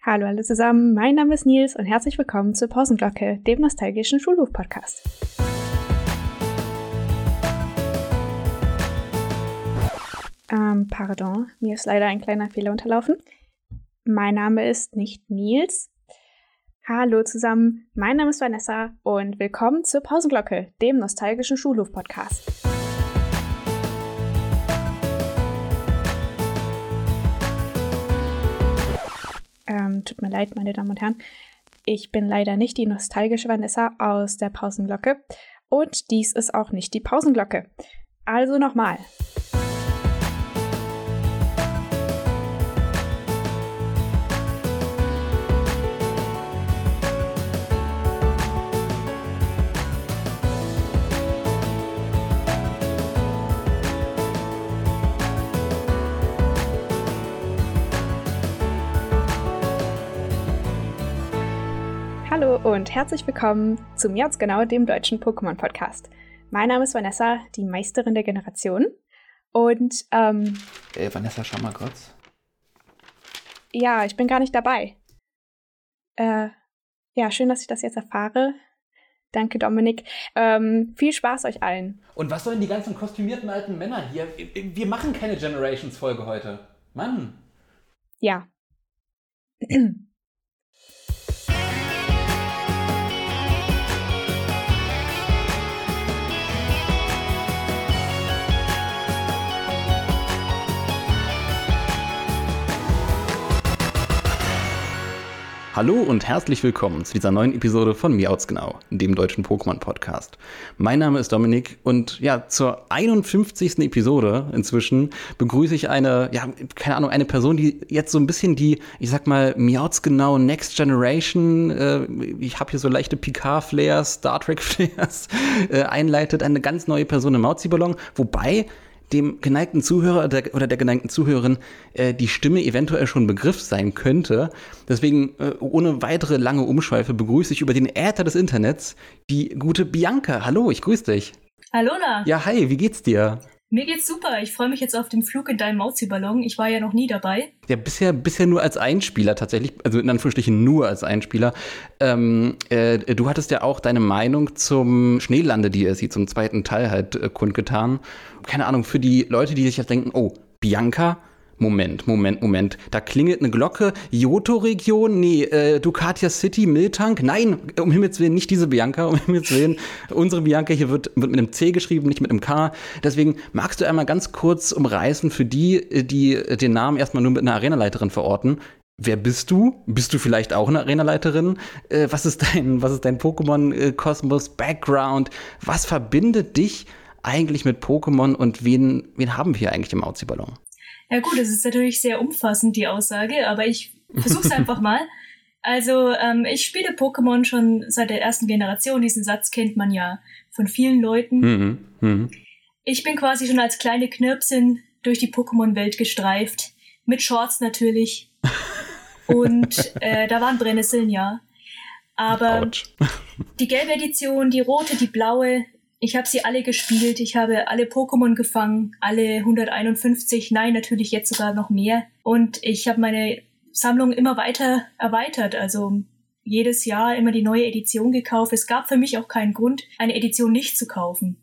Hallo alle zusammen, mein Name ist Nils und herzlich willkommen zur Pausenglocke, dem nostalgischen Schulhof-Podcast. Ähm, pardon, mir ist leider ein kleiner Fehler unterlaufen. Mein Name ist nicht Nils. Hallo zusammen, mein Name ist Vanessa und willkommen zur Pausenglocke, dem nostalgischen Schulhof-Podcast. Ähm, tut mir leid, meine Damen und Herren. Ich bin leider nicht die nostalgische Vanessa aus der Pausenglocke. Und dies ist auch nicht die Pausenglocke. Also nochmal. Hallo und herzlich willkommen zum jetzt genau dem deutschen Pokémon-Podcast. Mein Name ist Vanessa, die Meisterin der Generation. Und, ähm. Äh, Vanessa, schau mal kurz. Ja, ich bin gar nicht dabei. Äh, ja, schön, dass ich das jetzt erfahre. Danke, Dominik. Ähm, viel Spaß euch allen. Und was sollen die ganzen kostümierten alten Männer hier? Wir machen keine Generations-Folge heute. Mann. Ja. Hallo und herzlich willkommen zu dieser neuen Episode von Miauts Genau, dem deutschen Pokémon-Podcast. Mein Name ist Dominik und ja, zur 51. Episode inzwischen begrüße ich eine, ja, keine Ahnung, eine Person, die jetzt so ein bisschen die, ich sag mal, Miauts Genau Next Generation, äh, ich habe hier so leichte Picard-Flares, Star Trek-Flares, äh, einleitet, eine ganz neue Person im Mauzi-Ballon, wobei dem geneigten Zuhörer der, oder der geneigten Zuhörerin äh, die Stimme eventuell schon Begriff sein könnte. Deswegen, äh, ohne weitere lange Umschweife, begrüße ich über den Äther des Internets die gute Bianca. Hallo, ich grüße dich. Hallo, Na. Ja, hi, wie geht's dir? Mir geht's super. Ich freue mich jetzt auf den Flug in deinem Mauzi-Ballon. Ich war ja noch nie dabei. Ja, bisher, bisher nur als Einspieler tatsächlich, also in Anführungsstrichen nur als Einspieler. Ähm, äh, du hattest ja auch deine Meinung zum Schneelande-DLC, zum zweiten Teil halt äh, kundgetan. Keine Ahnung, für die Leute, die sich jetzt denken, oh, Bianca, Moment, Moment, Moment. Da klingelt eine Glocke. Johto-Region? Nee, äh, Ducatia City, Miltank? Nein, um Himmels Willen, nicht diese Bianca, um Himmels Willen. Unsere Bianca hier wird, wird mit einem C geschrieben, nicht mit einem K. Deswegen magst du einmal ganz kurz umreißen für die, die den Namen erstmal nur mit einer Arenaleiterin verorten. Wer bist du? Bist du vielleicht auch eine Arenaleiterin? Äh, was ist dein, was ist dein Pokémon-Kosmos-Background? Was verbindet dich eigentlich mit Pokémon und wen, wen haben wir hier eigentlich im Auzi-Ballon? Ja gut, das ist natürlich sehr umfassend, die Aussage, aber ich versuch's einfach mal. Also ähm, ich spiele Pokémon schon seit der ersten Generation. Diesen Satz kennt man ja von vielen Leuten. Mhm, mh. Ich bin quasi schon als kleine Knirpsin durch die Pokémon-Welt gestreift. Mit Shorts natürlich. Und äh, da waren Brennnesseln, ja. Aber Ouch. die gelbe Edition, die rote, die blaue, ich habe sie alle gespielt, ich habe alle Pokémon gefangen, alle 151, nein, natürlich jetzt sogar noch mehr. Und ich habe meine Sammlung immer weiter erweitert, also jedes Jahr immer die neue Edition gekauft. Es gab für mich auch keinen Grund, eine Edition nicht zu kaufen.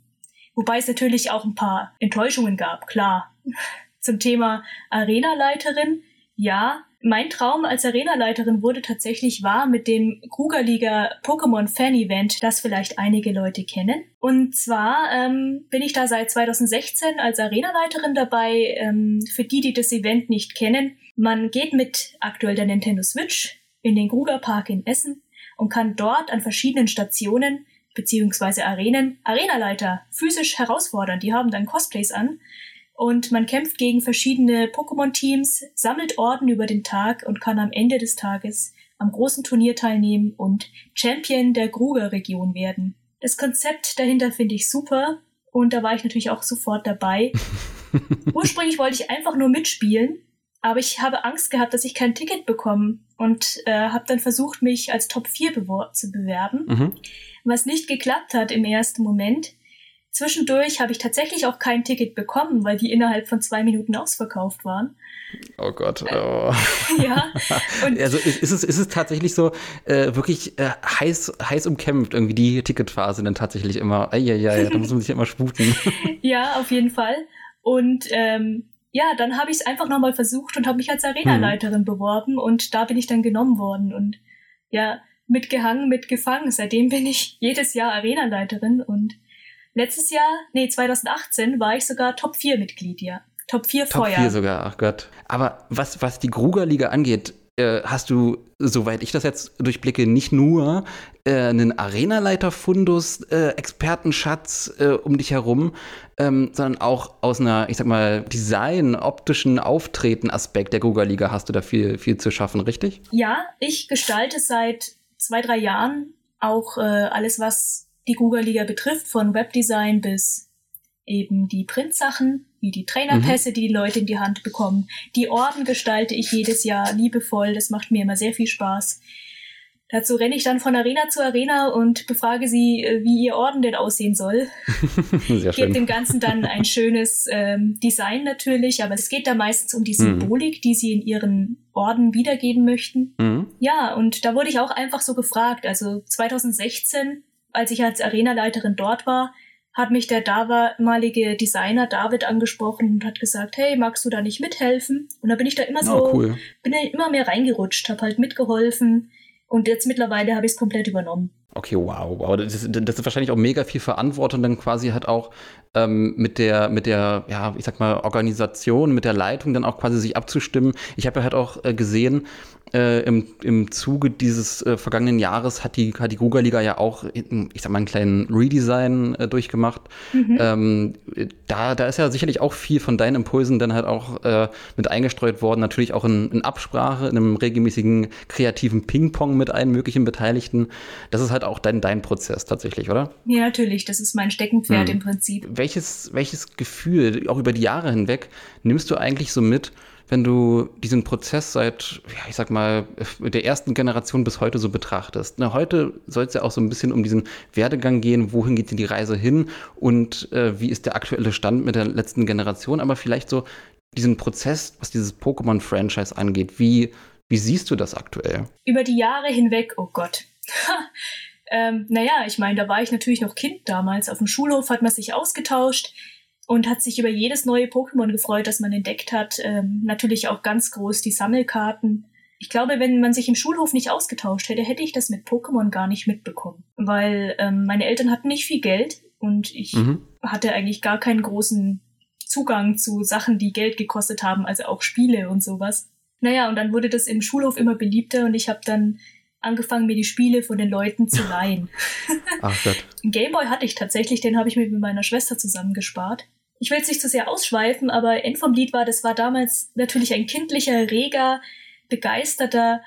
Wobei es natürlich auch ein paar Enttäuschungen gab, klar. Zum Thema Arenaleiterin, ja, mein Traum als Arenaleiterin wurde tatsächlich wahr mit dem Krugerliga Pokémon Fan Event, das vielleicht einige Leute kennen. Und zwar ähm, bin ich da seit 2016 als Arenaleiterin dabei. Ähm, für die, die das Event nicht kennen, man geht mit aktuell der Nintendo Switch in den Kruger Park in Essen und kann dort an verschiedenen Stationen beziehungsweise Arenen Arenaleiter physisch herausfordern. Die haben dann Cosplays an und man kämpft gegen verschiedene Pokémon-Teams, sammelt Orden über den Tag und kann am Ende des Tages am großen Turnier teilnehmen und Champion der Gruger-Region werden. Das Konzept dahinter finde ich super und da war ich natürlich auch sofort dabei. Ursprünglich wollte ich einfach nur mitspielen, aber ich habe Angst gehabt, dass ich kein Ticket bekomme und äh, habe dann versucht, mich als Top 4 zu bewerben, mhm. was nicht geklappt hat im ersten Moment. Zwischendurch habe ich tatsächlich auch kein Ticket bekommen, weil die innerhalb von zwei Minuten ausverkauft waren. Oh Gott. Oh. ja. Und also ist, ist, es, ist es tatsächlich so äh, wirklich äh, heiß, heiß umkämpft, irgendwie die Ticketphase dann tatsächlich immer. Eieiei, da muss man sich immer sputen. ja, auf jeden Fall. Und ähm, ja, dann habe ich es einfach nochmal versucht und habe mich als Arenaleiterin hm. beworben und da bin ich dann genommen worden. Und ja, mitgehangen, mitgefangen. Seitdem bin ich jedes Jahr Arenaleiterin und letztes Jahr, nee, 2018 war ich sogar Top 4 Mitglied, ja. Top 4 Top Feuer. Top 4 sogar, ach Gott. Aber was, was die Grugerliga angeht, äh, hast du, soweit ich das jetzt durchblicke, nicht nur äh, einen Arenaleiter-Fundus, äh, Expertenschatz äh, um dich herum, ähm, sondern auch aus einer, ich sag mal, Design, optischen Auftreten-Aspekt der Grugerliga hast du da viel, viel zu schaffen, richtig? Ja, ich gestalte seit zwei, drei Jahren auch äh, alles, was die Google-Liga betrifft, von Webdesign bis eben die Printsachen, wie die Trainerpässe, mhm. die die Leute in die Hand bekommen. Die Orden gestalte ich jedes Jahr liebevoll, das macht mir immer sehr viel Spaß. Dazu renne ich dann von Arena zu Arena und befrage sie, äh, wie ihr Orden denn aussehen soll. Sehr. Gebe dem Ganzen dann ein schönes ähm, Design natürlich, aber es geht da meistens um die mhm. Symbolik, mhm. die sie in ihren Orden wiedergeben möchten. Mhm. Ja, und da wurde ich auch einfach so gefragt. Also 2016, als ich als Arenaleiterin dort war, hat mich der damalige Designer David angesprochen und hat gesagt, hey, magst du da nicht mithelfen? Und da bin ich da immer so, oh, cool. bin da immer mehr reingerutscht, habe halt mitgeholfen, und jetzt mittlerweile habe ich es komplett übernommen. Okay, wow, wow. Das ist, das ist, wahrscheinlich auch mega viel Verantwortung, dann quasi halt auch ähm, mit der, mit der, ja, ich sag mal, Organisation, mit der Leitung dann auch quasi sich abzustimmen. Ich habe ja halt auch äh, gesehen, äh, im, im Zuge dieses äh, vergangenen Jahres hat die, hat die Google-Liga ja auch, ich sag mal, einen kleinen Redesign äh, durchgemacht. Mhm. Ähm, da, da ist ja sicherlich auch viel von deinen Impulsen dann halt auch äh, mit eingestreut worden. Natürlich auch in, in Absprache, in einem regelmäßigen kreativen Ping-Pong mit allen möglichen Beteiligten. Das ist halt auch dein, dein Prozess tatsächlich, oder? Ja, natürlich. Das ist mein Steckenpferd mhm. im Prinzip. Welches, welches Gefühl, auch über die Jahre hinweg, nimmst du eigentlich so mit, wenn du diesen Prozess seit, ja, ich sag mal, der ersten Generation bis heute so betrachtest. Na, heute soll es ja auch so ein bisschen um diesen Werdegang gehen, wohin geht denn die Reise hin und äh, wie ist der aktuelle Stand mit der letzten Generation, aber vielleicht so diesen Prozess, was dieses Pokémon-Franchise angeht, wie, wie siehst du das aktuell? Über die Jahre hinweg, oh Gott. ähm, naja, ich meine, da war ich natürlich noch Kind damals. Auf dem Schulhof hat man sich ausgetauscht und hat sich über jedes neue Pokémon gefreut, das man entdeckt hat. Ähm, natürlich auch ganz groß die Sammelkarten. Ich glaube, wenn man sich im Schulhof nicht ausgetauscht hätte, hätte ich das mit Pokémon gar nicht mitbekommen. Weil ähm, meine Eltern hatten nicht viel Geld und ich mhm. hatte eigentlich gar keinen großen Zugang zu Sachen, die Geld gekostet haben, also auch Spiele und sowas. Naja, und dann wurde das im Schulhof immer beliebter und ich habe dann angefangen, mir die Spiele von den Leuten zu leihen. Ach Gott. Einen Gameboy hatte ich tatsächlich, den habe ich mir mit meiner Schwester zusammengespart ich will jetzt nicht zu sehr ausschweifen, aber End vom Lied war, das war damals natürlich ein kindlicher, reger, begeisterter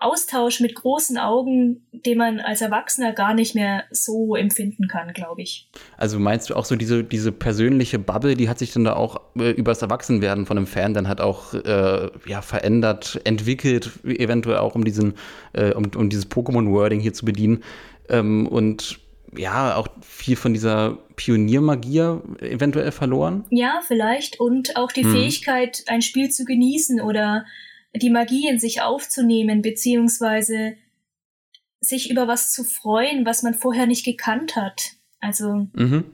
Austausch mit großen Augen, den man als Erwachsener gar nicht mehr so empfinden kann, glaube ich. Also meinst du auch so diese, diese persönliche Bubble, die hat sich dann da auch äh, über das Erwachsenwerden von einem Fan dann halt auch äh, ja, verändert, entwickelt, eventuell auch um diesen, äh, um, um dieses Pokémon-Wording hier zu bedienen. Ähm, und ja, auch viel von dieser Pioniermagie eventuell verloren? Ja, vielleicht. Und auch die hm. Fähigkeit, ein Spiel zu genießen oder die Magie in sich aufzunehmen, beziehungsweise sich über was zu freuen, was man vorher nicht gekannt hat. Also, mhm.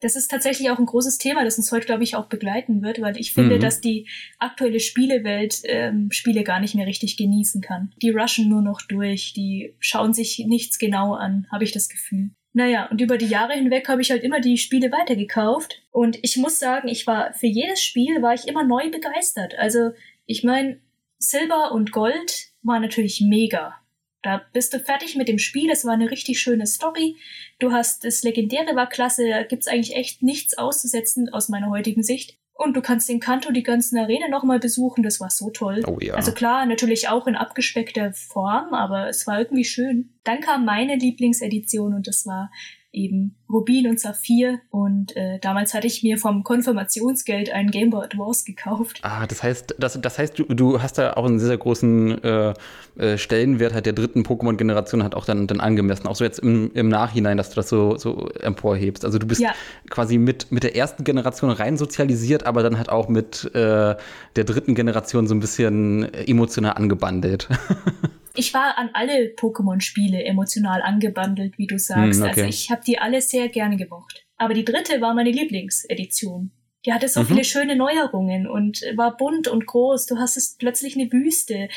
das ist tatsächlich auch ein großes Thema, das uns heute, glaube ich, auch begleiten wird, weil ich finde, mhm. dass die aktuelle Spielewelt ähm, Spiele gar nicht mehr richtig genießen kann. Die rushen nur noch durch, die schauen sich nichts genau an, habe ich das Gefühl. Naja, und über die Jahre hinweg habe ich halt immer die Spiele weitergekauft. Und ich muss sagen, ich war für jedes Spiel war ich immer neu begeistert. Also, ich meine, Silber und Gold war natürlich mega. Da bist du fertig mit dem Spiel, es war eine richtig schöne Story. Du hast das Legendäre war klasse, da gibt's eigentlich echt nichts auszusetzen aus meiner heutigen Sicht. Und du kannst den Kanto die ganzen Arenen nochmal besuchen, das war so toll. Oh ja. Also klar, natürlich auch in abgespeckter Form, aber es war irgendwie schön. Dann kam meine Lieblingsedition und das war eben Rubin und Saphir. Und äh, damals hatte ich mir vom Konfirmationsgeld einen Game Boy Advance gekauft. Ah, das heißt, das, das heißt, du, du hast da auch einen sehr, sehr großen äh, äh, Stellenwert halt der dritten Pokémon-Generation hat auch dann, dann angemessen. Auch so jetzt im, im Nachhinein, dass du das so, so emporhebst. Also du bist ja. quasi mit, mit der ersten Generation rein sozialisiert, aber dann halt auch mit äh, der dritten Generation so ein bisschen emotional angebandelt. ich war an alle Pokémon-Spiele emotional angebandelt, wie du sagst. Mm, okay. Also ich habe die alle sehr gerne gemocht. Aber die dritte war meine Lieblingsedition. Die hatte so mhm. viele schöne Neuerungen und war bunt und groß. Du hast es plötzlich eine Wüste.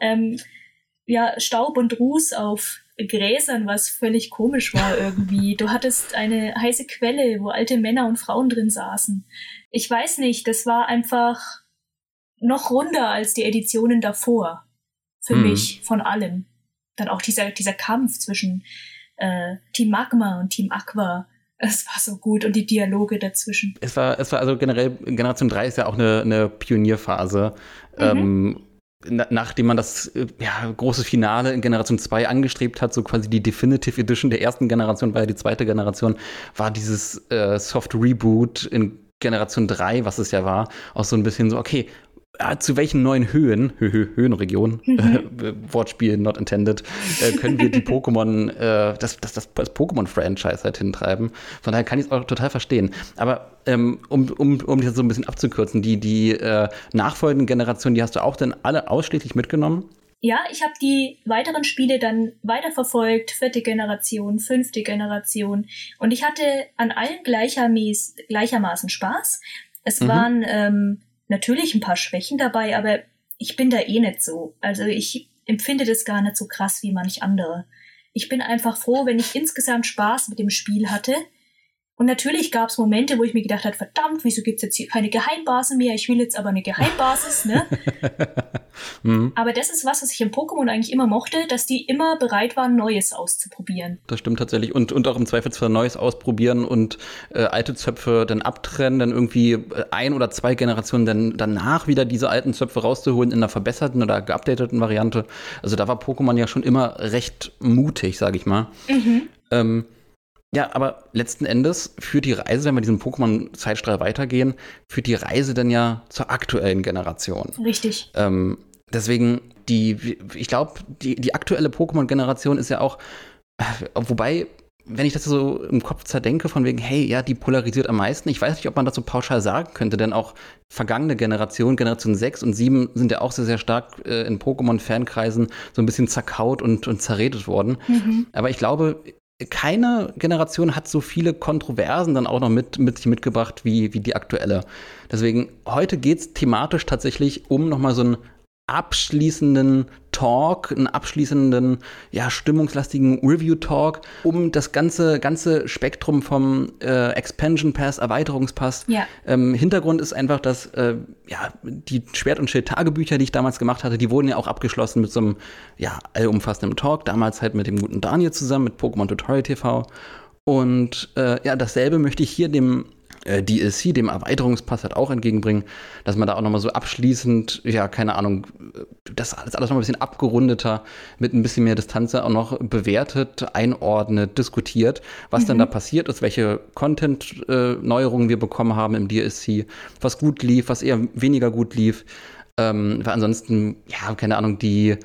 Ähm, ja, Staub und Ruß auf Gräsern, was völlig komisch war irgendwie. Du hattest eine heiße Quelle, wo alte Männer und Frauen drin saßen. Ich weiß nicht, das war einfach noch runder als die Editionen davor für hm. mich von allem. Dann auch dieser, dieser Kampf zwischen äh, Team Magma und Team Aqua. Es war so gut und die Dialoge dazwischen. Es war, es war also generell, Generation 3 ist ja auch eine, eine Pionierphase. Mhm. Ähm, nachdem man das äh, ja, große Finale in Generation 2 angestrebt hat, so quasi die Definitive Edition der ersten Generation war ja die zweite Generation, war dieses äh, Soft Reboot in Generation 3, was es ja war, auch so ein bisschen so, okay, äh, zu welchen neuen Höhen, Hö -Hö Höhenregion, mhm. äh, Wortspiel not intended, äh, können wir die Pokémon, äh, das, das, das, das Pokémon-Franchise halt hintreiben. Von daher kann ich es auch total verstehen. Aber ähm, um, um, um das so ein bisschen abzukürzen, die, die äh, nachfolgenden Generationen, die hast du auch dann alle ausschließlich mitgenommen? Ja, ich habe die weiteren Spiele dann weiterverfolgt, vierte Generation, fünfte Generation. Und ich hatte an allen gleichermaßen Spaß. Es mhm. waren ähm, natürlich ein paar Schwächen dabei, aber ich bin da eh nicht so. Also ich empfinde das gar nicht so krass wie manch andere. Ich bin einfach froh, wenn ich insgesamt Spaß mit dem Spiel hatte und natürlich gab es Momente, wo ich mir gedacht habe, verdammt, wieso gibt's jetzt hier keine Geheimbasis mehr? Ich will jetzt aber eine Geheimbasis, ne? mhm. Aber das ist was, was ich im Pokémon eigentlich immer mochte, dass die immer bereit waren, Neues auszuprobieren. Das stimmt tatsächlich. Und, und auch im Zweifelsfall Neues ausprobieren und äh, alte Zöpfe dann abtrennen, dann irgendwie äh, ein oder zwei Generationen dann danach wieder diese alten Zöpfe rauszuholen in einer verbesserten oder geupdateten Variante. Also da war Pokémon ja schon immer recht mutig, sage ich mal. Mhm. Ähm, ja, aber letzten Endes führt die Reise, wenn wir diesen Pokémon-Zeitstrahl weitergehen, führt die Reise dann ja zur aktuellen Generation. Richtig. Ähm, deswegen, die, ich glaube, die, die aktuelle Pokémon-Generation ist ja auch, äh, wobei, wenn ich das so im Kopf zerdenke, von wegen, hey, ja, die polarisiert am meisten. Ich weiß nicht, ob man das so pauschal sagen könnte, denn auch vergangene Generationen, Generation 6 und 7, sind ja auch sehr, sehr stark äh, in Pokémon-Fankreisen so ein bisschen zerkaut und, und zerredet worden. Mhm. Aber ich glaube, keine Generation hat so viele Kontroversen dann auch noch mit, mit sich mitgebracht wie, wie die aktuelle. Deswegen, heute geht es thematisch tatsächlich um nochmal so einen abschließenden Talk, einen abschließenden, ja, stimmungslastigen Review-Talk, um das ganze, ganze Spektrum vom äh, Expansion Pass, Erweiterungspass. Ja. Ähm, Hintergrund ist einfach, dass äh, ja, die Schwert- und Schild-Tagebücher, die ich damals gemacht hatte, die wurden ja auch abgeschlossen mit so einem ja, allumfassenden Talk, damals halt mit dem guten Daniel zusammen, mit Pokémon Tutorial TV. Und äh, ja, dasselbe möchte ich hier dem äh, DLC, dem Erweiterungspass halt auch entgegenbringen, dass man da auch nochmal so abschließend, ja, keine Ahnung, das alles, alles noch ein bisschen abgerundeter, mit ein bisschen mehr Distanz auch noch bewertet, einordnet, diskutiert, was mhm. dann da passiert ist, welche Content-Neuerungen äh, wir bekommen haben im DLC, was gut lief, was eher weniger gut lief. Ähm, weil ansonsten, ja, keine Ahnung, die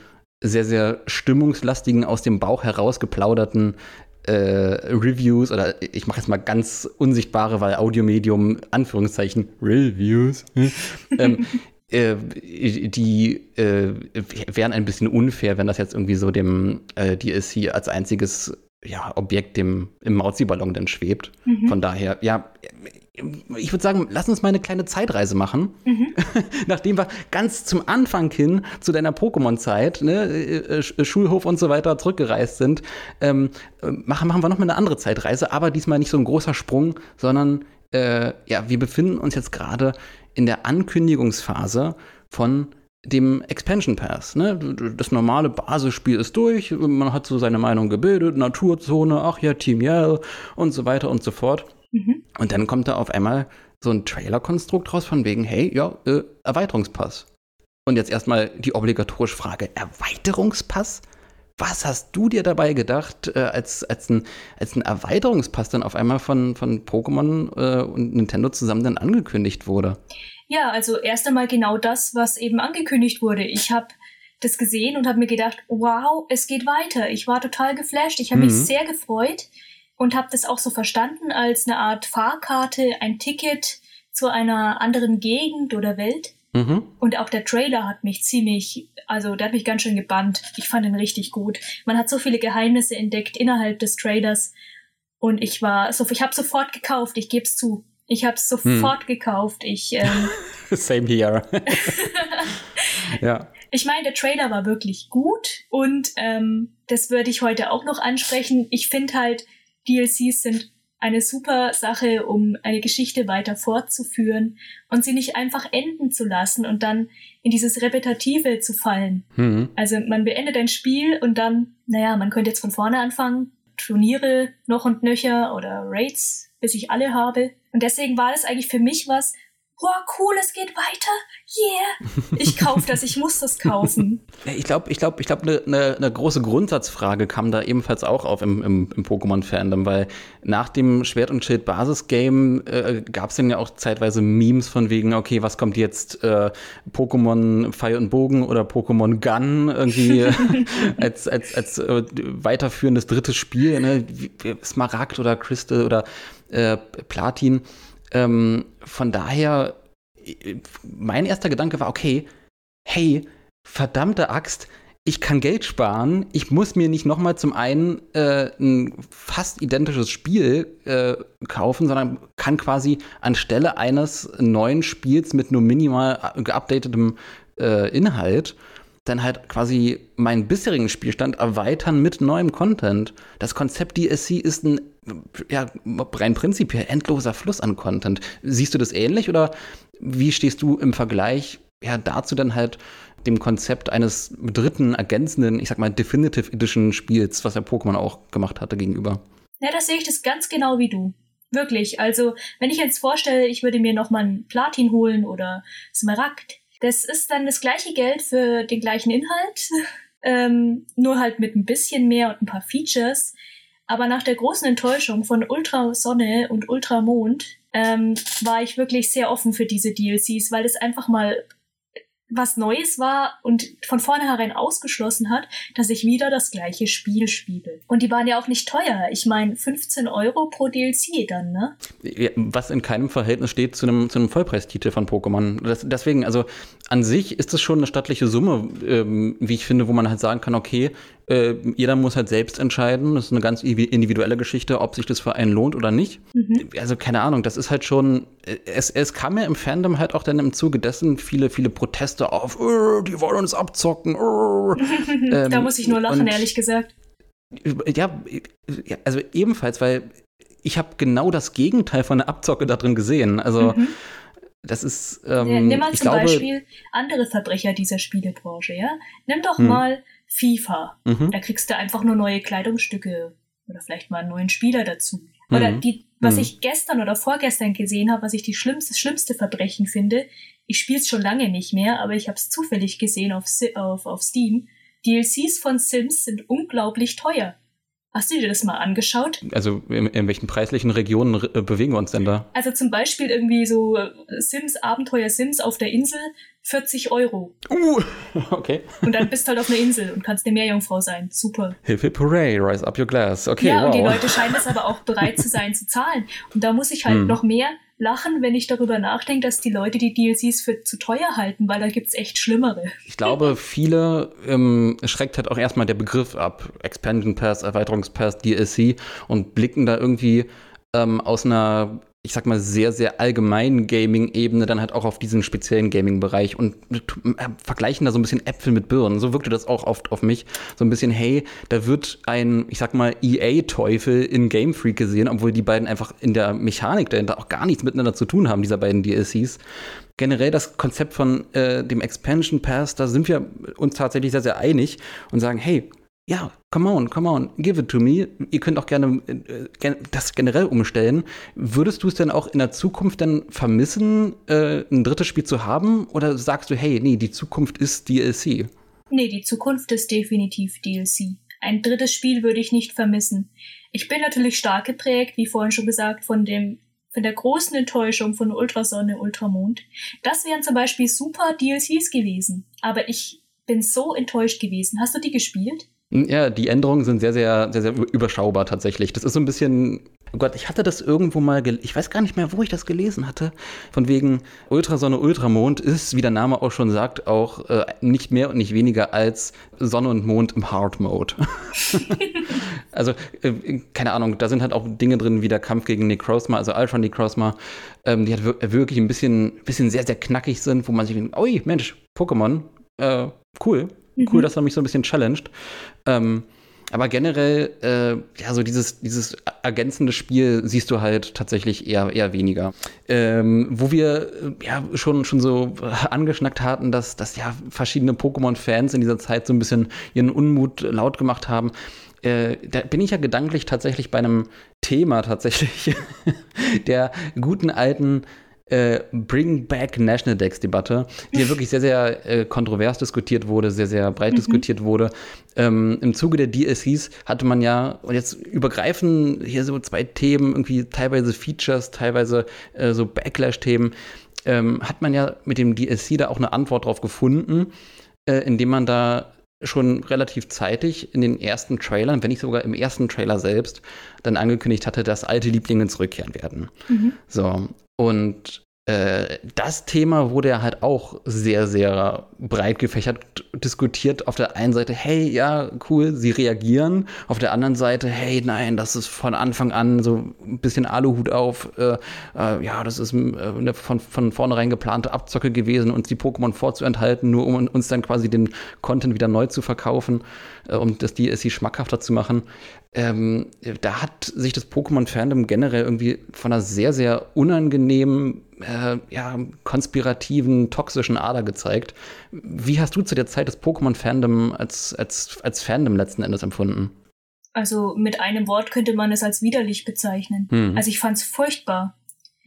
sehr, sehr stimmungslastigen, aus dem Bauch herausgeplauderten äh, Reviews oder ich mache jetzt mal ganz unsichtbare, weil Audiomedium, Anführungszeichen, Reviews, ähm, äh, die äh, wären ein bisschen unfair, wenn das jetzt irgendwie so dem äh, DLC als einziges ja, Objekt dem, im Mauzi-Ballon dann schwebt. Mhm. Von daher, ja, ich würde sagen, lass uns mal eine kleine Zeitreise machen. Mhm. Nachdem wir ganz zum Anfang hin zu deiner Pokémon-Zeit, ne, äh, äh, Schulhof und so weiter zurückgereist sind, ähm, machen, machen wir noch mal eine andere Zeitreise, aber diesmal nicht so ein großer Sprung, sondern äh, ja, wir befinden uns jetzt gerade in der Ankündigungsphase von dem Expansion Pass. Ne? Das normale Basisspiel ist durch, man hat so seine Meinung gebildet, Naturzone, ach ja, Team Yell und so weiter und so fort. Mhm. Und dann kommt da auf einmal so ein Trailer-Konstrukt raus von wegen, hey, ja, äh, Erweiterungspass. Und jetzt erstmal die obligatorische Frage, Erweiterungspass? was hast du dir dabei gedacht, äh, als, als, ein, als ein Erweiterungspass dann auf einmal von, von Pokémon äh, und Nintendo zusammen dann angekündigt wurde? Ja, also erst einmal genau das, was eben angekündigt wurde. Ich habe das gesehen und habe mir gedacht, wow, es geht weiter. Ich war total geflasht. Ich habe mhm. mich sehr gefreut und habe das auch so verstanden als eine Art Fahrkarte, ein Ticket zu einer anderen Gegend oder Welt. Mhm. Und auch der Trailer hat mich ziemlich, also der hat mich ganz schön gebannt. Ich fand ihn richtig gut. Man hat so viele Geheimnisse entdeckt innerhalb des Trailers und ich war, so, ich habe sofort gekauft. Ich gebe es zu. Ich habe es sofort hm. gekauft. Ich ähm, Same here. ja. Ich meine, der Trailer war wirklich gut und ähm, das würde ich heute auch noch ansprechen. Ich finde halt, DLCs sind eine super Sache, um eine Geschichte weiter fortzuführen und sie nicht einfach enden zu lassen und dann in dieses Repetitive zu fallen. Mhm. Also man beendet ein Spiel und dann, naja, man könnte jetzt von vorne anfangen, Turniere noch und nöcher oder Raids, bis ich alle habe. Und deswegen war das eigentlich für mich was, boah, cool, es geht weiter, yeah, ich kaufe das, ich muss das kaufen. Ich glaube, ich glaube, ich glaube, eine ne, ne große Grundsatzfrage kam da ebenfalls auch auf im, im, im Pokémon-Fandom, weil nach dem Schwert- und Schild-Basis-Game äh, gab es dann ja auch zeitweise Memes von wegen, okay, was kommt jetzt, äh, Pokémon Pfeil und Bogen oder Pokémon Gun irgendwie als, als, als äh, weiterführendes drittes Spiel, ne? Smaragd oder Crystal oder äh, Platin. Ähm, von daher, mein erster Gedanke war, okay, hey, verdammte Axt, ich kann Geld sparen, ich muss mir nicht nochmal zum einen äh, ein fast identisches Spiel äh, kaufen, sondern kann quasi anstelle eines neuen Spiels mit nur minimal geupdatetem äh, Inhalt dann halt quasi meinen bisherigen Spielstand erweitern mit neuem Content. Das Konzept DSC ist ein ja, rein prinzipiell endloser Fluss an Content. Siehst du das ähnlich oder wie stehst du im Vergleich ja, dazu dann halt dem Konzept eines dritten, ergänzenden, ich sag mal, Definitive Edition Spiels, was ja Pokémon auch gemacht hatte, gegenüber? Ja, das sehe ich das ganz genau wie du. Wirklich. Also, wenn ich jetzt vorstelle, ich würde mir nochmal ein Platin holen oder Smaragd, das ist dann das gleiche Geld für den gleichen Inhalt, ähm, nur halt mit ein bisschen mehr und ein paar Features. Aber nach der großen Enttäuschung von Ultra Sonne und Ultra Mond ähm, war ich wirklich sehr offen für diese DLCs, weil es einfach mal was Neues war und von vornherein ausgeschlossen hat, dass ich wieder das gleiche Spiel spiele. Und die waren ja auch nicht teuer. Ich meine, 15 Euro pro DLC dann, ne? Was in keinem Verhältnis steht zu einem, zu einem Vollpreistitel von Pokémon. Das, deswegen, also an sich ist es schon eine stattliche Summe, ähm, wie ich finde, wo man halt sagen kann, okay, äh, jeder muss halt selbst entscheiden. Das ist eine ganz individuelle Geschichte, ob sich das für einen lohnt oder nicht. Mhm. Also keine Ahnung, das ist halt schon, äh, es, es kam ja im Fandom halt auch dann im Zuge dessen viele, viele Proteste auf, oh, die wollen uns abzocken. Oh. ähm, da muss ich nur lachen, ehrlich gesagt. Ja, also ebenfalls, weil ich habe genau das Gegenteil von der Abzocke da drin gesehen. Also mhm. Das ist. Ähm, Nimm mal zum glaube, Beispiel andere Verbrecher dieser Spielebranche, ja? Nimm doch hm. mal FIFA. Mhm. Da kriegst du einfach nur neue Kleidungsstücke oder vielleicht mal einen neuen Spieler dazu. Oder mhm. die, was mhm. ich gestern oder vorgestern gesehen habe, was ich die schlimmste, schlimmste Verbrechen finde, ich spiele es schon lange nicht mehr, aber ich habe es zufällig gesehen auf, auf, auf Steam. DLCs von Sims sind unglaublich teuer. Hast du dir das mal angeschaut? Also in, in welchen preislichen Regionen äh, bewegen wir uns denn da? Also zum Beispiel irgendwie so äh, Sims, Abenteuer Sims auf der Insel, 40 Euro. Uh, okay. Und dann bist du halt auf einer Insel und kannst eine Meerjungfrau sein. Super. Hip hip hooray, rise up your glass. Okay, Ja, wow. und die Leute scheinen es aber auch bereit zu sein zu zahlen. Und da muss ich halt hm. noch mehr lachen, wenn ich darüber nachdenke, dass die Leute die DLCs für zu teuer halten, weil da gibt's echt schlimmere. Ich glaube, viele ähm, schreckt halt auch erstmal der Begriff ab. Expansion Pass, Erweiterungspass, DLC und blicken da irgendwie ähm, aus einer ich sag mal, sehr, sehr allgemeinen Gaming-Ebene dann halt auch auf diesen speziellen Gaming-Bereich und äh, vergleichen da so ein bisschen Äpfel mit Birnen. So wirkte das auch oft auf mich. So ein bisschen, hey, da wird ein, ich sag mal, EA-Teufel in Game Freak gesehen, obwohl die beiden einfach in der Mechanik dahinter auch gar nichts miteinander zu tun haben, dieser beiden DLCs. Generell das Konzept von äh, dem Expansion Pass, da sind wir uns tatsächlich sehr, sehr einig und sagen, hey, ja, come on, come on, give it to me. Ihr könnt auch gerne äh, das generell umstellen. Würdest du es denn auch in der Zukunft dann vermissen, äh, ein drittes Spiel zu haben? Oder sagst du, hey, nee, die Zukunft ist DLC? Nee, die Zukunft ist definitiv DLC. Ein drittes Spiel würde ich nicht vermissen. Ich bin natürlich stark geprägt, wie vorhin schon gesagt, von dem von der großen Enttäuschung von Ultrasonne, Ultramond. Das wären zum Beispiel super DLCs gewesen. Aber ich bin so enttäuscht gewesen. Hast du die gespielt? Ja, die Änderungen sind sehr, sehr, sehr, sehr überschaubar tatsächlich. Das ist so ein bisschen. Oh Gott, ich hatte das irgendwo mal, ich weiß gar nicht mehr, wo ich das gelesen hatte. Von wegen Ultrasonne, Ultramond ist, wie der Name auch schon sagt, auch äh, nicht mehr und nicht weniger als Sonne und Mond im Hard Mode. also, äh, keine Ahnung, da sind halt auch Dinge drin wie der Kampf gegen Necrozma, also Ultra Necrozma, ähm, die halt wirklich ein bisschen, bisschen sehr, sehr knackig sind, wo man sich denkt, ui, Mensch, Pokémon, äh, cool, cool, mhm. dass er mich so ein bisschen challenged. Ähm, aber generell, äh, ja, so dieses, dieses ergänzende Spiel siehst du halt tatsächlich eher, eher weniger. Ähm, wo wir äh, ja schon, schon so angeschnackt hatten, dass, dass ja verschiedene Pokémon-Fans in dieser Zeit so ein bisschen ihren Unmut laut gemacht haben. Äh, da bin ich ja gedanklich tatsächlich bei einem Thema tatsächlich der guten alten äh, Bring Back National Decks Debatte, die ja wirklich sehr, sehr äh, kontrovers diskutiert wurde, sehr, sehr breit mhm. diskutiert wurde. Ähm, Im Zuge der DLCs hatte man ja, und jetzt übergreifen hier so zwei Themen, irgendwie teilweise Features, teilweise äh, so Backlash-Themen, ähm, hat man ja mit dem DLC da auch eine Antwort drauf gefunden, äh, indem man da schon relativ zeitig in den ersten Trailern, wenn nicht sogar im ersten Trailer selbst, dann angekündigt hatte, dass alte Lieblinge zurückkehren werden. Mhm. So. Und äh, das Thema wurde ja halt auch sehr, sehr breit gefächert diskutiert. Auf der einen Seite, hey, ja, cool, sie reagieren. Auf der anderen Seite, hey, nein, das ist von Anfang an so ein bisschen Aluhut auf. Äh, äh, ja, das ist äh, von, von vornherein geplante Abzocke gewesen, uns die Pokémon vorzuenthalten, nur um uns dann quasi den Content wieder neu zu verkaufen, äh, um das DLC schmackhafter zu machen ähm, da hat sich das Pokémon-Fandom generell irgendwie von einer sehr, sehr unangenehmen, äh, ja, konspirativen, toxischen Ader gezeigt. Wie hast du zu der Zeit das Pokémon-Fandom als, als, als Fandom letzten Endes empfunden? Also mit einem Wort könnte man es als widerlich bezeichnen. Hm. Also ich fand es furchtbar.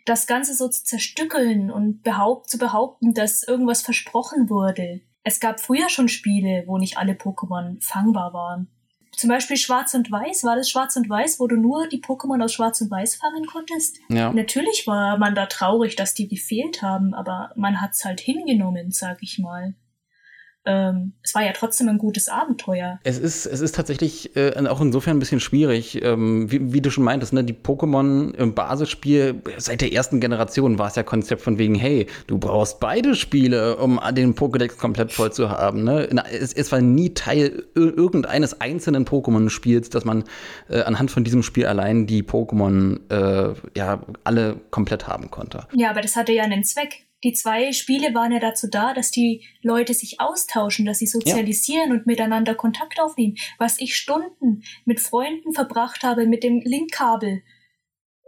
Das Ganze so zu zerstückeln und behaupt, zu behaupten, dass irgendwas versprochen wurde. Es gab früher schon Spiele, wo nicht alle Pokémon fangbar waren zum Beispiel Schwarz und Weiß, war das Schwarz und Weiß, wo du nur die Pokémon aus Schwarz und Weiß fangen konntest? Ja. Natürlich war man da traurig, dass die gefehlt haben, aber man hat's halt hingenommen, sag ich mal ähm, es war ja trotzdem ein gutes Abenteuer. Es ist, es ist tatsächlich äh, auch insofern ein bisschen schwierig, ähm, wie, wie, du schon meintest, ne? die Pokémon im Basisspiel, seit der ersten Generation war es ja Konzept von wegen, hey, du brauchst beide Spiele, um den Pokédex komplett voll zu haben. Ne? Es, es war nie Teil irgendeines einzelnen Pokémon-Spiels, dass man äh, anhand von diesem Spiel allein die Pokémon äh, ja alle komplett haben konnte. Ja, aber das hatte ja einen Zweck die zwei Spiele waren ja dazu da, dass die Leute sich austauschen, dass sie sozialisieren ja. und miteinander Kontakt aufnehmen. Was ich Stunden mit Freunden verbracht habe mit dem Linkkabel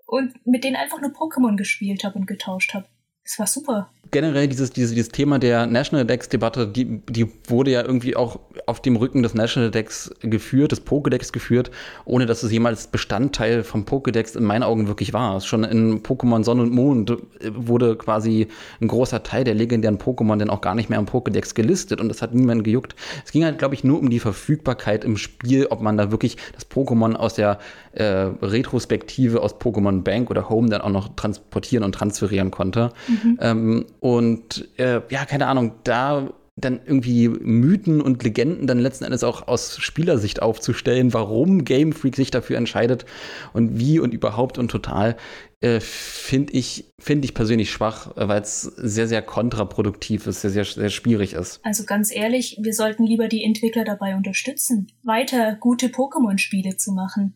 und mit denen einfach nur Pokémon gespielt habe und getauscht habe. Es war super generell dieses, dieses, dieses Thema der National Decks-Debatte, die, die wurde ja irgendwie auch auf dem Rücken des National Decks geführt, des Pokédex geführt, ohne dass es jemals Bestandteil vom Pokédex in meinen Augen wirklich war. Schon in Pokémon Sonne und Mond wurde quasi ein großer Teil der legendären Pokémon dann auch gar nicht mehr im Pokédex gelistet und das hat niemand gejuckt. Es ging halt, glaube ich, nur um die Verfügbarkeit im Spiel, ob man da wirklich das Pokémon aus der äh, Retrospektive aus Pokémon Bank oder Home dann auch noch transportieren und transferieren konnte. Mhm. Ähm, und äh, ja, keine Ahnung, da dann irgendwie Mythen und Legenden dann letzten Endes auch aus Spielersicht aufzustellen, warum Game Freak sich dafür entscheidet und wie und überhaupt und total, äh, finde ich, finde ich persönlich schwach, weil es sehr, sehr kontraproduktiv ist, sehr, sehr, sehr schwierig ist. Also ganz ehrlich, wir sollten lieber die Entwickler dabei unterstützen, weiter gute Pokémon-Spiele zu machen.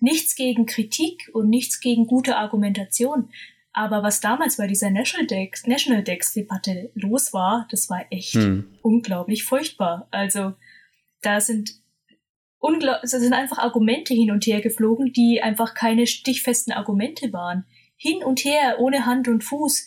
Nichts gegen Kritik und nichts gegen gute Argumentation. Aber was damals bei dieser National Dex, National Dex Debatte los war, das war echt hm. unglaublich furchtbar. Also da sind unglaublich, es sind einfach Argumente hin und her geflogen, die einfach keine stichfesten Argumente waren. Hin und her, ohne Hand und Fuß.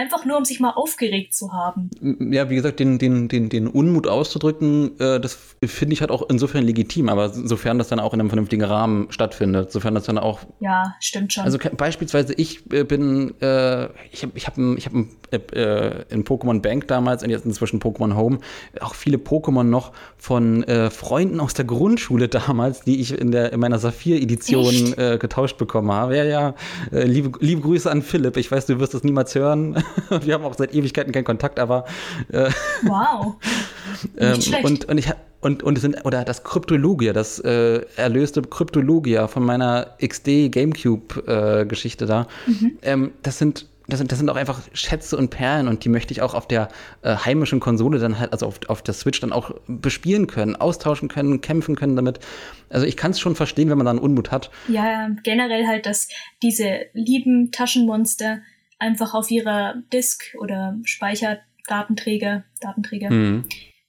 Einfach nur, um sich mal aufgeregt zu haben. Ja, wie gesagt, den, den, den, den Unmut auszudrücken, äh, das finde ich halt auch insofern legitim, aber sofern das dann auch in einem vernünftigen Rahmen stattfindet, sofern das dann auch. Ja, stimmt schon. Also beispielsweise ich äh, bin, äh, ich habe ich hab ein, ich hab ein äh, in Pokémon Bank damals und jetzt inzwischen Pokémon Home auch viele Pokémon noch von äh, Freunden aus der Grundschule damals, die ich in, der, in meiner Saphir-Edition äh, getauscht bekommen habe. Ja, ja, äh, liebe, liebe Grüße an Philipp. Ich weiß, du wirst das niemals hören. Wir haben auch seit Ewigkeiten keinen Kontakt, aber. Äh, wow. ähm, und, und ich und, und es sind, oder das Kryptologia, das äh, erlöste Kryptologia von meiner XD GameCube-Geschichte äh, da, mhm. ähm, das sind das sind, das sind auch einfach Schätze und Perlen und die möchte ich auch auf der äh, heimischen Konsole dann halt, also auf, auf der Switch dann auch bespielen können, austauschen können, kämpfen können damit. Also ich kann es schon verstehen, wenn man da einen Unmut hat. Ja, generell halt, dass diese lieben Taschenmonster einfach auf ihrer Disk oder Speicherdatenträger, Datenträger, mhm.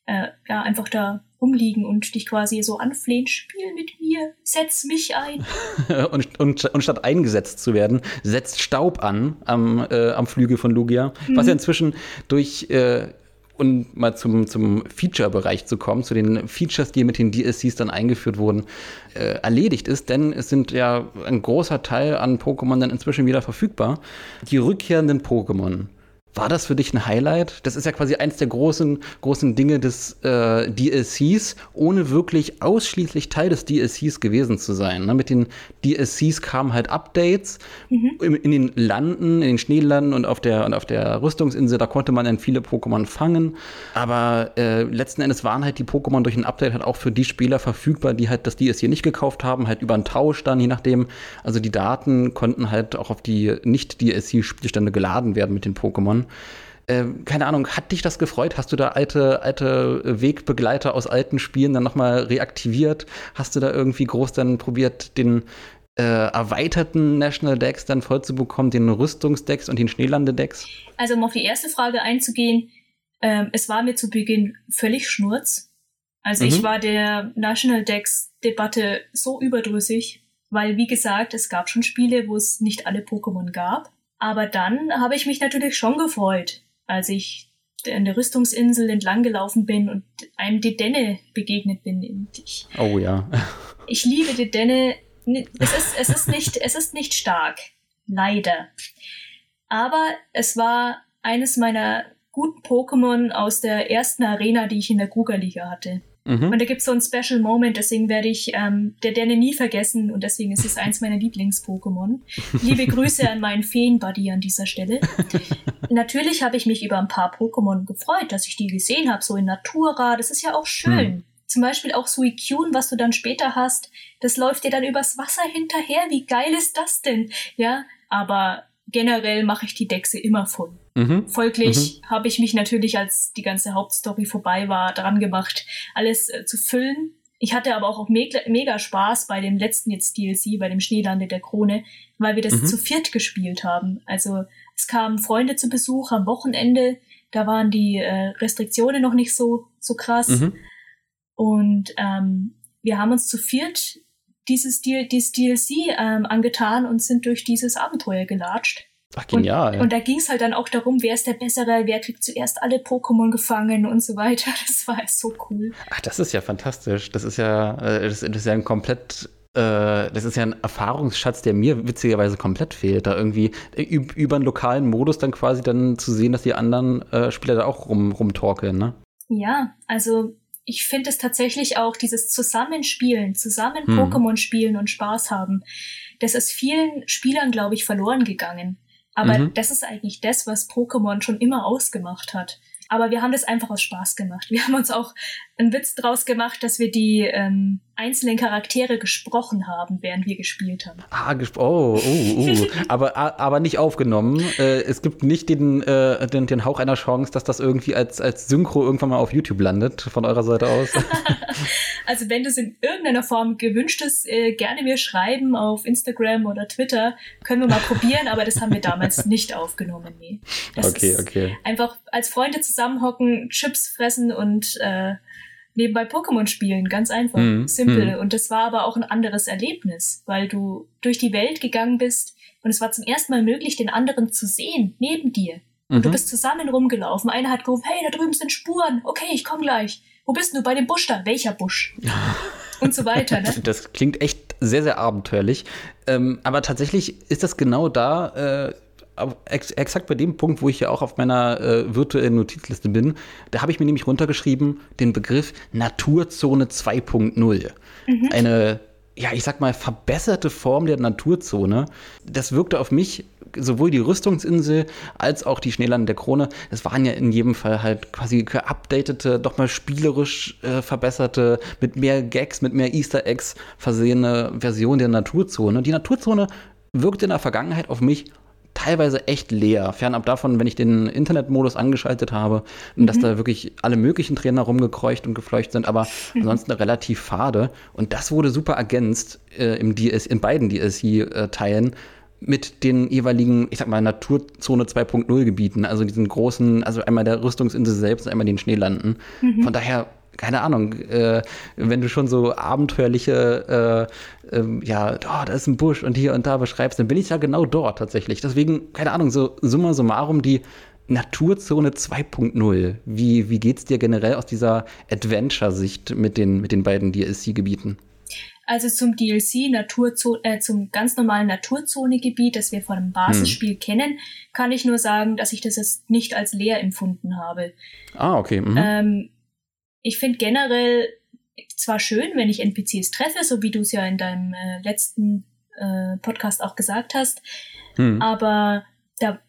äh, ja, einfach da rumliegen und dich quasi so anflehen, spiel mit mir, setz mich ein. und, und, und, statt eingesetzt zu werden, setzt Staub an am, äh, am Flügel von Lugia, mhm. was ja inzwischen durch äh, und mal zum, zum Feature-Bereich zu kommen, zu den Features, die mit den DLCs dann eingeführt wurden, äh, erledigt ist, denn es sind ja ein großer Teil an Pokémon dann inzwischen wieder verfügbar. Die rückkehrenden Pokémon war das für dich ein Highlight? Das ist ja quasi eins der großen, großen Dinge des äh, DLCs, ohne wirklich ausschließlich Teil des DLCs gewesen zu sein. Ne? Mit den DLCs kamen halt Updates mhm. in, in, den Landen, in den Schneelanden und auf der, und auf der Rüstungsinsel, da konnte man dann viele Pokémon fangen. Aber äh, letzten Endes waren halt die Pokémon durch ein Update halt auch für die Spieler verfügbar, die halt das DLC nicht gekauft haben, halt über einen Tausch dann, je nachdem. Also die Daten konnten halt auch auf die Nicht-DLC-Spielstände geladen werden mit den Pokémon. Äh, keine Ahnung, hat dich das gefreut? Hast du da alte, alte Wegbegleiter aus alten Spielen dann nochmal reaktiviert? Hast du da irgendwie groß dann probiert, den äh, erweiterten National Decks dann voll zu bekommen, den Rüstungsdecks und den Schneelandedecks? Also um auf die erste Frage einzugehen, ähm, es war mir zu Beginn völlig schnurz. Also mhm. ich war der National Decks Debatte so überdrüssig, weil wie gesagt, es gab schon Spiele, wo es nicht alle Pokémon gab. Aber dann habe ich mich natürlich schon gefreut, als ich an der Rüstungsinsel entlang gelaufen bin und einem Dedenne begegnet bin. Ich, oh ja. ich liebe Dedenne. Es ist, es ist nicht, es ist nicht stark. Leider. Aber es war eines meiner guten Pokémon aus der ersten Arena, die ich in der Kuga-Liga hatte. Mhm. Und da gibt's so ein Special Moment, deswegen werde ich ähm, der Denne nie vergessen und deswegen ist es eins meiner Lieblings-Pokémon. Liebe Grüße an meinen Feen-Buddy an dieser Stelle. Natürlich habe ich mich über ein paar Pokémon gefreut, dass ich die gesehen habe, so in Natura. Das ist ja auch schön. Mhm. Zum Beispiel auch Suicune, was du dann später hast, das läuft dir dann übers Wasser hinterher. Wie geil ist das denn? Ja, aber generell mache ich die Dechse immer voll. Mhm. Folglich mhm. habe ich mich natürlich, als die ganze Hauptstory vorbei war, dran gemacht, alles äh, zu füllen. Ich hatte aber auch me mega Spaß bei dem letzten jetzt DLC, bei dem Schneelande der Krone, weil wir das mhm. zu viert gespielt haben. Also es kamen Freunde zu Besuch am Wochenende, da waren die äh, Restriktionen noch nicht so, so krass. Mhm. Und ähm, wir haben uns zu viert dieses, dieses DLC ähm, angetan und sind durch dieses Abenteuer gelatscht. Ach, genial. Und, und da ging es halt dann auch darum, wer ist der Bessere, wer kriegt zuerst alle Pokémon gefangen und so weiter. Das war so cool. Ach, das ist ja fantastisch. Das ist ja, äh, das, das ist ja ein komplett äh, das ist ja ein Erfahrungsschatz, der mir witzigerweise komplett fehlt, da irgendwie über einen lokalen Modus dann quasi dann zu sehen, dass die anderen äh, Spieler da auch rum, rumtorkeln, ne? Ja, also ich finde es tatsächlich auch dieses Zusammenspielen, zusammen hm. Pokémon spielen und Spaß haben, das ist vielen Spielern, glaube ich, verloren gegangen. Aber mhm. das ist eigentlich das, was Pokémon schon immer ausgemacht hat. Aber wir haben das einfach aus Spaß gemacht. Wir haben uns auch einen Witz draus gemacht, dass wir die ähm, einzelnen Charaktere gesprochen haben, während wir gespielt haben. Ah, oh, oh, oh. aber, aber nicht aufgenommen. Äh, es gibt nicht den, äh, den, den Hauch einer Chance, dass das irgendwie als, als Synchro irgendwann mal auf YouTube landet, von eurer Seite aus. also wenn das in irgendeiner Form gewünscht ist, äh, gerne mir schreiben auf Instagram oder Twitter. Können wir mal probieren, aber das haben wir damals nicht aufgenommen. Nee. Das okay, okay. Einfach als Freunde zusammenhocken, Chips fressen und äh, nebenbei Pokémon spielen, ganz einfach, mhm. simpel. Mhm. Und das war aber auch ein anderes Erlebnis, weil du durch die Welt gegangen bist und es war zum ersten Mal möglich, den anderen zu sehen, neben dir. Und du mhm. bist zusammen rumgelaufen. Einer hat gerufen, hey, da drüben sind Spuren. Okay, ich komm gleich. Wo bist du? Bei dem Busch da. Welcher Busch? und so weiter. Ne? Das klingt echt sehr, sehr abenteuerlich. Ähm, aber tatsächlich ist das genau da, äh, ex exakt bei dem Punkt, wo ich ja auch auf meiner äh, virtuellen Notizliste bin, da habe ich mir nämlich runtergeschrieben den Begriff Naturzone 2.0. Mhm. Eine, ja, ich sag mal, verbesserte Form der Naturzone. Das wirkte auf mich sowohl die Rüstungsinsel als auch die Schneelande der Krone, das waren ja in jedem Fall halt quasi geupdatete, doch mal spielerisch äh, verbesserte, mit mehr Gags, mit mehr Easter Eggs versehene Version der Naturzone. Die Naturzone wirkte in der Vergangenheit auf mich teilweise echt leer. Fernab davon, wenn ich den Internetmodus angeschaltet habe, mhm. dass da wirklich alle möglichen Trainer rumgekreucht und gefleucht sind, aber mhm. ansonsten relativ fade. Und das wurde super ergänzt äh, im DS, in beiden DLC-Teilen mit den jeweiligen, ich sag mal, Naturzone 2.0 Gebieten, also diesen großen, also einmal der Rüstungsinsel selbst und einmal den Schneelanden. Mhm. Von daher keine Ahnung, äh, wenn du schon so abenteuerliche, äh, äh, ja, oh, da ist ein Busch und hier und da beschreibst, dann bin ich ja genau dort tatsächlich. Deswegen, keine Ahnung, so summa summarum die Naturzone 2.0. Wie, wie geht's dir generell aus dieser Adventure-Sicht mit den, mit den beiden DLC-Gebieten? Also zum DLC, Naturzone, äh, zum ganz normalen Naturzone-Gebiet, das wir von dem Basisspiel hm. kennen, kann ich nur sagen, dass ich das jetzt nicht als leer empfunden habe. Ah, okay. Mhm. Ähm, ich finde generell zwar schön, wenn ich NPCs treffe, so wie du es ja in deinem äh, letzten äh, Podcast auch gesagt hast, hm. aber da,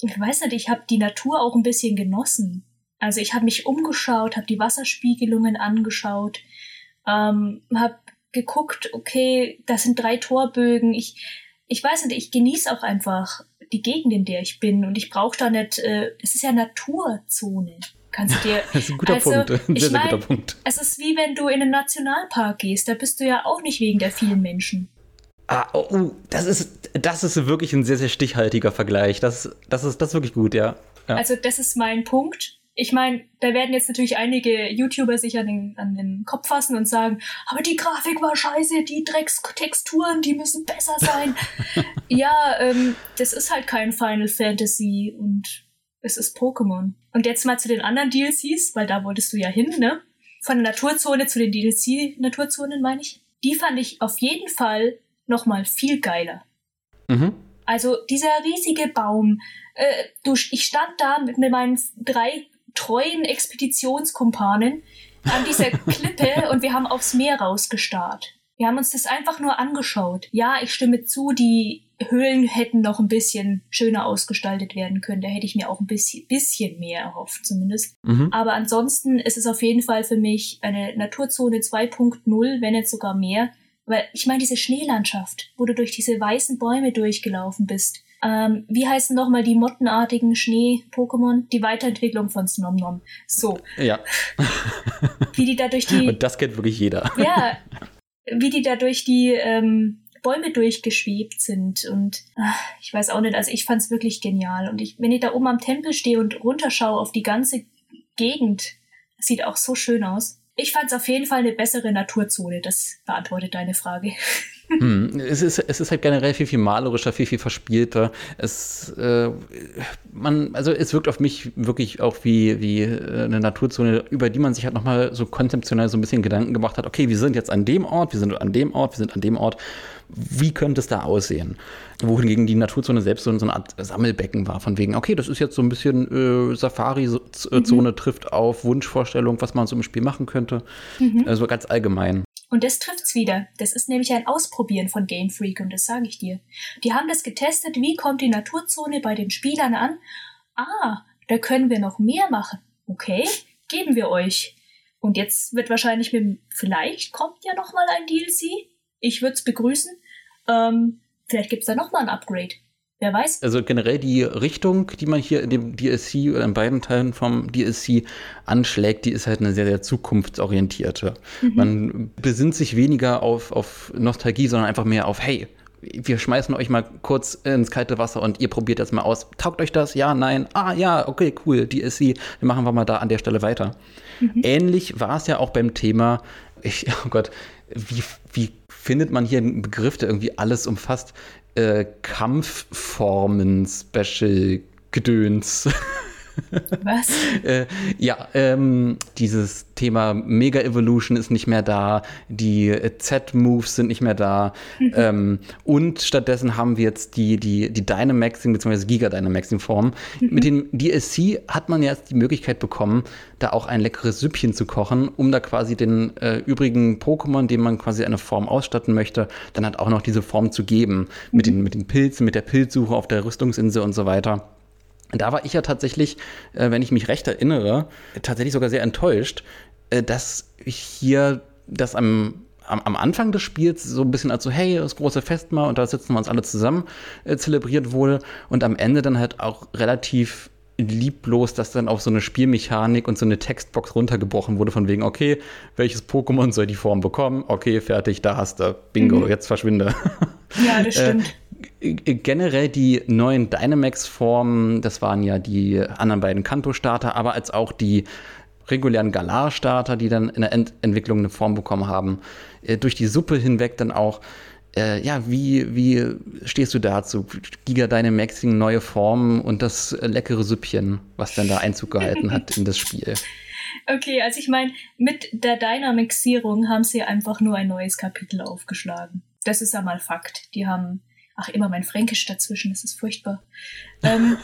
ich weiß nicht, ich habe die Natur auch ein bisschen genossen. Also ich habe mich umgeschaut, habe die Wasserspiegelungen angeschaut, ähm, habe geguckt, okay, das sind drei Torbögen. Ich, ich weiß nicht, ich genieße auch einfach die Gegend, in der ich bin und ich brauche da nicht, äh, es ist ja Naturzone. Kannst du dir. Das ist ein guter also, Punkt. Ein sehr, sehr mein, guter Punkt. Es ist wie wenn du in einen Nationalpark gehst. Da bist du ja auch nicht wegen der vielen Menschen. Ah, oh, oh, das ist, das ist wirklich ein sehr, sehr stichhaltiger Vergleich. Das, das, ist, das ist wirklich gut, ja. ja. Also, das ist mein Punkt. Ich meine, da werden jetzt natürlich einige YouTuber sich an den, an den Kopf fassen und sagen, aber die Grafik war scheiße, die Dreckstexturen, die müssen besser sein. ja, ähm, das ist halt kein Final Fantasy und es ist Pokémon. Und jetzt mal zu den anderen DLCs, weil da wolltest du ja hin, ne? Von der Naturzone zu den DLC-Naturzonen, meine ich. Die fand ich auf jeden Fall noch mal viel geiler. Mhm. Also dieser riesige Baum. Äh, du, ich stand da mit, mit meinen drei treuen Expeditionskumpanen an dieser Klippe und wir haben aufs Meer rausgestarrt. Wir haben uns das einfach nur angeschaut. Ja, ich stimme zu, die Höhlen hätten noch ein bisschen schöner ausgestaltet werden können. Da hätte ich mir auch ein bisschen, bisschen mehr erhofft, zumindest. Mhm. Aber ansonsten ist es auf jeden Fall für mich eine Naturzone 2.0, wenn nicht sogar mehr. Weil ich meine, diese Schneelandschaft, wo du durch diese weißen Bäume durchgelaufen bist. Ähm, wie heißen nochmal die mottenartigen Schnee-Pokémon? Die Weiterentwicklung von Snomnom. So. Ja. wie die da durch die. Und das kennt wirklich jeder. Ja, wie die da durch die ähm, Bäume durchgeschwebt sind und ach, ich weiß auch nicht, also ich fand's wirklich genial und ich, wenn ich da oben am Tempel stehe und runterschaue auf die ganze Gegend, sieht auch so schön aus. Ich fand's auf jeden Fall eine bessere Naturzone. Das beantwortet deine Frage. Hm, es, ist, es ist halt generell viel, viel malerischer, viel, viel verspielter. Es, äh, man, also es wirkt auf mich wirklich auch wie, wie äh, eine Naturzone, über die man sich halt nochmal so konzeptionell so ein bisschen Gedanken gemacht hat. Okay, wir sind jetzt an dem Ort, wir sind an dem Ort, wir sind an dem Ort wie könnte es da aussehen? Wohingegen die Naturzone selbst so eine Art Sammelbecken war, von wegen, okay, das ist jetzt so ein bisschen äh, Safari-Zone, mhm. trifft auf Wunschvorstellung, was man so im Spiel machen könnte. Mhm. Also ganz allgemein. Und das trifft's wieder. Das ist nämlich ein Ausprobieren von Game Freak und das sage ich dir. Die haben das getestet, wie kommt die Naturzone bei den Spielern an? Ah, da können wir noch mehr machen. Okay, geben wir euch. Und jetzt wird wahrscheinlich mit, vielleicht kommt ja noch mal ein DLC. Ich würde es begrüßen. Ähm, vielleicht gibt es da nochmal ein Upgrade. Wer weiß? Also generell die Richtung, die man hier in dem DLC oder in beiden Teilen vom DLC anschlägt, die ist halt eine sehr, sehr zukunftsorientierte. Mhm. Man besinnt sich weniger auf, auf Nostalgie, sondern einfach mehr auf, hey, wir schmeißen euch mal kurz ins kalte Wasser und ihr probiert das mal aus. Taugt euch das? Ja, nein. Ah, ja, okay, cool. DLC. Wir machen wir mal da an der Stelle weiter. Mhm. Ähnlich war es ja auch beim Thema, ich, oh Gott, wie, wie findet man hier einen Begriff, der irgendwie alles umfasst? Äh, Kampfformen, Special Gedöns. Was? äh, ja, ähm, dieses Thema Mega Evolution ist nicht mehr da, die Z-Moves sind nicht mehr da. Mhm. Ähm, und stattdessen haben wir jetzt die, die, die Dynamaxing bzw. Giga Dynamaxing Form. Mhm. Mit dem DLC hat man jetzt die Möglichkeit bekommen, da auch ein leckeres Süppchen zu kochen, um da quasi den äh, übrigen Pokémon, dem man quasi eine Form ausstatten möchte, dann halt auch noch diese Form zu geben. Mhm. Mit, den, mit den Pilzen, mit der Pilzsuche auf der Rüstungsinsel und so weiter. Da war ich ja tatsächlich, äh, wenn ich mich recht erinnere, tatsächlich sogar sehr enttäuscht, äh, dass ich hier das am, am, Anfang des Spiels so ein bisschen als so, hey, das große Fest mal und da sitzen wir uns alle zusammen äh, zelebriert wurde und am Ende dann halt auch relativ lieblos, dass dann auf so eine Spielmechanik und so eine Textbox runtergebrochen wurde, von wegen, okay, welches Pokémon soll die Form bekommen? Okay, fertig, da hast du. Bingo, mhm. jetzt verschwinde. Ja, das stimmt. Äh, generell die neuen Dynamax-Formen, das waren ja die anderen beiden Kanto-Starter, aber als auch die regulären Galar-Starter, die dann in der Ent Entwicklung eine Form bekommen haben, äh, durch die Suppe hinweg dann auch. Äh, ja, wie, wie stehst du dazu? Giga Dynamaxing, neue Formen und das leckere Süppchen, was dann da Einzug gehalten hat in das Spiel. Okay, also ich meine, mit der Dynamixierung haben sie einfach nur ein neues Kapitel aufgeschlagen. Das ist ja mal Fakt. Die haben Ach, immer mein Fränkisch dazwischen, das ist furchtbar. Ähm,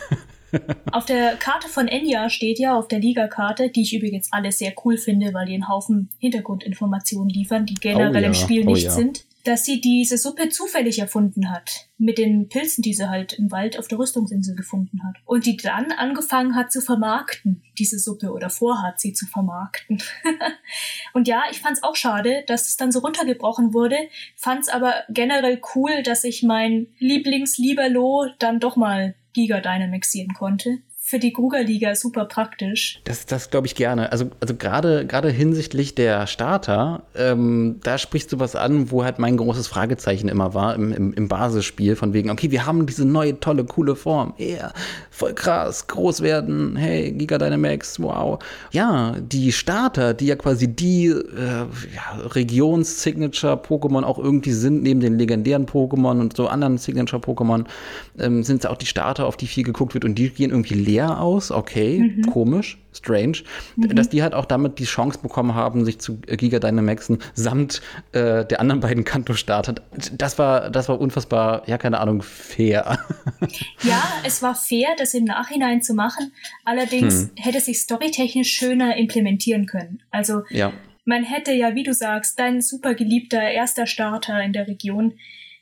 auf der Karte von Enya steht ja, auf der Liga-Karte, die ich übrigens alle sehr cool finde, weil die einen Haufen Hintergrundinformationen liefern, die generell oh ja, im Spiel oh nicht ja. sind dass sie diese Suppe zufällig erfunden hat. Mit den Pilzen, die sie halt im Wald auf der Rüstungsinsel gefunden hat. Und die dann angefangen hat zu vermarkten, diese Suppe, oder vorhat, sie zu vermarkten. und ja, ich fand's auch schade, dass es dann so runtergebrochen wurde, fand's aber generell cool, dass ich mein Lieblings-Liberlo dann doch mal Giga Dynamaxieren konnte für die Gruger-Liga super praktisch. Das, das glaube ich gerne. Also, also gerade gerade hinsichtlich der Starter, ähm, da sprichst du was an, wo halt mein großes Fragezeichen immer war im, im, im Basisspiel, von wegen, okay, wir haben diese neue, tolle, coole Form. Yeah, voll krass, groß werden, hey, Giga Dynamax, wow. Ja, die Starter, die ja quasi die äh, ja, Regions-Signature-Pokémon auch irgendwie sind, neben den legendären Pokémon und so anderen Signature-Pokémon, ähm, sind es auch die Starter, auf die viel geguckt wird und die gehen irgendwie leer aus, okay, mhm. komisch, strange, mhm. dass die halt auch damit die Chance bekommen haben, sich zu Giga Dynamaxen samt äh, der anderen beiden Kanto-Starter. Das war, das war unfassbar, ja, keine Ahnung, fair. Ja, es war fair, das im Nachhinein zu machen. Allerdings hm. hätte sich storytechnisch schöner implementieren können. Also, ja. man hätte ja, wie du sagst, dein super geliebter erster Starter in der Region,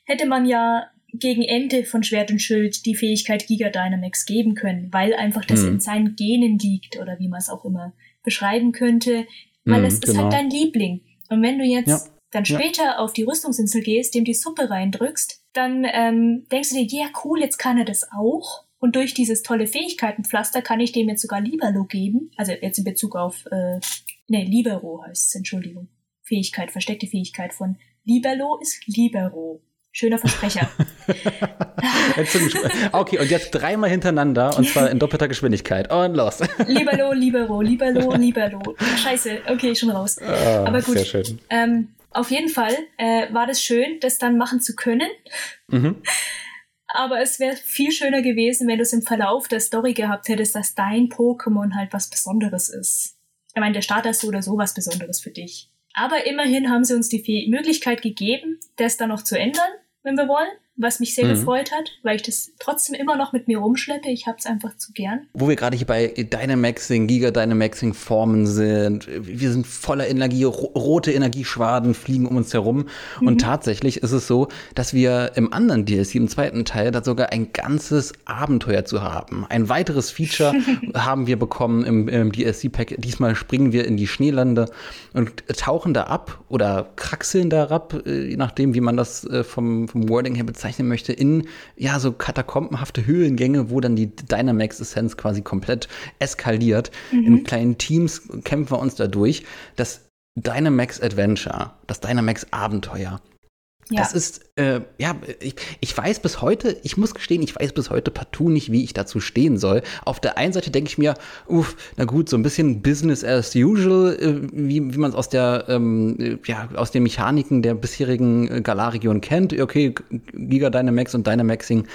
hätte man ja gegen Ende von Schwert und Schild die Fähigkeit Giga Dynamax geben können, weil einfach das hm. in seinen Genen liegt oder wie man es auch immer beschreiben könnte, weil hm, es genau. ist halt genau. dein Liebling. Und wenn du jetzt ja. dann später ja. auf die Rüstungsinsel gehst, dem die Suppe reindrückst, dann ähm, denkst du dir, ja cool, jetzt kann er das auch. Und durch dieses tolle Fähigkeitenpflaster kann ich dem jetzt sogar Libero geben. Also jetzt in Bezug auf, äh, ne, Libero heißt es, Entschuldigung. Fähigkeit, versteckte Fähigkeit von Libero ist Libero. Schöner Versprecher. okay, und jetzt dreimal hintereinander und zwar in doppelter Geschwindigkeit. Und los. Liberlo, Libero, Liberlo, Libero. Scheiße, okay, schon raus. Ah, Aber gut. Sehr schön. Ähm, auf jeden Fall äh, war das schön, das dann machen zu können. Mhm. Aber es wäre viel schöner gewesen, wenn du es im Verlauf der Story gehabt hättest, dass dein Pokémon halt was Besonderes ist. Ich meine, der Starter ist so oder so was Besonderes für dich. Aber immerhin haben sie uns die Möglichkeit gegeben, das dann noch zu ändern wenn wir wollen was mich sehr mhm. gefreut hat, weil ich das trotzdem immer noch mit mir rumschleppe. Ich habe es einfach zu gern. Wo wir gerade hier bei Dynamaxing, Giga Dynamaxing Formen sind, wir sind voller Energie, rote Energieschwaden fliegen um uns herum. Mhm. Und tatsächlich ist es so, dass wir im anderen DLC, im zweiten Teil, da sogar ein ganzes Abenteuer zu haben. Ein weiteres Feature haben wir bekommen im, im DLC-Pack. Diesmal springen wir in die Schneelande und tauchen da ab oder kraxeln da ab, äh, je nachdem, wie man das äh, vom, vom Wording her bezeichnet bezeichnen möchte, in ja so katakombenhafte Höhlengänge, wo dann die Dynamax-Essenz quasi komplett eskaliert. Mhm. In kleinen Teams kämpfen wir uns da durch. Das Dynamax Adventure, das Dynamax Abenteuer ja. Das ist, äh, ja, ich, ich weiß bis heute, ich muss gestehen, ich weiß bis heute partout nicht, wie ich dazu stehen soll. Auf der einen Seite denke ich mir, uff, na gut, so ein bisschen Business as usual, äh, wie, wie man es aus der, ähm, äh, ja, aus den Mechaniken der bisherigen äh, Galar-Region kennt. Okay, Giga Dynamax und Dynamaxing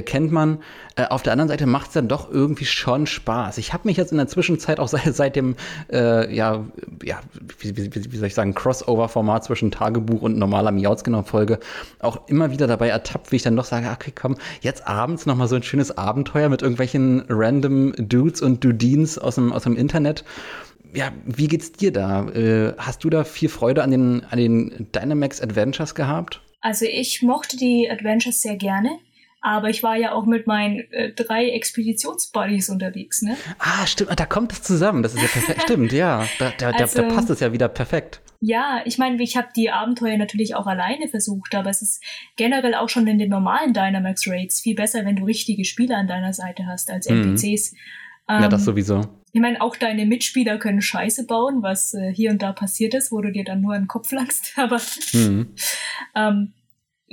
kennt man. Äh, auf der anderen Seite macht es dann doch irgendwie schon Spaß. Ich habe mich jetzt in der Zwischenzeit auch seit, seit dem, äh, ja, ja wie, wie, wie, soll ich sagen, Crossover-Format zwischen Tagebuch und normaler Miauts-Genau-Folge auch immer wieder dabei ertappt, wie ich dann doch sage, okay, komm, jetzt abends noch mal so ein schönes Abenteuer mit irgendwelchen random Dudes und Dudines aus dem, aus dem Internet ja, wie geht's dir da? Äh, hast du da viel Freude an den, an den Dynamax Adventures gehabt? Also ich mochte die Adventures sehr gerne. Aber ich war ja auch mit meinen äh, drei Expeditionsbuddies unterwegs, ne? Ah, stimmt, da kommt es zusammen. Das ist ja perfekt. stimmt, ja. Da, da, also, da, passt es ja wieder perfekt. Ja, ich meine, ich habe die Abenteuer natürlich auch alleine versucht, aber es ist generell auch schon in den normalen Dynamax Raids viel besser, wenn du richtige Spieler an deiner Seite hast als NPCs. Mhm. Ähm, ja, das ähm, sowieso. Ich meine, auch deine Mitspieler können Scheiße bauen, was äh, hier und da passiert ist, wo du dir dann nur einen Kopf langst. Aber mhm. ähm,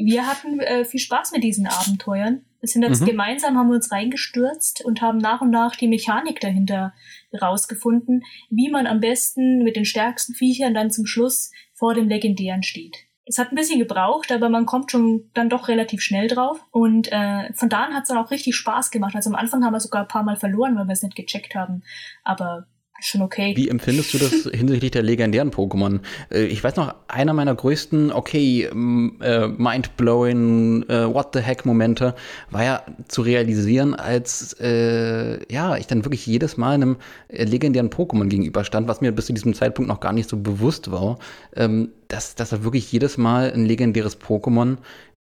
wir hatten äh, viel Spaß mit diesen Abenteuern. Wir sind jetzt mhm. gemeinsam, haben wir uns reingestürzt und haben nach und nach die Mechanik dahinter rausgefunden, wie man am besten mit den stärksten Viechern dann zum Schluss vor dem Legendären steht. Es hat ein bisschen gebraucht, aber man kommt schon dann doch relativ schnell drauf. Und äh, von da an hat es dann auch richtig Spaß gemacht. Also am Anfang haben wir sogar ein paar Mal verloren, weil wir es nicht gecheckt haben. Aber schon okay. Wie empfindest du das hinsichtlich der legendären Pokémon? Äh, ich weiß noch, einer meiner größten, okay, äh, mind-blowing, äh, what the heck Momente war ja zu realisieren, als äh, ja, ich dann wirklich jedes Mal einem legendären Pokémon gegenüberstand, was mir bis zu diesem Zeitpunkt noch gar nicht so bewusst war, ähm, dass, dass er wirklich jedes Mal ein legendäres Pokémon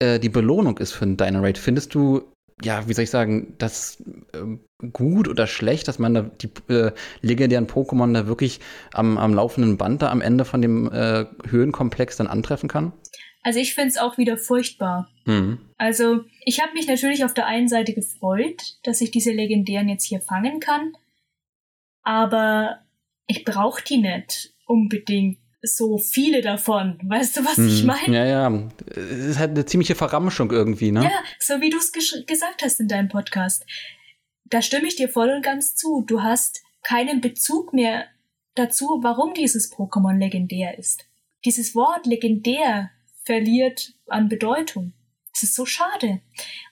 die Belohnung ist für ein Dynarite. Findest du ja, wie soll ich sagen, das äh, gut oder schlecht, dass man da die äh, legendären Pokémon da wirklich am, am laufenden Band da am Ende von dem äh, Höhenkomplex dann antreffen kann? Also ich finde es auch wieder furchtbar. Mhm. Also ich habe mich natürlich auf der einen Seite gefreut, dass ich diese legendären jetzt hier fangen kann, aber ich brauche die nicht unbedingt so viele davon. Weißt du, was hm, ich meine? Ja, ja. Es ist halt eine ziemliche Verramschung irgendwie, ne? Ja, so wie du es gesagt hast in deinem Podcast. Da stimme ich dir voll und ganz zu. Du hast keinen Bezug mehr dazu, warum dieses Pokémon legendär ist. Dieses Wort legendär verliert an Bedeutung. Es ist so schade.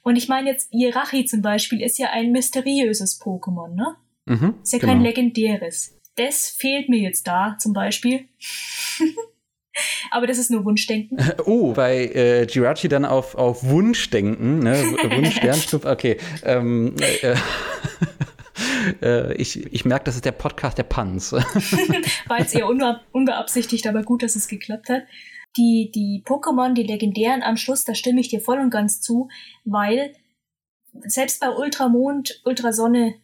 Und ich meine jetzt, Jirachi zum Beispiel ist ja ein mysteriöses Pokémon, ne? Mhm, ist ja genau. kein legendäres das fehlt mir jetzt da zum Beispiel. Aber das ist nur Wunschdenken. Oh, bei äh, Girachi dann auf, auf Wunschdenken, ne? Wunsch Sternstufe, okay. Ähm, äh, äh, ich, ich merke, das ist der Podcast der Panz. War jetzt eher unbe unbeabsichtigt, aber gut, dass es geklappt hat. Die, die Pokémon, die legendären am Schluss, da stimme ich dir voll und ganz zu, weil selbst bei Ultramond, Ultrasonne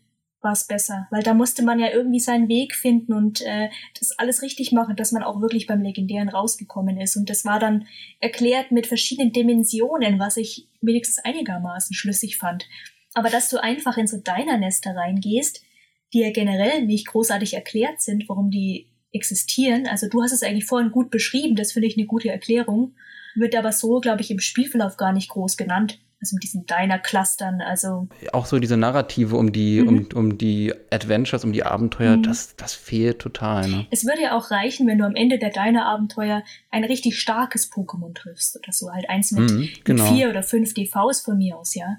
war es besser, weil da musste man ja irgendwie seinen Weg finden und äh, das alles richtig machen, dass man auch wirklich beim Legendären rausgekommen ist. Und das war dann erklärt mit verschiedenen Dimensionen, was ich wenigstens einigermaßen schlüssig fand. Aber dass du einfach in so deiner Nester reingehst, die ja generell nicht großartig erklärt sind, warum die existieren. Also du hast es eigentlich vorhin gut beschrieben, das finde ich eine gute Erklärung, wird aber so, glaube ich, im Spielverlauf gar nicht groß genannt also mit diesen Diner-Clustern, also. Auch so diese Narrative um die, mhm. um, um die Adventures, um die Abenteuer, mhm. das, das fehlt total. Ne? Es würde ja auch reichen, wenn du am Ende der Diner-Abenteuer ein richtig starkes Pokémon triffst oder so, halt eins mit, mhm, genau. mit vier oder fünf DVs von mir aus, ja.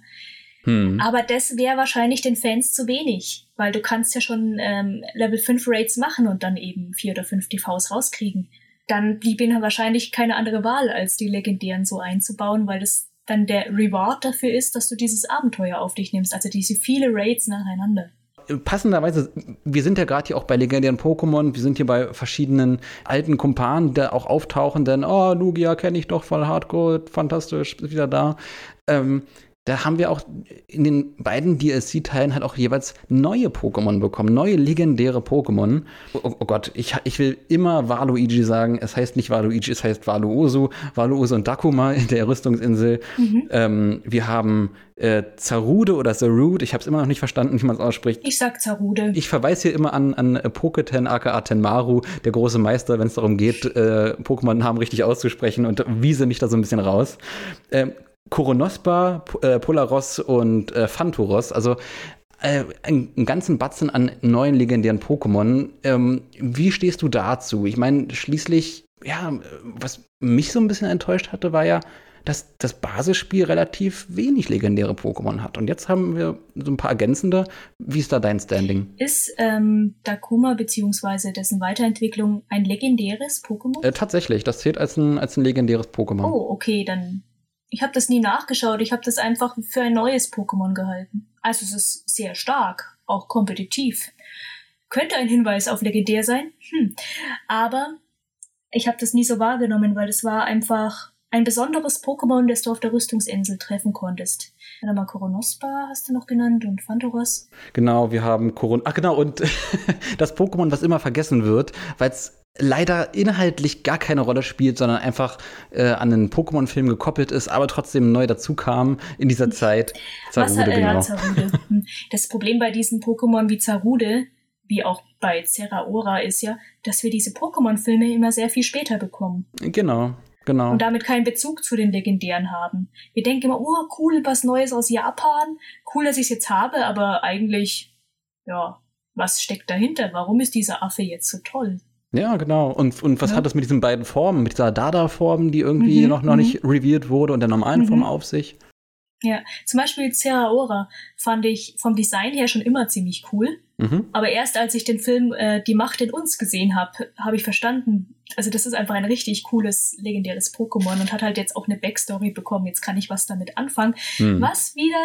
Mhm. Aber das wäre wahrscheinlich den Fans zu wenig, weil du kannst ja schon ähm, Level 5 Raids machen und dann eben vier oder fünf DVs rauskriegen. Dann blieb ihnen wahrscheinlich keine andere Wahl, als die legendären so einzubauen, weil das dann der Reward dafür ist, dass du dieses Abenteuer auf dich nimmst, also diese viele Raids nacheinander passenderweise, wir sind ja gerade hier auch bei legendären Pokémon, wir sind hier bei verschiedenen alten Kumpanen, die auch auftauchen, denn, oh, Lugia kenne ich doch voll Hardcore, fantastisch, wieder da. Ähm, da haben wir auch in den beiden DLC-Teilen halt auch jeweils neue Pokémon bekommen, neue legendäre Pokémon. Oh, oh, Gott, ich, ich will immer Waluigi sagen. Es heißt nicht Waluigi, es heißt Waluosu. Waluosu und Dakuma in der Rüstungsinsel. Mhm. Ähm, wir haben äh, Zarude oder Zarude, ich habe es immer noch nicht verstanden, wie man es ausspricht. Ich sag Zarude. Ich verweise hier immer an, an Poketen aka Tenmaru, der große Meister, wenn es darum geht, äh, Pokémon-Namen richtig auszusprechen und wiese mich da so ein bisschen raus. Ähm, Koronospa, äh, Polaros und äh, Phantoros. Also äh, einen, einen ganzen Batzen an neuen legendären Pokémon. Ähm, wie stehst du dazu? Ich meine, schließlich ja, was mich so ein bisschen enttäuscht hatte, war ja, dass das Basisspiel relativ wenig legendäre Pokémon hat. Und jetzt haben wir so ein paar ergänzende. Wie ist da dein Standing? Ist ähm, Dakuma bzw. dessen Weiterentwicklung ein legendäres Pokémon? Äh, tatsächlich, das zählt als ein, als ein legendäres Pokémon. Oh, okay, dann. Ich habe das nie nachgeschaut. Ich habe das einfach für ein neues Pokémon gehalten. Also es ist sehr stark, auch kompetitiv. Könnte ein Hinweis auf legendär sein. Hm. Aber ich habe das nie so wahrgenommen, weil es war einfach ein besonderes Pokémon, das du auf der Rüstungsinsel treffen konntest. Warte mal, Koronospa hast du noch genannt und Phantoros. Genau, wir haben Koron. Ach genau, und das Pokémon, was immer vergessen wird, weil es leider inhaltlich gar keine Rolle spielt, sondern einfach äh, an einen Pokémon-Film gekoppelt ist, aber trotzdem neu dazu kam in dieser Zeit. Zarude, Was, äh, genau. Zarude. Hm. Das Problem bei diesen Pokémon wie Zarude, wie auch bei Zeraora, ist ja, dass wir diese Pokémon-Filme immer sehr viel später bekommen. Genau. Genau. Und damit keinen Bezug zu den legendären haben. Wir denken immer, oh, cool, was Neues aus Japan. Cool, dass ich es jetzt habe, aber eigentlich, ja, was steckt dahinter? Warum ist dieser Affe jetzt so toll? Ja, genau. Und, und was ja. hat das mit diesen beiden Formen, mit dieser Dada-Form, die irgendwie mhm, noch, noch nicht mhm. revealed wurde und der normalen mhm. Form auf sich? Ja, zum Beispiel Zeraora fand ich vom Design her schon immer ziemlich cool. Mhm. Aber erst als ich den Film äh, Die Macht in uns gesehen habe, habe ich verstanden, also das ist einfach ein richtig cooles, legendäres Pokémon und hat halt jetzt auch eine Backstory bekommen. Jetzt kann ich was damit anfangen. Mhm. Was wieder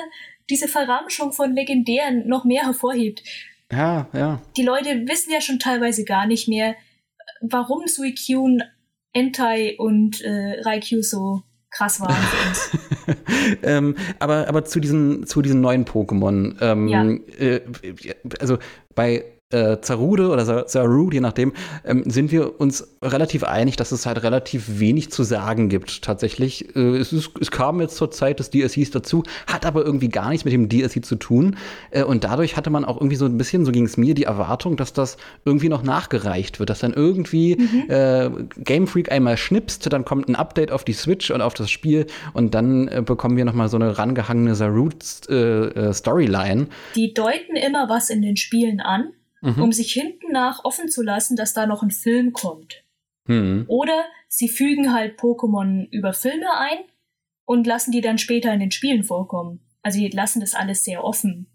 diese Verramschung von Legendären noch mehr hervorhebt. Ja, ja. Die Leute wissen ja schon teilweise gar nicht mehr, warum Suikyun, Entei und äh, Raikyu so krass waren für uns. ähm, aber, aber zu diesen, zu diesen neuen Pokémon. Ähm, ja. äh, also bei äh, Zarude oder Zarud, je nachdem, ähm, sind wir uns relativ einig, dass es halt relativ wenig zu sagen gibt. Tatsächlich, äh, es, ist, es kam jetzt zur Zeit des DLCs dazu, hat aber irgendwie gar nichts mit dem DLC zu tun. Äh, und dadurch hatte man auch irgendwie so ein bisschen, so ging es mir, die Erwartung, dass das irgendwie noch nachgereicht wird, dass dann irgendwie mhm. äh, Game Freak einmal schnipst, dann kommt ein Update auf die Switch und auf das Spiel und dann äh, bekommen wir noch mal so eine rangehangene Zarud-Storyline. Äh, die deuten immer was in den Spielen an mhm. um sich hinten nach offen zu lassen, dass da noch ein Film kommt. Mhm. Oder sie fügen halt Pokémon über Filme ein und lassen die dann später in den Spielen vorkommen. Also die lassen das alles sehr offen,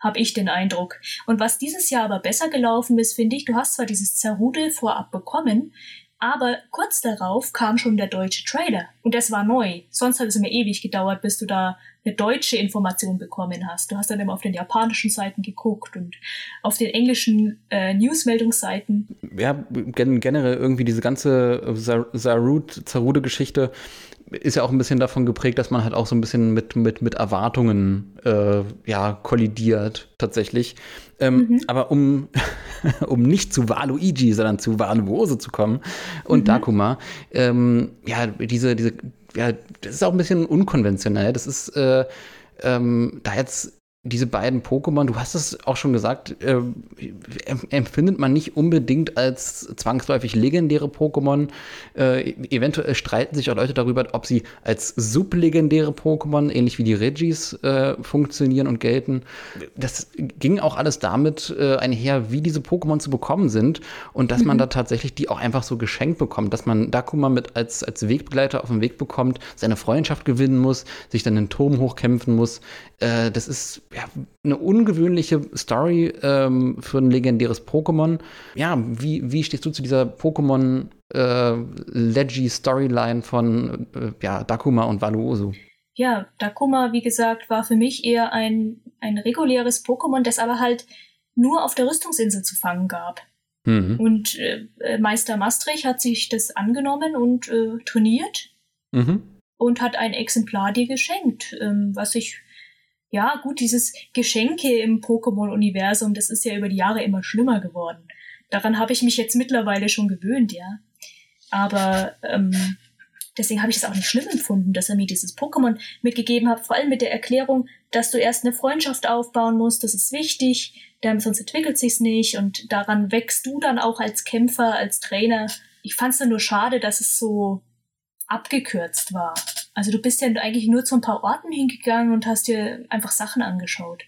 habe ich den Eindruck. Und was dieses Jahr aber besser gelaufen ist, finde ich, du hast zwar dieses Zerrude vorab bekommen, aber kurz darauf kam schon der deutsche Trailer. Und das war neu. Sonst hat es immer ewig gedauert, bis du da eine deutsche Information bekommen hast. Du hast dann immer auf den japanischen Seiten geguckt und auf den englischen äh, Newsmeldungsseiten. Ja, gen generell irgendwie diese ganze Zarude-Geschichte ist ja auch ein bisschen davon geprägt, dass man halt auch so ein bisschen mit, mit, mit Erwartungen äh, ja, kollidiert, tatsächlich. Ähm, mhm. Aber um, um nicht zu Waluigi, sondern zu Vanuose zu kommen und mhm. Dakuma, ähm, ja, diese, diese, ja, das ist auch ein bisschen unkonventionell. Das ist, äh, ähm, da jetzt diese beiden Pokémon, du hast es auch schon gesagt, äh, empfindet man nicht unbedingt als zwangsläufig legendäre Pokémon. Äh, eventuell streiten sich auch Leute darüber, ob sie als sublegendäre Pokémon, ähnlich wie die Regis, äh, funktionieren und gelten. Das ging auch alles damit äh, einher, wie diese Pokémon zu bekommen sind und dass mhm. man da tatsächlich die auch einfach so geschenkt bekommt, dass man Dakuma mit als, als Wegbegleiter auf den Weg bekommt, seine Freundschaft gewinnen muss, sich dann den Turm hochkämpfen muss. Äh, das ist ja, eine ungewöhnliche Story ähm, für ein legendäres Pokémon. Ja, wie, wie stehst du zu dieser Pokémon äh, Leggy Storyline von äh, ja, Dakuma und Valuoso? Ja, Dakuma, wie gesagt, war für mich eher ein, ein reguläres Pokémon, das aber halt nur auf der Rüstungsinsel zu fangen gab. Mhm. Und äh, Meister Maastricht hat sich das angenommen und äh, trainiert mhm. und hat ein Exemplar dir geschenkt, ähm, was ich ja, gut, dieses Geschenke im Pokémon-Universum, das ist ja über die Jahre immer schlimmer geworden. Daran habe ich mich jetzt mittlerweile schon gewöhnt, ja. Aber ähm, deswegen habe ich es auch nicht schlimm empfunden, dass er mir dieses Pokémon mitgegeben hat, vor allem mit der Erklärung, dass du erst eine Freundschaft aufbauen musst, das ist wichtig, denn sonst entwickelt sich's nicht und daran wächst du dann auch als Kämpfer, als Trainer. Ich fand es dann nur schade, dass es so abgekürzt war. Also du bist ja eigentlich nur zu ein paar Orten hingegangen und hast dir einfach Sachen angeschaut.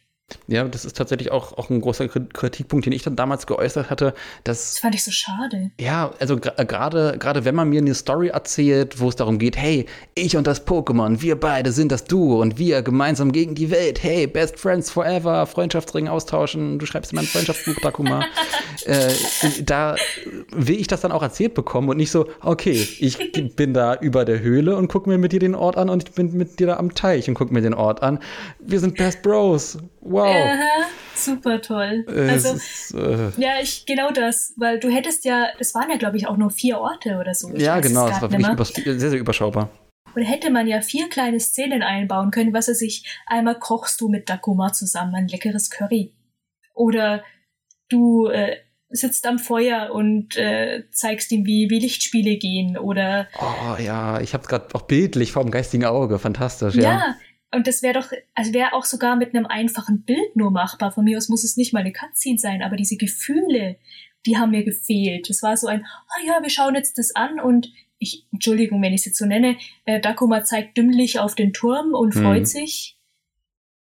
Ja, das ist tatsächlich auch, auch ein großer Kritikpunkt, den ich dann damals geäußert hatte. Dass, das fand ich so schade. Ja, also äh, gerade gerade wenn man mir eine Story erzählt, wo es darum geht, hey, ich und das Pokémon, wir beide sind das Duo und wir gemeinsam gegen die Welt, hey, best friends forever, Freundschaftsring austauschen, du schreibst in mein Freundschaftsbuch, Takuma. äh, da will ich das dann auch erzählt bekommen und nicht so, okay, ich bin da über der Höhle und gucke mir mit dir den Ort an und ich bin mit dir da am Teich und gucke mir den Ort an. Wir sind Best Bros. Wow. Aha, super toll. Äh, also, ist, äh, ja, ich, genau das, weil du hättest ja, es waren ja, glaube ich, auch nur vier Orte oder so. Ja, genau, es war wirklich sehr, sehr überschaubar. Und hätte man ja vier kleine Szenen einbauen können, was er sich, einmal kochst du mit Dakuma zusammen ein leckeres Curry. Oder du äh, sitzt am Feuer und äh, zeigst ihm, wie, wie Lichtspiele gehen. Oder. Oh ja, ich habe gerade auch bildlich vor dem geistigen Auge. Fantastisch, ja. Ja, und das wäre doch, also wäre auch sogar mit einem einfachen Bild nur machbar. Von mir aus muss es nicht mal eine Cutscene sein, aber diese Gefühle, die haben mir gefehlt. Das war so ein, ah ja, wir schauen jetzt das an und ich, Entschuldigung, wenn ich es jetzt so nenne, äh, Dakuma zeigt dümmlich auf den Turm und hm. freut sich.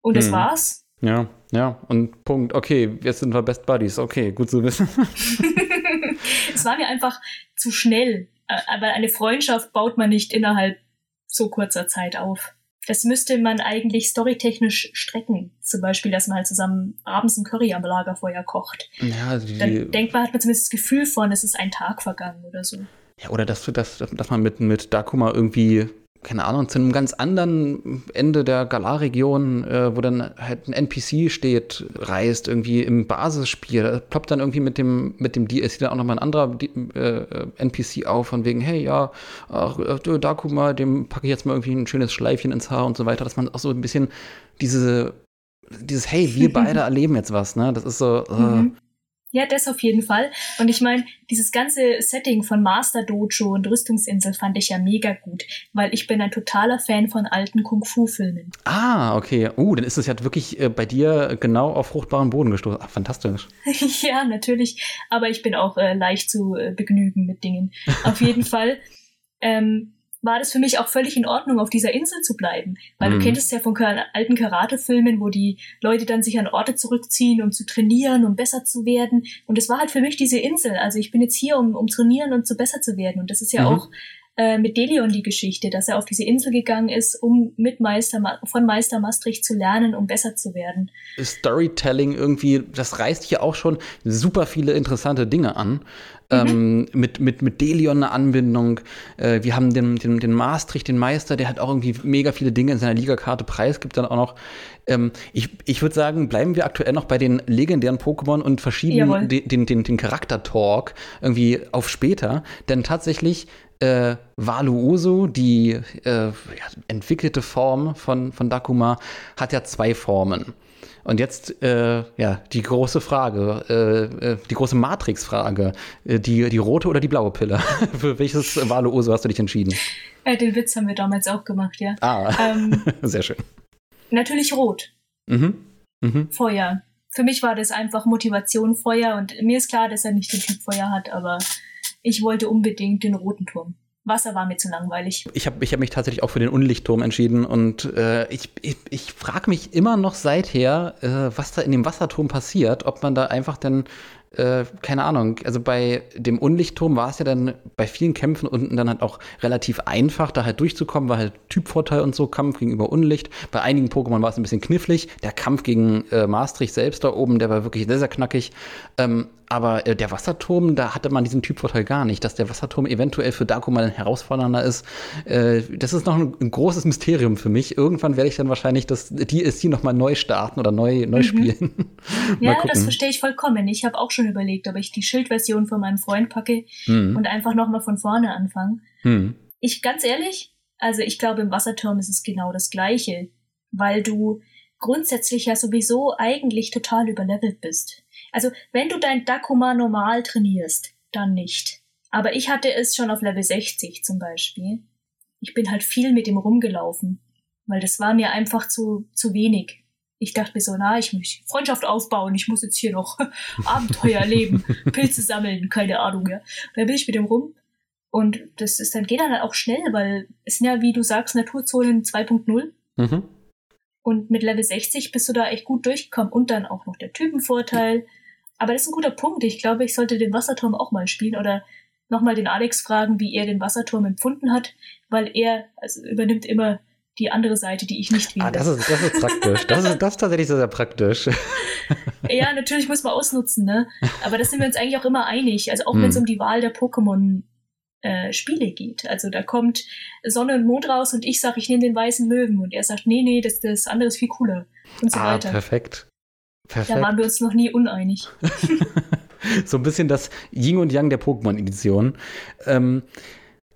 Und das hm. war's. Ja, ja, und Punkt. Okay, jetzt sind wir Best Buddies. Okay, gut zu wissen. es war mir einfach zu schnell. Äh, aber eine Freundschaft baut man nicht innerhalb so kurzer Zeit auf das müsste man eigentlich storytechnisch strecken. Zum Beispiel, dass man halt zusammen abends ein Curry am Lagerfeuer kocht. Ja, die, Dann denkt man, hat man zumindest das Gefühl von, es ist ein Tag vergangen oder so. Ja, oder dass, dass, dass man mit, mit Dakuma irgendwie keine Ahnung, zu einem ganz anderen Ende der Galar-Region, äh, wo dann halt ein NPC steht, reist, irgendwie im Basisspiel. Da ploppt dann irgendwie mit dem, mit dem DLC dann auch nochmal ein anderer äh, NPC auf, von wegen, hey, ja, ach, äh, da guck mal, dem packe ich jetzt mal irgendwie ein schönes Schleifchen ins Haar und so weiter, dass man auch so ein bisschen diese, dieses, hey, wir beide erleben jetzt was, ne? Das ist so, äh, mhm. Ja, das auf jeden Fall. Und ich meine, dieses ganze Setting von Master Dojo und Rüstungsinsel fand ich ja mega gut, weil ich bin ein totaler Fan von alten Kung-Fu-Filmen. Ah, okay. Uh, dann ist es ja wirklich äh, bei dir genau auf fruchtbaren Boden gestoßen. Ach, fantastisch. ja, natürlich. Aber ich bin auch äh, leicht zu äh, begnügen mit Dingen. Auf jeden Fall. Ähm, war das für mich auch völlig in Ordnung, auf dieser Insel zu bleiben. Weil mhm. du kennst es ja von alten Karate-Filmen, wo die Leute dann sich an Orte zurückziehen, um zu trainieren, um besser zu werden. Und es war halt für mich diese Insel. Also ich bin jetzt hier, um, um trainieren und zu besser zu werden. Und das ist ja mhm. auch äh, mit Delion die Geschichte, dass er auf diese Insel gegangen ist, um mit Meister von Meister Maastricht zu lernen, um besser zu werden. Storytelling irgendwie, das reißt hier auch schon super viele interessante Dinge an. Mhm. Ähm, mit, mit, mit Delion eine Anbindung. Äh, wir haben den, den, den Maastricht, den Meister, der hat auch irgendwie mega viele Dinge in seiner Ligakarte preisgibt dann auch noch. Ähm, ich ich würde sagen, bleiben wir aktuell noch bei den legendären Pokémon und verschieben den, den, den, den Charakter-Talk irgendwie auf später. Denn tatsächlich äh, Valuoso, die äh, ja, entwickelte Form von, von Dakuma, hat ja zwei Formen. Und jetzt, äh, ja, die große Frage, äh, äh die große Matrix-Frage. Äh, die, die rote oder die blaue Pille? Für welches Valuoso hast du dich entschieden? Äh, den Witz haben wir damals auch gemacht, ja. Ah, ähm, sehr schön. Natürlich rot. Mhm. Mhm. Feuer. Für mich war das einfach Motivation Feuer und mir ist klar, dass er nicht den Typ Feuer hat, aber ich wollte unbedingt den roten Turm. Wasser war mir zu langweilig. Ich habe ich hab mich tatsächlich auch für den Unlichtturm entschieden und äh, ich, ich, ich frage mich immer noch seither, äh, was da in dem Wasserturm passiert, ob man da einfach dann äh, keine Ahnung, also bei dem Unlichtturm war es ja dann bei vielen Kämpfen unten dann halt auch relativ einfach, da halt durchzukommen, weil halt Typvorteil und so, Kampf gegenüber Unlicht. Bei einigen Pokémon war es ein bisschen knifflig. Der Kampf gegen äh, Maastricht selbst da oben, der war wirklich sehr, sehr knackig. Ähm, aber äh, der Wasserturm, da hatte man diesen Typvorteil gar nicht, dass der Wasserturm eventuell für Darko mal herausfordernder ist. Äh, das ist noch ein, ein, großes Mysterium für mich. Irgendwann werde ich dann wahrscheinlich das DSC noch mal neu starten oder neu, neu mhm. spielen. ja, das verstehe ich vollkommen. Ich habe auch schon überlegt, ob ich die Schildversion von meinem Freund packe mhm. und einfach noch mal von vorne anfange. Mhm. Ich ganz ehrlich, also ich glaube im Wasserturm ist es genau das Gleiche, weil du grundsätzlich ja sowieso eigentlich total überlevelt bist. Also wenn du dein Dakuma normal trainierst, dann nicht. Aber ich hatte es schon auf Level 60 zum Beispiel. Ich bin halt viel mit ihm rumgelaufen, weil das war mir einfach zu, zu wenig. Ich dachte mir so, na, ich muss Freundschaft aufbauen, ich muss jetzt hier noch Abenteuer erleben, Pilze sammeln, keine Ahnung, ja. Und dann bin ich mit ihm rum und das ist dann geht dann halt auch schnell, weil es sind ja, wie du sagst, Naturzonen 2.0. Mhm. Und mit Level 60 bist du da echt gut durchgekommen und dann auch noch der Typenvorteil. Aber das ist ein guter Punkt. Ich glaube, ich sollte den Wasserturm auch mal spielen oder nochmal den Alex fragen, wie er den Wasserturm empfunden hat, weil er also übernimmt immer die andere Seite, die ich nicht will. Ah, das ist, das ist praktisch. Das ist, das ist tatsächlich sehr, sehr praktisch. ja, natürlich muss man ausnutzen, ne? Aber das sind wir uns eigentlich auch immer einig. Also auch hm. wenn es um die Wahl der Pokémon äh, Spiele geht. Also da kommt Sonne und Mond raus und ich sage, ich nehme den weißen Löwen und er sagt, nee, nee, das, das andere ist viel cooler und so ah, weiter. Perfekt. Perfekt. Da waren wir uns noch nie uneinig. so ein bisschen das Yin und Yang der Pokémon-Edition. Ähm,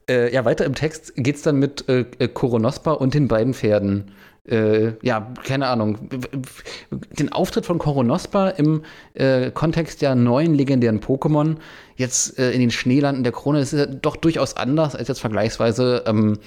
äh, ja, weiter im Text geht es dann mit äh, Koronospa und den beiden Pferden. Äh, ja, keine Ahnung. Den Auftritt von Koronospa im äh, Kontext der neuen legendären Pokémon jetzt äh, in den Schneelanden der Krone ist ja doch durchaus anders als jetzt vergleichsweise ähm,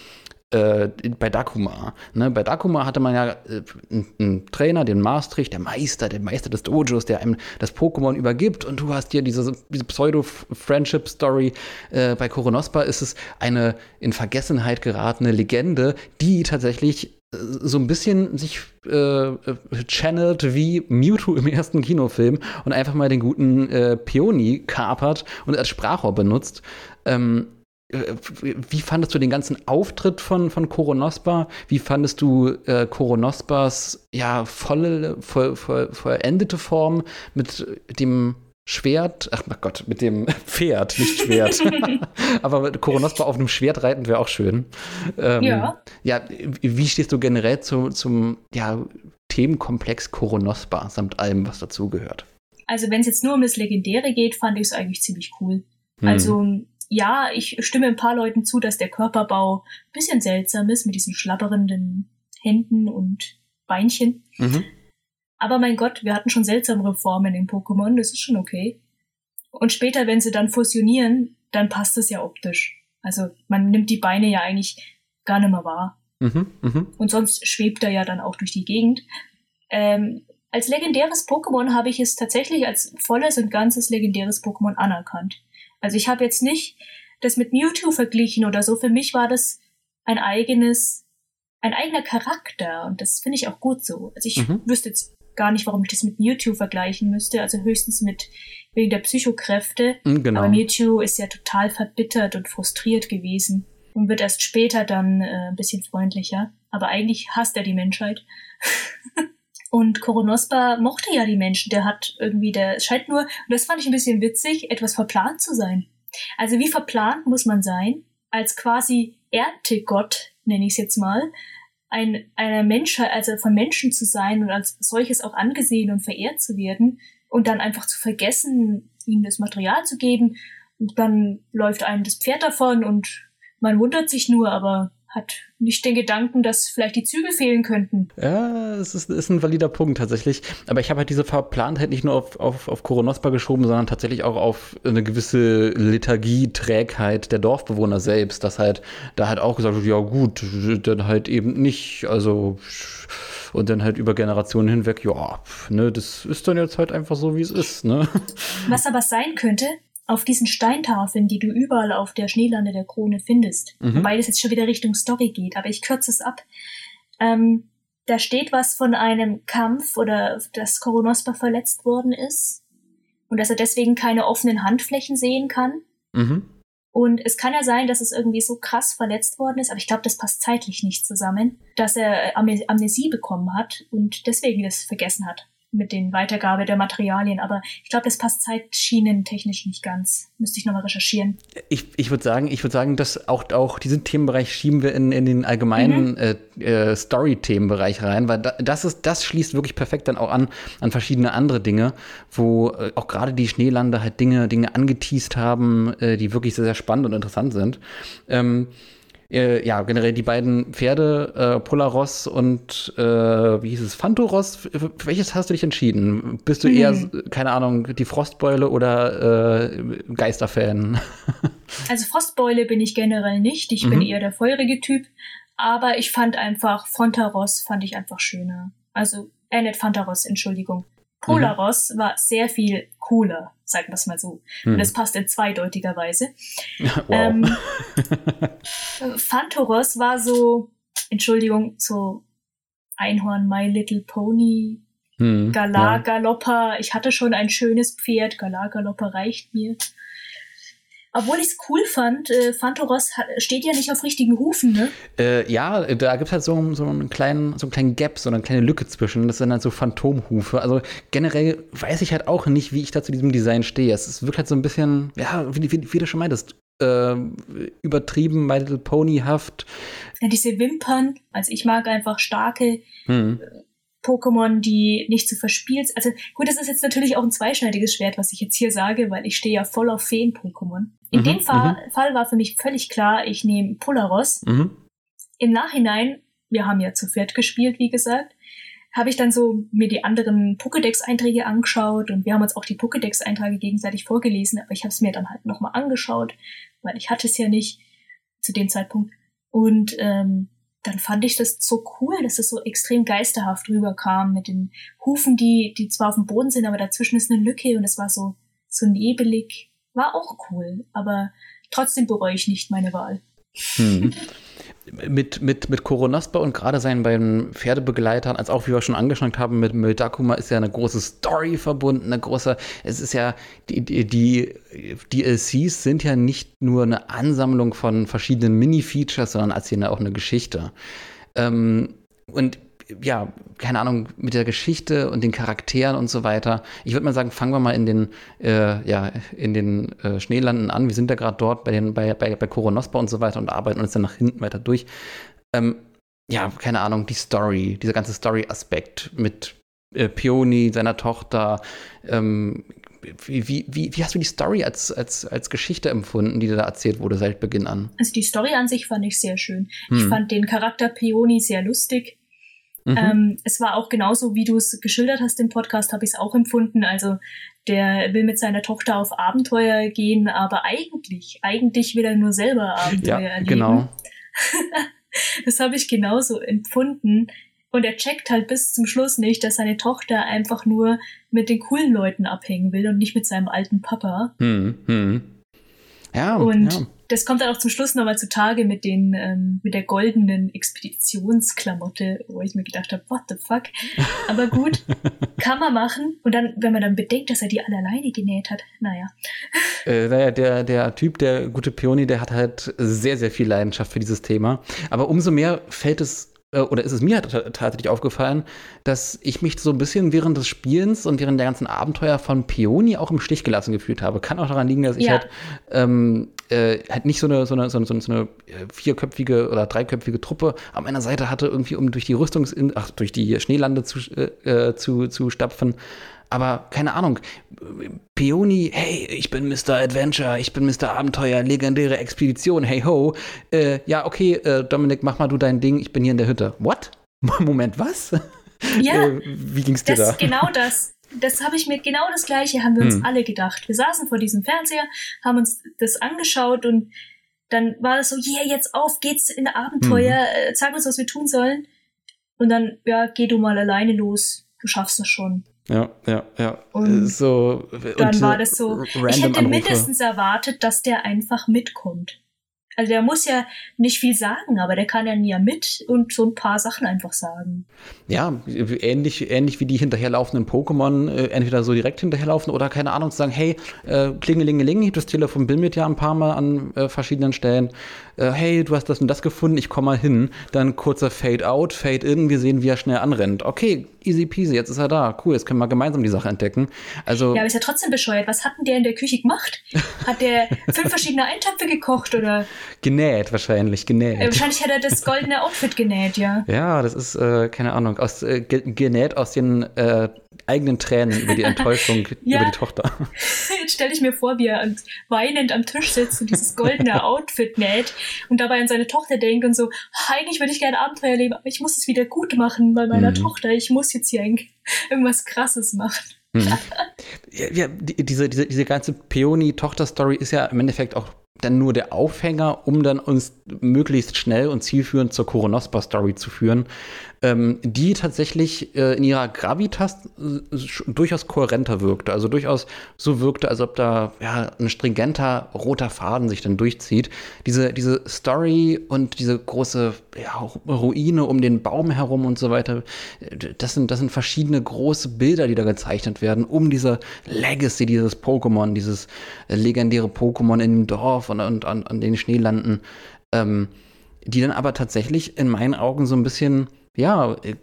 äh, bei Dakuma. Ne? Bei Dakuma hatte man ja äh, einen, Trainer, den Maastricht, der Meister, der Meister des Dojos, der einem das Pokémon übergibt und du hast hier diese, diese Pseudo-Friendship-Story. Äh, bei Koronospa ist es eine in Vergessenheit geratene Legende, die tatsächlich äh, so ein bisschen sich äh, channelt wie Mewtwo im ersten Kinofilm und einfach mal den guten äh, Peony kapert und als Sprachrohr benutzt. Ähm, äh, wie fandest du den ganzen Auftritt von, von Koronospa? Wie fandest du äh, Koronospas ja, volle, voll, voll, vollendete Form mit dem Schwert, ach mein Gott, mit dem Pferd, nicht Schwert. Aber Koronospa auf einem Schwert reiten wäre auch schön. Ähm, ja. Ja, wie stehst du generell zu, zum ja, Themenkomplex Koronospa samt allem, was dazugehört? Also, wenn es jetzt nur um das Legendäre geht, fand ich es eigentlich ziemlich cool. Hm. Also, ja, ich stimme ein paar Leuten zu, dass der Körperbau ein bisschen seltsam ist mit diesen schlabberenden Händen und Beinchen. Mhm. Aber mein Gott, wir hatten schon seltsamere Formen in Pokémon, das ist schon okay. Und später, wenn sie dann fusionieren, dann passt es ja optisch. Also man nimmt die Beine ja eigentlich gar nicht mehr wahr. Mhm, mh. Und sonst schwebt er ja dann auch durch die Gegend. Ähm, als legendäres Pokémon habe ich es tatsächlich als volles und ganzes legendäres Pokémon anerkannt. Also ich habe jetzt nicht das mit Mewtwo verglichen oder so. Für mich war das ein eigenes, ein eigener Charakter und das finde ich auch gut so. Also ich mhm. wüsste jetzt gar nicht, warum ich das mit Mewtwo vergleichen müsste. Also höchstens mit wegen der Psychokräfte. Mhm, genau. Aber Mewtwo ist ja total verbittert und frustriert gewesen und wird erst später dann äh, ein bisschen freundlicher. Aber eigentlich hasst er die Menschheit. Und Koronospa mochte ja die Menschen. Der hat irgendwie, der scheint nur, und das fand ich ein bisschen witzig, etwas verplant zu sein. Also wie verplant muss man sein, als quasi Erntegott, nenne ich es jetzt mal, ein, einer Menschheit, also von Menschen zu sein und als solches auch angesehen und verehrt zu werden und dann einfach zu vergessen, ihm das Material zu geben. Und dann läuft einem das Pferd davon und man wundert sich nur, aber hat nicht den Gedanken, dass vielleicht die Zügel fehlen könnten. Ja, es ist, ist ein valider Punkt tatsächlich. Aber ich habe halt diese Verplantheit nicht nur auf, auf, auf Koronospa geschoben, sondern tatsächlich auch auf eine gewisse Lethargie, Trägheit der Dorfbewohner selbst, dass halt da halt auch gesagt wird, ja gut, dann halt eben nicht, also und dann halt über Generationen hinweg, ja, ne, das ist dann jetzt halt einfach so, wie es ist, ne? Was aber sein könnte, auf diesen Steintafeln, die du überall auf der Schneelande der Krone findest, mhm. wobei das jetzt schon wieder Richtung Story geht, aber ich kürze es ab. Ähm, da steht was von einem Kampf oder dass Koronospa verletzt worden ist und dass er deswegen keine offenen Handflächen sehen kann. Mhm. Und es kann ja sein, dass es irgendwie so krass verletzt worden ist, aber ich glaube, das passt zeitlich nicht zusammen, dass er Amnesie bekommen hat und deswegen das vergessen hat mit den Weitergabe der Materialien, aber ich glaube, das passt zeitschienentechnisch nicht ganz. Müsste ich nochmal recherchieren. Ich, ich würde sagen, ich würde sagen, dass auch, auch diesen Themenbereich schieben wir in, in den allgemeinen mhm. äh, äh, Story-Themenbereich rein, weil da, das ist, das schließt wirklich perfekt dann auch an, an verschiedene andere Dinge, wo äh, auch gerade die Schneelande halt Dinge, Dinge angeteased haben, äh, die wirklich sehr, sehr spannend und interessant sind. Ähm, äh, ja, generell die beiden Pferde, äh, Polaros und äh, wie hieß es, Phantoros, für welches hast du dich entschieden? Bist du mhm. eher, keine Ahnung, die Frostbeule oder äh, Geisterfan? also Frostbeule bin ich generell nicht, ich mhm. bin eher der feurige Typ, aber ich fand einfach Fontaros fand ich einfach schöner. Also, äh, nicht Fantaros, Entschuldigung. Polaros mhm. war sehr viel cooler, sagen wir es mal so. Mhm. Und das passt in zweideutiger Weise. Wow. Ähm, Phantoros war so, Entschuldigung, so Einhorn, My Little Pony, hm, Galar, ja. Ich hatte schon ein schönes Pferd. Galar, Galoppa reicht mir. Obwohl ich es cool fand, äh, Phantoros steht ja nicht auf richtigen Hufen, ne? Äh, ja, da gibt es halt so, so, einen kleinen, so einen kleinen Gap, so eine kleine Lücke zwischen. Das sind halt so Phantomhufe. Also generell weiß ich halt auch nicht, wie ich da zu diesem Design stehe. Es wirkt halt so ein bisschen, ja, wie, wie, wie du schon meintest, äh, übertrieben, My Little Pony-haft. Ja, diese Wimpern, also ich mag einfach starke hm. Pokémon, die nicht zu verspielt Also gut, das ist jetzt natürlich auch ein zweischneidiges Schwert, was ich jetzt hier sage, weil ich stehe ja voll auf Feen-Pokémon. In mhm, dem Fall, mhm. Fall, war für mich völlig klar, ich nehme Polaros. Mhm. Im Nachhinein, wir haben ja zu Pferd gespielt, wie gesagt, habe ich dann so mir die anderen Pokédex-Einträge angeschaut und wir haben uns auch die Pokédex-Einträge gegenseitig vorgelesen, aber ich habe es mir dann halt nochmal angeschaut, weil ich hatte es ja nicht zu dem Zeitpunkt. Und ähm, dann fand ich das so cool, dass es so extrem geisterhaft rüberkam mit den Hufen, die, die zwar auf dem Boden sind, aber dazwischen ist eine Lücke und es war so, so nebelig. War auch cool, aber trotzdem bereue ich nicht meine Wahl. Hm. mit, mit, mit Koronospa und gerade seinen beiden Pferdebegleitern, als auch wie wir schon angeschnackt haben, mit Mildakuma ist ja eine große Story verbunden, eine große, es ist ja, die, die, die DLCs sind ja nicht nur eine Ansammlung von verschiedenen Mini-Features, sondern erzählen ja auch eine Geschichte. Ähm, und ja, keine Ahnung, mit der Geschichte und den Charakteren und so weiter. Ich würde mal sagen, fangen wir mal in den, äh, ja, in den äh, Schneelanden an. Wir sind ja gerade dort bei den, bei, bei, bei Koronospa und so weiter und arbeiten uns dann nach hinten weiter durch. Ähm, ja, keine Ahnung, die Story, dieser ganze Story-Aspekt mit äh, Peony, seiner Tochter, ähm, wie, wie, wie, wie, hast du die Story als, als, als Geschichte empfunden, die da erzählt wurde seit Beginn an? Also die Story an sich fand ich sehr schön. Hm. Ich fand den Charakter Peony sehr lustig. Mhm. Ähm, es war auch genauso, wie du es geschildert hast im Podcast, habe ich es auch empfunden. Also der will mit seiner Tochter auf Abenteuer gehen, aber eigentlich, eigentlich will er nur selber Abenteuer ja, erleben. Genau. das habe ich genauso empfunden. Und er checkt halt bis zum Schluss nicht, dass seine Tochter einfach nur mit den coolen Leuten abhängen will und nicht mit seinem alten Papa. Hm, hm. Ja. Und ja das kommt dann auch zum Schluss nochmal zutage mit den, ähm, mit der goldenen Expeditionsklamotte, wo ich mir gedacht habe, what the fuck? Aber gut, kann man machen. Und dann, wenn man dann bedenkt, dass er die alle alleine genäht hat, naja. Äh, naja, der, der Typ, der gute Peony, der hat halt sehr, sehr viel Leidenschaft für dieses Thema. Aber umso mehr fällt es oder ist es mir tatsächlich aufgefallen, dass ich mich so ein bisschen während des Spielens und während der ganzen Abenteuer von Peony auch im Stich gelassen gefühlt habe. Kann auch daran liegen, dass ich ja. halt, ähm, äh, halt nicht so eine, so eine, so eine, so eine äh, vierköpfige oder dreiköpfige Truppe an meiner Seite hatte, irgendwie um durch die Rüstungs ach, durch die Schneelande zu, äh, äh zu, zu stapfen. Aber keine Ahnung, Peony, hey, ich bin Mr. Adventure, ich bin Mr. Abenteuer, legendäre Expedition, hey ho. Äh, ja, okay, äh, Dominik, mach mal du dein Ding, ich bin hier in der Hütte. What? Moment, was? Ja. äh, wie ging's dir das, da? Genau das. Das habe ich mir, genau das Gleiche haben wir uns hm. alle gedacht. Wir saßen vor diesem Fernseher, haben uns das angeschaut und dann war es so, yeah, jetzt auf geht's in Abenteuer, hm. äh, zeig uns, was wir tun sollen. Und dann, ja, geh du mal alleine los, du schaffst das schon. Ja, ja, ja. Und so, dann und war das so. Ich hätte Anrufe. mindestens erwartet, dass der einfach mitkommt. Also der muss ja nicht viel sagen, aber der kann ja mit und so ein paar Sachen einfach sagen. Ja, ähnlich, ähnlich wie die hinterherlaufenden Pokémon, äh, entweder so direkt hinterherlaufen oder keine Ahnung, zu sagen, hey, äh, klingelingeling, das Telefon bimmelt ja ein paar Mal an äh, verschiedenen Stellen äh, hey, du hast das und das gefunden, ich komme mal hin. Dann kurzer Fade out, Fade in, wir sehen, wie er schnell anrennt. Okay, easy peasy, jetzt ist er da. Cool, jetzt können wir gemeinsam die Sache entdecken. Also, ja, aber ist ja trotzdem bescheuert. Was hat denn der in der Küche gemacht? Hat der fünf verschiedene Eintöpfe gekocht oder? Genäht wahrscheinlich, genäht. Äh, wahrscheinlich hat er das goldene Outfit genäht, ja. Ja, das ist, äh, keine Ahnung, aus, äh, genäht aus den äh, eigenen Tränen über die Enttäuschung ja. über die Tochter. Jetzt stelle ich mir vor, wie er weinend am Tisch sitzt und dieses goldene Outfit näht und dabei an seine Tochter denkt und so, eigentlich würde ich gerne Abenteuer leben, aber ich muss es wieder gut machen bei meiner mhm. Tochter. Ich muss jetzt hier irgendwas Krasses machen. Mhm. ja, ja, diese, diese, diese ganze Peony-Tochter-Story ist ja im Endeffekt auch dann nur der Aufhänger, um dann uns möglichst schnell und zielführend zur Koronospa-Story zu führen, ähm, die tatsächlich äh, in ihrer Gravitas äh, durchaus kohärenter wirkte. Also durchaus so wirkte, als ob da ja, ein stringenter roter Faden sich dann durchzieht. Diese, diese Story und diese große ja, Ruine um den Baum herum und so weiter, das sind, das sind verschiedene große Bilder, die da gezeichnet werden, um diese Legacy dieses Pokémon, dieses legendäre Pokémon in dem Dorf und, und an, an den Schneelanden, ähm, die dann aber tatsächlich in meinen Augen so ein bisschen ja, äh,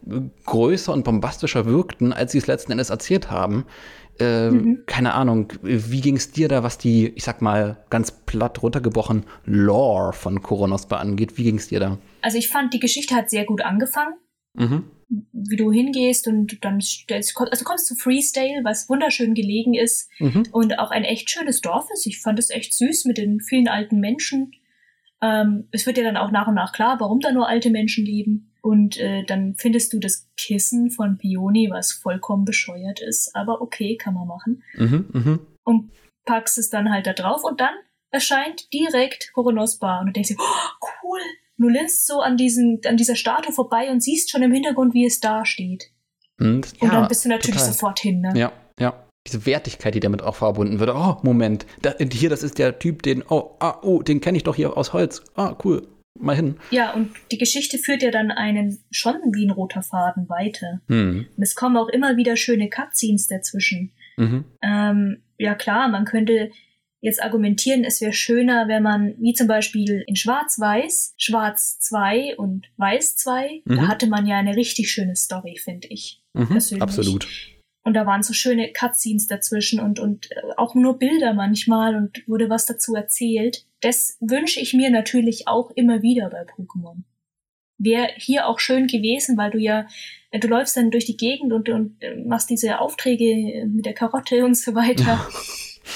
größer und bombastischer wirkten, als sie es letzten Endes erzählt haben. Äh, mhm. Keine Ahnung, wie ging es dir da, was die, ich sag mal, ganz platt runtergebrochen Lore von Koronospa angeht? Wie ging es dir da? Also ich fand, die Geschichte hat sehr gut angefangen. Mhm. Wie du hingehst und dann stellst, also du kommst zu Freestyle, was wunderschön gelegen ist mhm. und auch ein echt schönes Dorf ist. Ich fand es echt süß mit den vielen alten Menschen. Ähm, es wird dir dann auch nach und nach klar, warum da nur alte Menschen leben. Und äh, dann findest du das Kissen von Pioni, was vollkommen bescheuert ist, aber okay, kann man machen. Mhm, mh. Und packst es dann halt da drauf und dann erscheint direkt Koronospa und du denkst dir, oh, cool. du linst so an, diesen, an dieser Statue vorbei und siehst schon im Hintergrund, wie es da steht. Mhm, ja, und dann bist du natürlich total. sofort hin, ne? Ja, ja diese Wertigkeit, die damit auch verbunden wird. Oh, Moment, da, hier, das ist der Typ, den, oh, ah, oh, den kenne ich doch hier aus Holz. Ah, cool mal hin. Ja, und die Geschichte führt ja dann einen schon wie ein roter Faden weiter. Mhm. Und es kommen auch immer wieder schöne Cutscenes dazwischen. Mhm. Ähm, ja klar, man könnte jetzt argumentieren, es wäre schöner, wenn man, wie zum Beispiel in Schwarz-Weiß, Schwarz 2 und Weiß 2, mhm. da hatte man ja eine richtig schöne Story, finde ich. Mhm, absolut. Und da waren so schöne Cutscenes dazwischen und, und äh, auch nur Bilder manchmal und wurde was dazu erzählt. Das wünsche ich mir natürlich auch immer wieder bei Pokémon. Wäre hier auch schön gewesen, weil du ja, äh, du läufst dann durch die Gegend und, und äh, machst diese Aufträge mit der Karotte und so weiter.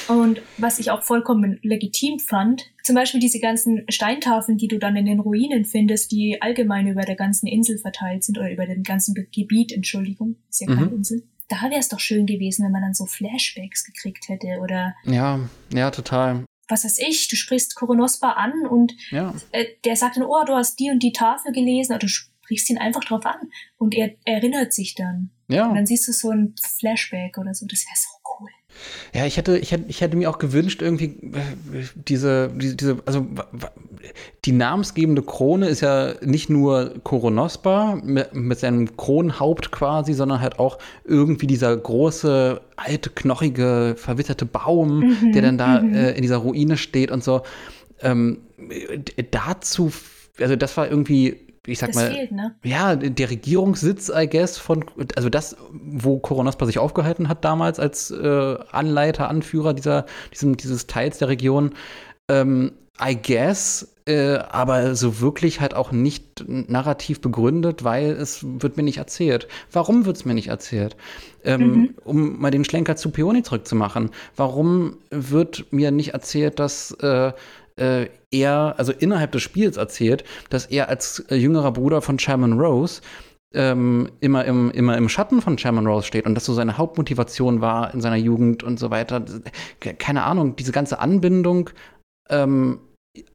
Und was ich auch vollkommen legitim fand, zum Beispiel diese ganzen Steintafeln, die du dann in den Ruinen findest, die allgemein über der ganzen Insel verteilt sind oder über dem ganzen Gebiet, Entschuldigung, ist ja keine mhm. Insel da wäre es doch schön gewesen, wenn man dann so Flashbacks gekriegt hätte oder. Ja, ja, total. Was weiß ich, du sprichst Koronospa an und ja. äh, der sagt dann, oh, du hast die und die Tafel gelesen, oder du sprichst ihn einfach drauf an und er erinnert sich dann. Ja. Und dann siehst du so ein Flashback oder so, das wäre so. Ja, ich hätte, ich hätte, ich hätte mir auch gewünscht, irgendwie äh, diese, diese, diese, also die namensgebende Krone ist ja nicht nur Koronospa mit, mit seinem Kronenhaupt quasi, sondern halt auch irgendwie dieser große, alte, knochige, verwitterte Baum, mhm, der dann da mhm. äh, in dieser Ruine steht und so. Ähm, dazu, also das war irgendwie ich sag das mal, fehlt, ne? ja, der Regierungssitz, I guess, von, also das, wo Koronospa sich aufgehalten hat damals als äh, Anleiter, Anführer dieser, diesem, dieses Teils der Region, ähm, I guess, äh, aber so wirklich halt auch nicht narrativ begründet, weil es wird mir nicht erzählt. Warum wird es mir nicht erzählt? Ähm, mhm. Um mal den Schlenker zu Peony zurückzumachen. Warum wird mir nicht erzählt, dass äh, äh, er, also innerhalb des Spiels erzählt, dass er als äh, jüngerer Bruder von Chairman Rose ähm, immer, im, immer im Schatten von Chairman Rose steht und das so seine Hauptmotivation war in seiner Jugend und so weiter. Keine Ahnung, diese ganze Anbindung ähm,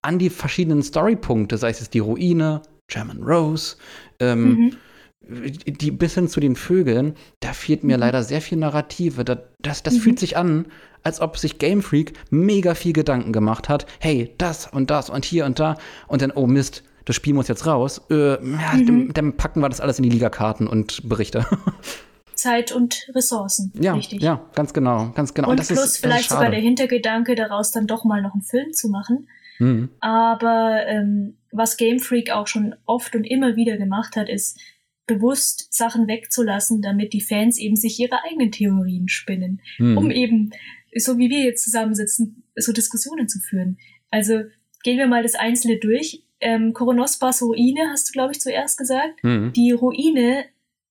an die verschiedenen Storypunkte, sei es die Ruine, Chairman Rose, ähm, mhm die bis hin zu den Vögeln, da fehlt mir mhm. leider sehr viel Narrative. Das, das, das mhm. fühlt sich an, als ob sich Game Freak mega viel Gedanken gemacht hat. Hey, das und das und hier und da. Und dann, oh Mist, das Spiel muss jetzt raus. Äh, ja, mhm. dann, dann, packen wir das alles in die Ligakarten und Berichte. Zeit und Ressourcen. Ja, richtig. Ja, ganz genau, ganz genau. Und, und das plus ist, vielleicht sogar der Hintergedanke daraus, dann doch mal noch einen Film zu machen. Mhm. Aber ähm, was Game Freak auch schon oft und immer wieder gemacht hat, ist bewusst Sachen wegzulassen, damit die Fans eben sich ihre eigenen Theorien spinnen, mhm. um eben so wie wir jetzt zusammensitzen, so Diskussionen zu führen. Also gehen wir mal das Einzelne durch. Ähm, Koronospas Ruine hast du, glaube ich, zuerst gesagt. Mhm. Die Ruine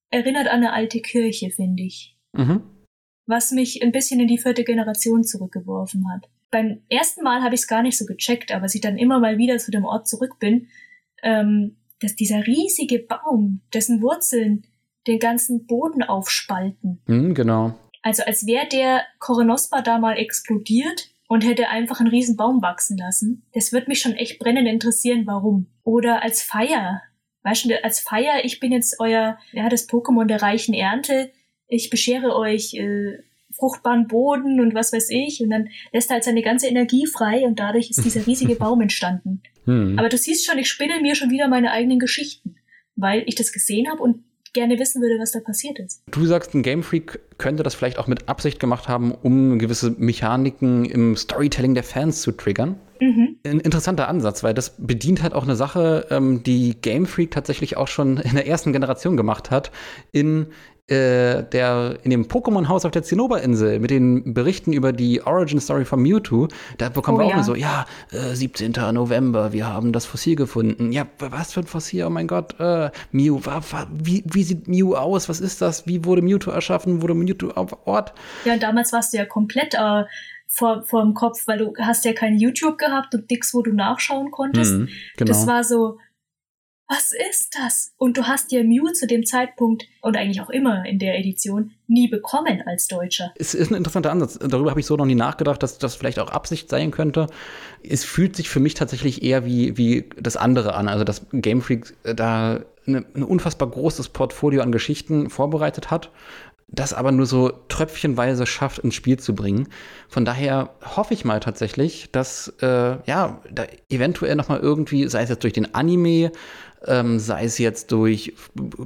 erinnert an eine alte Kirche, finde ich. Mhm. Was mich ein bisschen in die vierte Generation zurückgeworfen hat. Beim ersten Mal habe ich es gar nicht so gecheckt, aber als ich dann immer mal wieder zu dem Ort zurück bin, ähm, dass dieser riesige Baum, dessen Wurzeln den ganzen Boden aufspalten. Mhm, genau. Also als wäre der Koronospa da mal explodiert und hätte einfach einen riesen Baum wachsen lassen. Das würde mich schon echt brennend interessieren, warum. Oder als Feier. Weißt du, als Feier, ich bin jetzt euer, ja, das Pokémon der reichen Ernte. Ich beschere euch äh, fruchtbaren Boden und was weiß ich. Und dann lässt er halt seine ganze Energie frei und dadurch ist dieser riesige Baum entstanden. Hm. Aber du siehst schon, ich spinne mir schon wieder meine eigenen Geschichten, weil ich das gesehen habe und gerne wissen würde, was da passiert ist. Du sagst, ein Game Freak könnte das vielleicht auch mit Absicht gemacht haben, um gewisse Mechaniken im Storytelling der Fans zu triggern. Mhm. Ein interessanter Ansatz, weil das bedient halt auch eine Sache, ähm, die Game Freak tatsächlich auch schon in der ersten Generation gemacht hat, in äh, der in dem Pokémon-Haus auf der Zinnoberinsel mit den Berichten über die Origin-Story von Mewtwo, da bekommen oh, wir auch ja. nur so, ja, äh, 17. November, wir haben das Fossil gefunden. Ja, was für ein Fossil? Oh mein Gott, äh, Mew, wa, wa, wie, wie sieht Mew aus? Was ist das? Wie wurde Mewtwo erschaffen? Wurde Mewtwo auf Ort? Ja, damals warst du ja komplett äh, vor, vor dem Kopf, weil du hast ja kein YouTube gehabt und nix, wo du nachschauen konntest. Mhm, genau. Das war so, was ist das? Und du hast ja Mew zu dem Zeitpunkt und eigentlich auch immer in der Edition nie bekommen als Deutscher. Es ist ein interessanter Ansatz. Darüber habe ich so noch nie nachgedacht, dass das vielleicht auch Absicht sein könnte. Es fühlt sich für mich tatsächlich eher wie, wie das andere an. Also, dass Game Freak da eine, ein unfassbar großes Portfolio an Geschichten vorbereitet hat das aber nur so tröpfchenweise schafft, ins Spiel zu bringen. Von daher hoffe ich mal tatsächlich, dass äh, ja da eventuell noch mal irgendwie, sei es jetzt durch den Anime ähm, sei es jetzt durch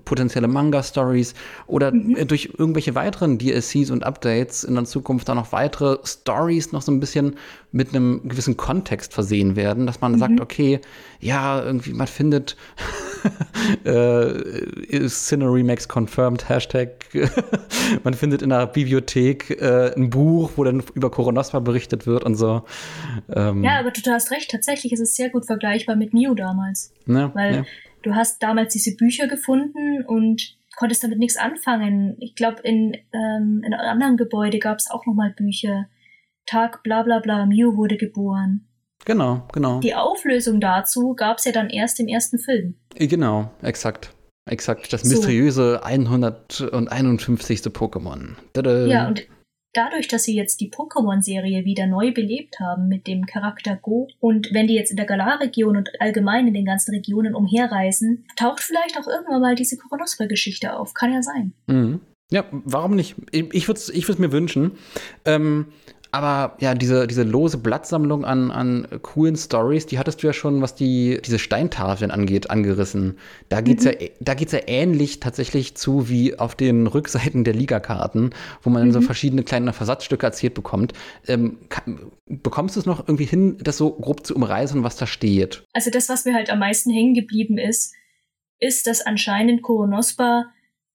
potenzielle Manga-Stories oder mhm. Äh, durch irgendwelche weiteren DLCs und Updates in der Zukunft dann noch weitere Stories noch so ein bisschen mit einem gewissen Kontext versehen werden, dass man mhm. sagt, okay, ja, irgendwie man findet äh, Cineremax confirmed, Hashtag, man findet in der Bibliothek äh, ein Buch, wo dann über Koronospa berichtet wird und so. Ähm, ja, aber du hast recht, tatsächlich ist es sehr gut vergleichbar mit Mew damals. Ja, weil ja. Du hast damals diese Bücher gefunden und konntest damit nichts anfangen. Ich glaube, in, ähm, in einem anderen Gebäude gab es auch nochmal Bücher. Tag bla bla bla, Mew wurde geboren. Genau, genau. Die Auflösung dazu gab es ja dann erst im ersten Film. Äh, genau, exakt. Exakt. Das mysteriöse so. 151. Pokémon. Tada. Ja, und dadurch, dass sie jetzt die Pokémon-Serie wieder neu belebt haben mit dem Charakter Go und wenn die jetzt in der Galar-Region und allgemein in den ganzen Regionen umherreisen, taucht vielleicht auch irgendwann mal diese Koronospa-Geschichte auf. Kann ja sein. Mhm. Ja, warum nicht? Ich würde es ich mir wünschen. Ähm, aber ja, diese, diese lose Blattsammlung an, an coolen Stories, die hattest du ja schon, was die, diese Steintafeln angeht, angerissen. Da geht's mhm. ja, da geht's ja ähnlich tatsächlich zu wie auf den Rückseiten der Ligakarten, wo man mhm. so verschiedene kleine Versatzstücke erzählt bekommt. Ähm, kann, bekommst du es noch irgendwie hin, das so grob zu umreißen, was da steht? Also das, was mir halt am meisten hängen geblieben ist, ist, dass anscheinend Koronospa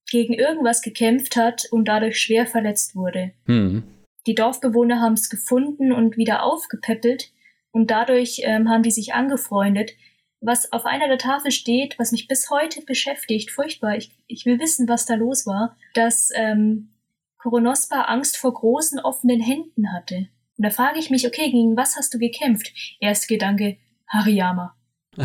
gegen irgendwas gekämpft hat und dadurch schwer verletzt wurde. Mhm. Die Dorfbewohner haben es gefunden und wieder aufgepäppelt und dadurch ähm, haben die sich angefreundet. Was auf einer der Tafel steht, was mich bis heute beschäftigt, furchtbar, ich, ich will wissen, was da los war, dass ähm, Koronospa Angst vor großen offenen Händen hatte. Und da frage ich mich, okay, gegen was hast du gekämpft? Erster Gedanke, Hariyama.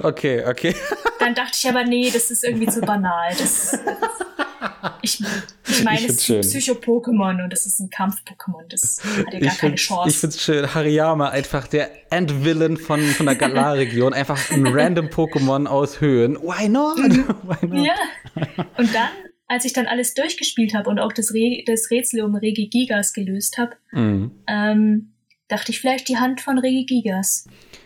okay, okay. Dann dachte ich aber, nee, das ist irgendwie zu banal. Das, das ich, ich meine, ich es ist ein Psycho-Pokémon und es ist ein Kampf-Pokémon. Das hat ja gar ich keine Chance. Ich find's schön. Hariyama, einfach der Endvillain von, von der Galar-Region. einfach ein random Pokémon aus Höhen. Why not? Mhm. Why not? Ja. Und dann, als ich dann alles durchgespielt habe und auch das, Re das Rätsel um Regigigas gelöst habe, mhm. ähm, dachte ich vielleicht die Hand von Regigigas. Äh,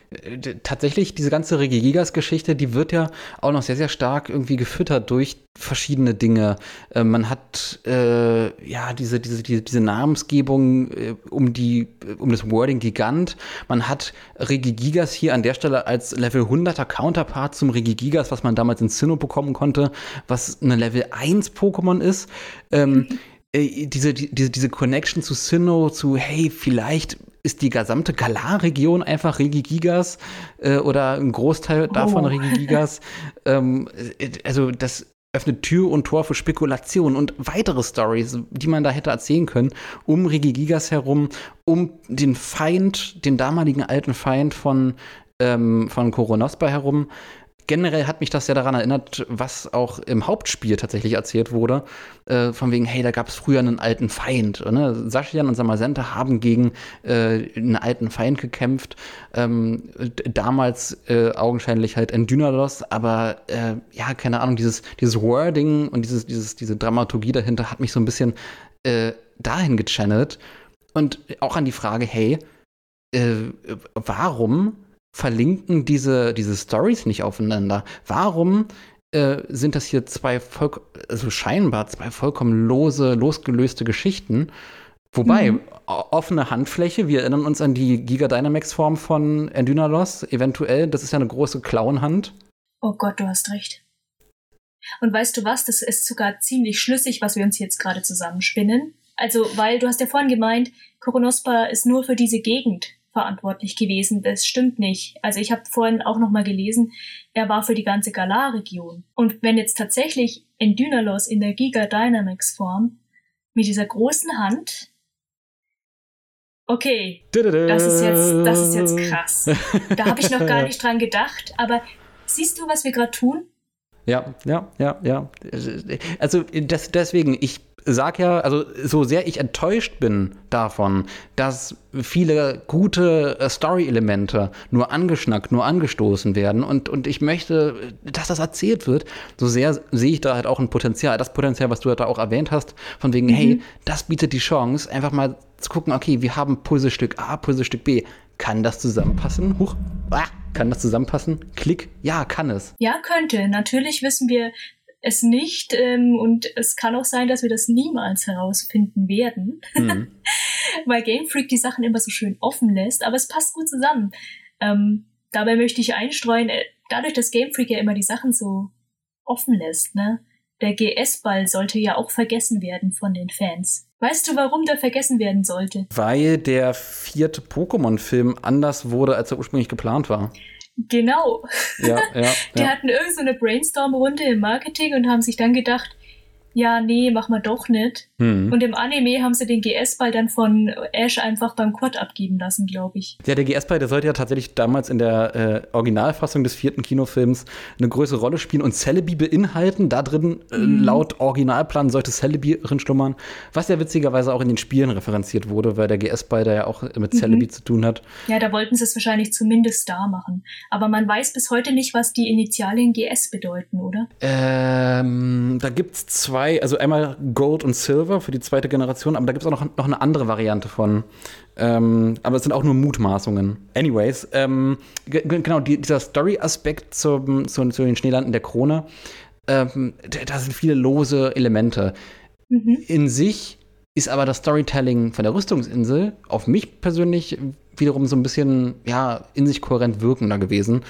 tatsächlich, diese ganze Regigigas-Geschichte, die wird ja auch noch sehr, sehr stark irgendwie gefüttert durch verschiedene Dinge. Äh, man hat äh, ja diese, diese, diese, diese Namensgebung äh, um, die, um das Wording Gigant. Man hat Regigigas hier an der Stelle als Level 100er Counterpart zum Regigigas, was man damals in Sinnoh bekommen konnte, was eine Level 1 Pokémon ist. Ähm, äh, diese, diese, diese Connection zu Sinnoh, zu hey, vielleicht ist die gesamte Galar-Region einfach Regigigas äh, oder ein Großteil davon oh. Regigigas. ähm, äh, also das öffnet Tür und Tor für Spekulation und weitere Stories, die man da hätte erzählen können, um Regigigas herum, um den Feind, den damaligen alten Feind von, ähm, von Koronospa herum generell hat mich das ja daran erinnert, was auch im Hauptspiel tatsächlich erzählt wurde. Äh, von wegen, hey, da gab es früher einen alten Feind. Ne? Saschian und Samasenta haben gegen äh, einen alten Feind gekämpft. Ähm, damals äh, augenscheinlich halt Endynalos, aber äh, ja, keine Ahnung, dieses, dieses Wording und dieses, dieses, diese Dramaturgie dahinter hat mich so ein bisschen äh, dahin gechannelt. Und auch an die Frage, hey, äh, warum verlinken diese, diese Stories nicht aufeinander? Warum äh, sind das hier zwei voll, also scheinbar zwei vollkommen lose, losgelöste Geschichten? Wobei, mhm. offene Handfläche, wir erinnern uns an die Giga Dynamax-Form von Endynalos, eventuell, das ist ja eine große Klauenhand. Oh Gott, du hast recht. Und weißt du was, das ist sogar ziemlich schlüssig, was wir uns jetzt gerade zusammenspinnen. Also, weil du hast ja vorhin gemeint, Koronospa ist nur für diese Gegend verantwortlich gewesen. Das stimmt nicht. Also ich habe vorhin auch noch mal gelesen, er war für die ganze Galar-Region. Und wenn jetzt tatsächlich Endynalos in der Giga Dynamics Form mit dieser großen Hand Okay, das ist jetzt, das ist jetzt krass. Da habe ich noch gar nicht dran gedacht, aber siehst du, was wir gerade tun? Ja, ja, ja, ja. Also das, deswegen, ich sag ja, also so sehr ich enttäuscht bin davon, dass viele gute äh, Story-Elemente nur angeschnackt, nur angestoßen werden und, und ich möchte, dass das erzählt wird, so sehr sehe ich da halt auch ein Potenzial. Das Potenzial, was du da auch erwähnt hast, von wegen, mhm. hey, das bietet die Chance, einfach mal zu gucken, okay, wir haben Puzzlestück A, Puzzlestück B. Kann das zusammenpassen? Huch, ah, kann das zusammenpassen? Klick, ja, kann es. Ja, könnte. Natürlich wissen wir es nicht ähm, und es kann auch sein, dass wir das niemals herausfinden werden, mhm. weil Game Freak die Sachen immer so schön offen lässt, aber es passt gut zusammen. Ähm, dabei möchte ich einstreuen, äh, dadurch, dass Game Freak ja immer die Sachen so offen lässt, ne? Der GS-Ball sollte ja auch vergessen werden von den Fans. Weißt du, warum der vergessen werden sollte? Weil der vierte Pokémon-Film anders wurde, als er ursprünglich geplant war. Genau. Ja, ja, Die ja. hatten irgendeine so Brainstorm-Runde im Marketing und haben sich dann gedacht, ja, nee, mach mal doch nicht. Mhm. Und im Anime haben sie den GS-Ball dann von Ash einfach beim Quad abgeben lassen, glaube ich. Ja, der GS-Ball, der sollte ja tatsächlich damals in der äh, Originalfassung des vierten Kinofilms eine größere Rolle spielen und Celebi beinhalten. Da drin, äh, mhm. laut Originalplan, sollte Celebi drin schlummern. Was ja witzigerweise auch in den Spielen referenziert wurde, weil der GS-Ball da ja auch mit Celebi mhm. zu tun hat. Ja, da wollten sie es wahrscheinlich zumindest da machen. Aber man weiß bis heute nicht, was die Initialien GS bedeuten, oder? Ähm, da gibt es zwei zwei, also einmal Gold und Silver für die zweite Generation, aber da gibt es auch noch, noch eine andere Variante von. Ähm, aber es sind auch nur Mutmaßungen. Anyways, ähm, genau, die, dieser Story-Aspekt zu, zu, zu, den Schneelanden der Krone, ähm, da sind viele lose Elemente. Mhm. In sich ist aber das Storytelling von der Rüstungsinsel auf mich persönlich wiederum so ein bisschen ja, in sich kohärent wirkender gewesen.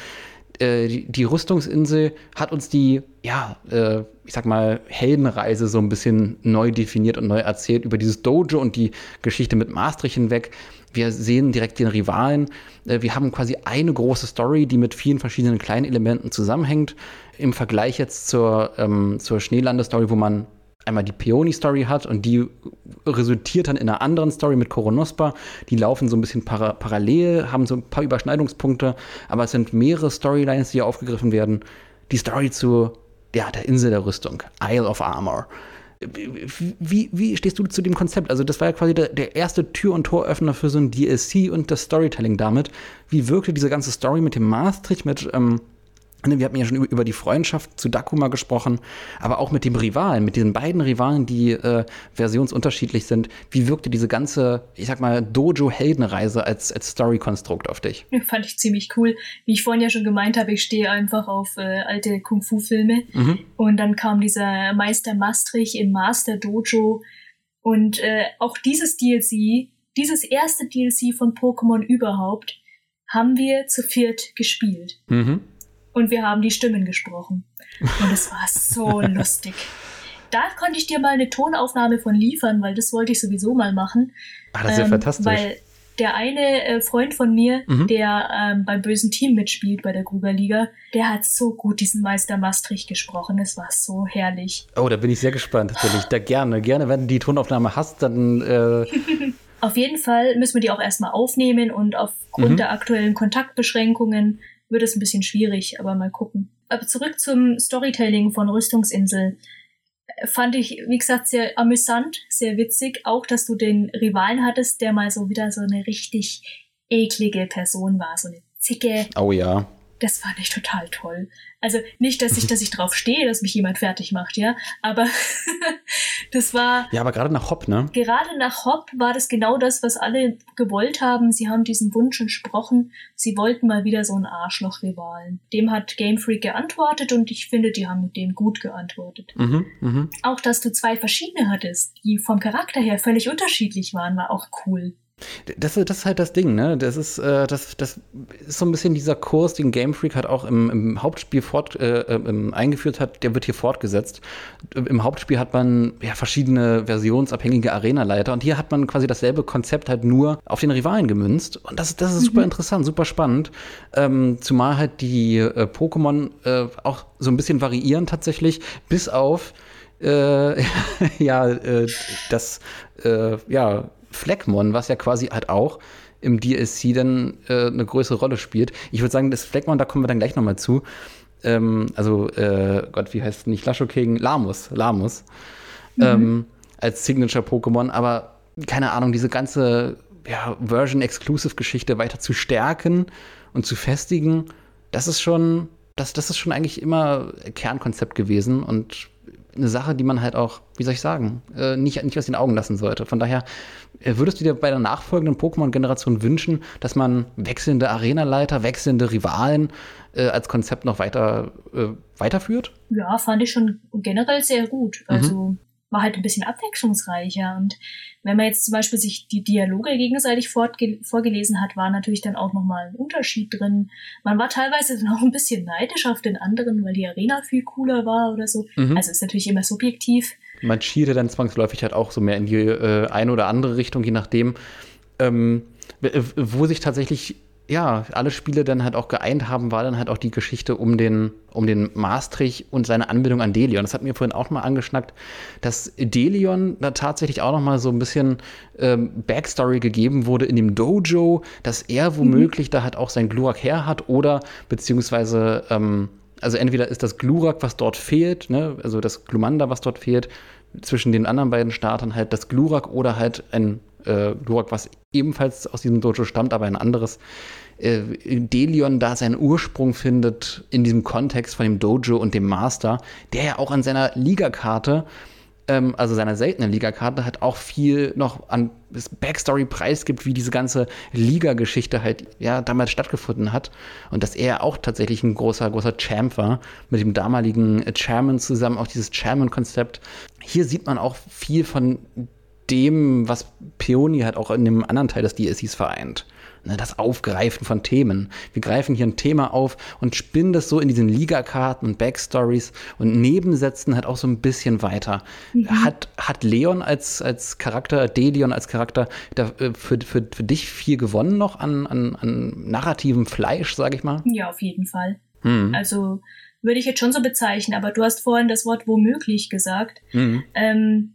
Äh, die, die, Rüstungsinsel hat uns die, ja, äh, ich sag mal, Heldenreise so ein bisschen neu definiert und neu erzählt über dieses Dojo und die Geschichte mit Maastricht hinweg. Wir sehen direkt den Rivalen. Äh, wir haben quasi eine große Story, die mit vielen verschiedenen kleinen Elementen zusammenhängt. Im Vergleich jetzt zur, ähm, zur Schneelande-Story, wo man einmal die Peony-Story hat und die resultiert dann in einer anderen Story mit Koronospa. Die laufen so ein bisschen para parallel, haben so ein paar Überschneidungspunkte, aber es sind mehrere Storylines, die hier aufgegriffen werden. Die Story zu ja, der Insel der Rüstung, Isle of Armor. Wie, wie, stehst du zu dem Konzept? Also, das war ja quasi der, der, erste Tür- und Toröffner für so ein DLC und das Storytelling damit. Wie wirkte diese ganze Story mit dem Maastricht, mit ähm, wir hatten ja schon über die Freundschaft zu Dakuma gesprochen, aber auch mit dem Rivalen, mit diesen beiden Rivalen, die äh, versionsunterschiedlich sind. Wie wirkte diese ganze, ich sag mal, Dojo-Heldenreise als, als Story-Konstrukt auf dich? Ja, fand ich ziemlich cool. Wie ich vorhin ja schon gemeint habe, ich stehe einfach auf äh, alte Kung-Fu-Filme. Mhm. Und dann kam dieser Meister Maastricht im Master Dojo. Und äh, auch dieses DLC, dieses erste DLC von Pokémon überhaupt, haben wir zu viert gespielt. Mhm und wir haben die Stimmen gesprochen. Und es war so lustig. Da konnte ich dir mal eine Tonaufnahme von liefern, weil das wollte ich sowieso mal machen. Ah, das ist ja ähm, fantastisch. Weil der eine äh, Freund von mir, mhm. der ähm, beim bösen Team mitspielt bei der Grugerliga, der hat so gut diesen Meister Maastricht gesprochen. Es war so herrlich. Oh, da bin ich sehr gespannt, natürlich. Da gerne, gerne, wenn du die Tonaufnahme hast, dann. Äh Auf jeden Fall müssen wir die auch erstmal aufnehmen und aufgrund mhm. der aktuellen Kontaktbeschränkungen wird es ein bisschen schwierig, aber mal gucken. aber zurück zum Storytelling von Rüstungsinsel. Fand ich, wie gesagt, sehr amüsant, sehr witzig. Auch, dass du den Rivalen hattest, der mal so wieder so eine richtig eklige Person war, so eine Zicke. Oh ja das fand ich total toll. Also nicht, dass ich, dass ich drauf stehe, dass mich jemand fertig macht, ja, aber das war. Ja, aber gerade nach Hopp, ne? Gerade nach Hopp war das genau das, was alle gewollt haben. Sie haben diesen Wunsch entsprochen. Sie wollten mal wieder so einen Arschloch-Rivalen. Dem hat Game Freak geantwortet und ich finde, die haben mit dem gut geantwortet. Mhm, mh. Auch, dass du zwei verschiedene hattest, die vom Charakter her völlig unterschiedlich waren, war auch cool. Das, das ist halt das Ding, ne? Das ist, äh, das, das ist so ein bisschen dieser Kurs, den Game Freak hat auch im, im Hauptspiel fort, äh, ähm, eingeführt hat, der wird hier fortgesetzt. Im Hauptspiel hat man ja verschiedene versionsabhängige Arenaleiter und hier hat man quasi dasselbe Konzept halt nur auf den Rivalen gemünzt. Und das, das ist super mhm. interessant, super spannend. Ähm, zumal halt die äh, Pokémon äh, auch so ein bisschen variieren tatsächlich, bis auf äh, ja, äh, das, ja, Fleckmon, was ja quasi halt auch im DLC dann äh, eine größere Rolle spielt. Ich würde sagen, das Fleckmon, da kommen wir dann gleich nochmal zu. Ähm, also, äh, Gott, wie heißt es nicht? Lasho King? Lamus. Lamus. Mhm. Ähm, als Signature-Pokémon, aber keine Ahnung, diese ganze ja, Version-Exclusive-Geschichte weiter zu stärken und zu festigen, das ist schon, das, das ist schon eigentlich immer Kernkonzept gewesen und eine Sache, die man halt auch, wie soll ich sagen, äh, nicht, nicht aus den Augen lassen sollte. Von daher äh, würdest du dir bei der nachfolgenden Pokémon-Generation wünschen, dass man wechselnde Arenaleiter, wechselnde Rivalen äh, als Konzept noch weiter äh, weiterführt? Ja, fand ich schon generell sehr gut. Also mhm war halt ein bisschen abwechslungsreicher. Und wenn man jetzt zum Beispiel sich die Dialoge gegenseitig vorgelesen hat, war natürlich dann auch nochmal ein Unterschied drin. Man war teilweise dann auch ein bisschen neidisch auf den anderen, weil die Arena viel cooler war oder so. Mhm. Also ist natürlich immer subjektiv. Man schierte dann zwangsläufig halt auch so mehr in die äh, eine oder andere Richtung, je nachdem, ähm, wo sich tatsächlich ja, alle Spiele dann halt auch geeint haben, war dann halt auch die Geschichte um den, um den Maastrich und seine Anbindung an Delion. Das hat mir vorhin auch mal angeschnackt, dass Delion da tatsächlich auch noch mal so ein bisschen ähm, Backstory gegeben wurde in dem Dojo, dass er womöglich mhm. da halt auch sein Glurak her hat oder beziehungsweise ähm, also entweder ist das Glurak, was dort fehlt, ne, also das Glumanda, was dort fehlt, zwischen den anderen beiden Startern halt das Glurak oder halt ein äh, Glurak, was ebenfalls aus diesem Dojo stammt, aber ein anderes äh, Delion da seinen Ursprung findet in diesem Kontext von dem Dojo und dem Master, der ja auch an seiner Ligakarte, ähm, also seiner seltenen Ligakarte, halt auch viel noch an Backstory preisgibt, wie diese ganze Liga-Geschichte halt ja damals stattgefunden hat und dass er auch tatsächlich ein großer, großer Champ war mit dem damaligen Chairman zusammen, auch dieses Chairman-Konzept. Hier sieht man auch viel von dem, was Peony halt auch in dem anderen Teil des DLCs vereint. Ne, das Aufgreifen von Themen. Wir greifen hier ein Thema auf und spinnen das so in diesen Liga-Karten und Backstories und Nebensätzen halt auch so ein bisschen weiter. Mhm. Hat, hat Leon als, als Charakter, Delion als Charakter da, äh, für, für, für dich viel gewonnen noch an, an, an narrativem Fleisch, sag ich mal? Ja, auf jeden Fall. Mhm. Also würde ich jetzt schon so bezeichnen, aber du hast vorhin das Wort womöglich gesagt. Mhm. Ähm,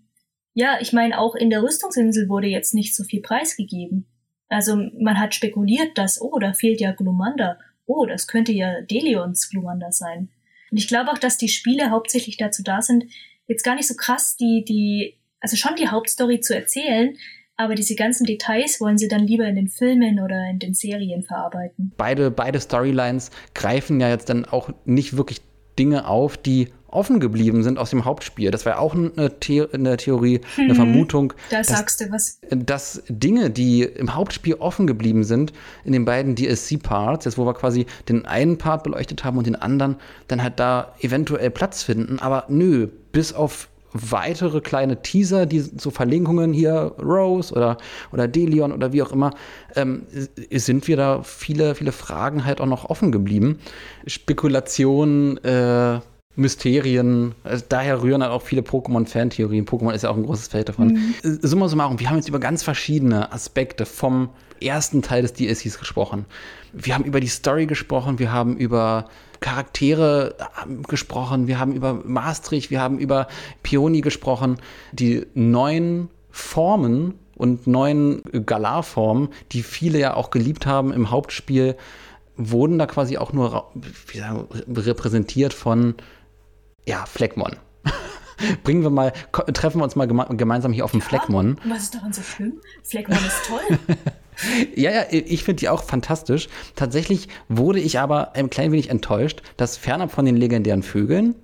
ja, ich meine, auch in der Rüstungsinsel wurde jetzt nicht so viel preisgegeben. Also man hat spekuliert, dass, oh, da fehlt ja Glumanda. Oh, das könnte ja Delions Glumanda sein. Und ich glaube auch, dass die Spiele hauptsächlich dazu da sind, jetzt gar nicht so krass die, die, also schon die Hauptstory zu erzählen, aber diese ganzen Details wollen sie dann lieber in den Filmen oder in den Serien verarbeiten. Beide, beide Storylines greifen ja jetzt dann auch nicht wirklich Dinge auf, die offen geblieben sind aus dem Hauptspiel. Das war auch eine, The eine Theorie, eine hm, Vermutung. Da dass, sagst du was. Dass Dinge, die im Hauptspiel offen geblieben sind, in den beiden DLC-Parts, jetzt wo wir quasi den einen Part beleuchtet haben und den anderen, dann halt da eventuell Platz finden. Aber nö, bis auf weitere kleine Teaser, die so Verlinkungen hier, Rose oder, oder Delion oder wie auch immer, ähm, sind wir da viele, viele Fragen halt auch noch offen geblieben. Spekulationen, äh, Mysterien. Also daher rühren halt auch viele Pokémon-Fantheorien. Pokémon ist ja auch ein großes Feld davon. Mhm. Äh, summa summarum, wir haben jetzt über ganz verschiedene Aspekte vom ersten Teil des DLCs gesprochen. Wir haben über die Story gesprochen, wir haben über Charaktere äh, gesprochen, wir haben über Maastricht, wir haben über Pioni gesprochen. Die neuen Formen und neuen Galar-Formen, die viele ja auch geliebt haben im Hauptspiel, wurden da quasi auch nur wie sagen, repräsentiert von ja, Fleckmon. Bringen wir mal, treffen wir uns mal geme gemeinsam hier auf dem ja, Fleckmon. Was ist daran so schlimm? Fleckmon ist toll. ja, ja, ich finde die auch fantastisch. Tatsächlich wurde ich aber ein klein wenig enttäuscht, dass fernab von den legendären Vögeln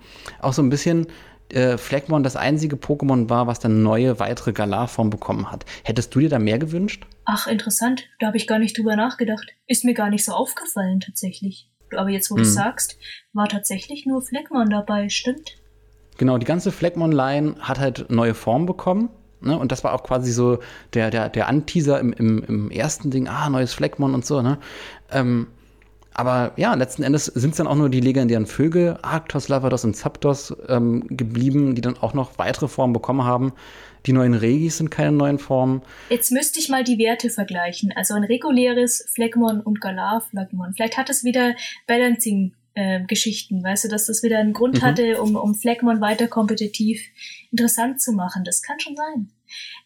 auch so ein bisschen äh, Fleckmon das einzige Pokémon war, was dann neue, weitere Galar-Form bekommen hat. Hättest du dir da mehr gewünscht? Ach, interessant. Da habe ich gar nicht drüber nachgedacht. Ist mir gar nicht so aufgefallen, tatsächlich. Aber jetzt, wo hm. du sagst, war tatsächlich nur Fleckmon dabei, stimmt? Genau, die ganze Fleckmon-Line hat halt neue Form bekommen. Ne? Und das war auch quasi so der, der, der Anteaser im, im, im ersten Ding, ah, neues Fleckmon und so, ne? Ähm, aber ja, letzten Endes sind es dann auch nur die legendären Vögel, Arctos, Lavados und Zapdos, ähm, geblieben, die dann auch noch weitere Formen bekommen haben. Die neuen Regis sind keine neuen Formen. Jetzt müsste ich mal die Werte vergleichen. Also ein reguläres Fleckmon und Galar-Fleckmon. Vielleicht hat es wieder Balancing äh, Geschichten, weißt du, dass das wieder einen Grund mhm. hatte, um, um Fleckmon weiter kompetitiv interessant zu machen. Das kann schon sein.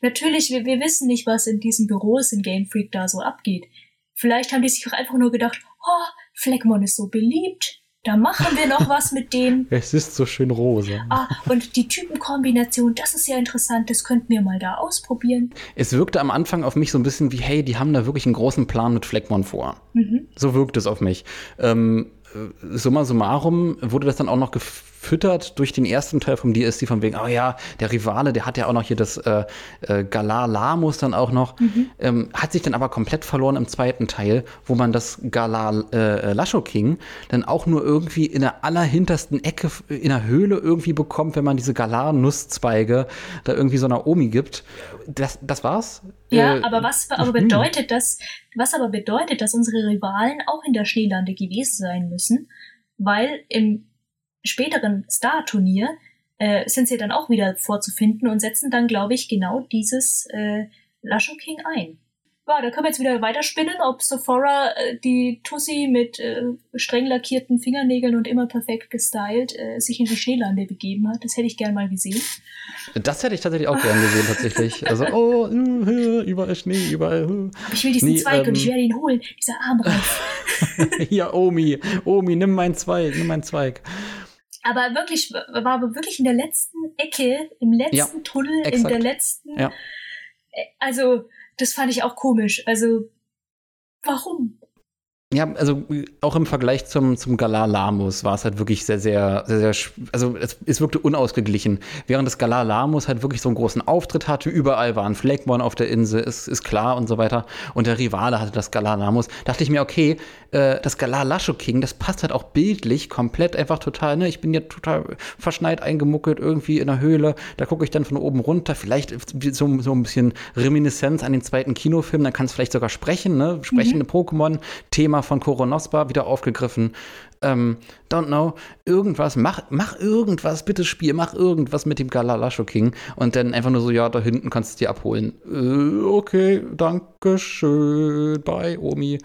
Natürlich, wir, wir wissen nicht, was in diesen Büros in Game Freak da so abgeht. Vielleicht haben die sich auch einfach nur gedacht, oh, Fleckmon ist so beliebt. Da machen wir noch was mit dem. Es ist so schön rosa. Ah, und die Typenkombination, das ist ja interessant, das könnten wir mal da ausprobieren. Es wirkte am Anfang auf mich so ein bisschen wie, hey, die haben da wirklich einen großen Plan mit Fleckmon vor. Mhm. So wirkt es auf mich. Ähm, äh, summa summarum wurde das dann auch noch gefüttert durch den ersten Teil vom DSD von wegen, oh ja, der Rivale, der hat ja auch noch hier das äh, äh, Galar Lamus dann auch noch, mhm. ähm, hat sich dann aber komplett verloren im zweiten Teil, wo man das Galar äh, Lasho King dann auch nur irgendwie in der allerhintersten Ecke in der Höhle irgendwie bekommt, wenn man diese Galar Nusszweige da irgendwie so einer Omi gibt. Das, das war's. Ja, äh, aber was aber bedeutet das, was aber bedeutet, dass unsere Rivalen auch in der Schneelande gewesen sein müssen, weil im späteren Star-Turnier äh, sind sie dann auch wieder vorzufinden und setzen dann, glaube ich, genau dieses äh, Lasho King ein. Ja, da können wir jetzt wieder weiterspinnen, ob Sephora äh, die Tussi mit äh, streng lackierten Fingernägeln und immer perfekt gestylt äh, sich in die Schneelande begeben hat. Das hätte ich gern mal gesehen. Das hätte ich tatsächlich auch gern gesehen, tatsächlich. Also, oh, uh, überall Schnee, überall. Uh. Aber ich will diesen nee, Zweig ähm, und ich werde ihn holen, dieser Armreif. ja, Omi, Omi, nimm meinen Zweig, nimm meinen Zweig. Aber wirklich, war aber wirklich in der letzten Ecke, im letzten ja, Tunnel, exakt. in der letzten. Ja. Also, das fand ich auch komisch. Also, warum? Ja, also auch im Vergleich zum, zum Galar Lamus war es halt wirklich sehr, sehr, sehr, sehr, also es, es wirkte unausgeglichen. Während das Galar Lamus halt wirklich so einen großen Auftritt hatte, überall waren Fleckmon auf der Insel, ist, ist klar und so weiter. Und der Rivale hatte das Galar Lamus. Dachte ich mir, okay, äh, das Galar Lasho King, das passt halt auch bildlich komplett einfach total, ne? Ich bin ja total verschneit eingemuckelt irgendwie in der Höhle. Da gucke ich dann von oben runter. Vielleicht so, so ein bisschen Reminiszenz an den zweiten Kinofilm. Dann kann es vielleicht sogar sprechen, ne? Sprechende mhm. Pokémon. Thema von Koronospa wieder aufgegriffen. Ähm, don't know, irgendwas, mach, mach irgendwas, bitte Spiel, mach irgendwas mit dem Galalasho King und dann einfach nur so, ja, da hinten kannst du es dir abholen. Äh, okay, danke schön, bye, Omi.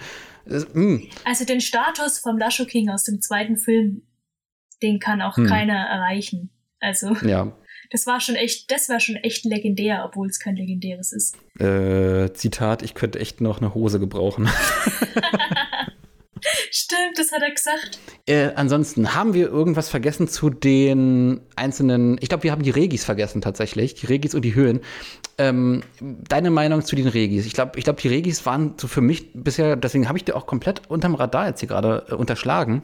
Äh, also den Status vom Lasho King aus dem zweiten Film, den kann auch hm. keiner erreichen. Also. Ja. Das war schon echt, das war schon echt legendär, obwohl es kein legendäres ist. Äh, Zitat, ich könnte echt noch eine Hose gebrauchen. Stimmt, das hat er gesagt. Äh, ansonsten haben wir irgendwas vergessen zu den einzelnen. Ich glaube, wir haben die Regis vergessen tatsächlich. Die Regis und die Höhen. Ähm, deine Meinung zu den Regis? Ich glaube, ich glaub, die Regis waren so für mich bisher, deswegen habe ich dir auch komplett unterm Radar jetzt hier gerade äh, unterschlagen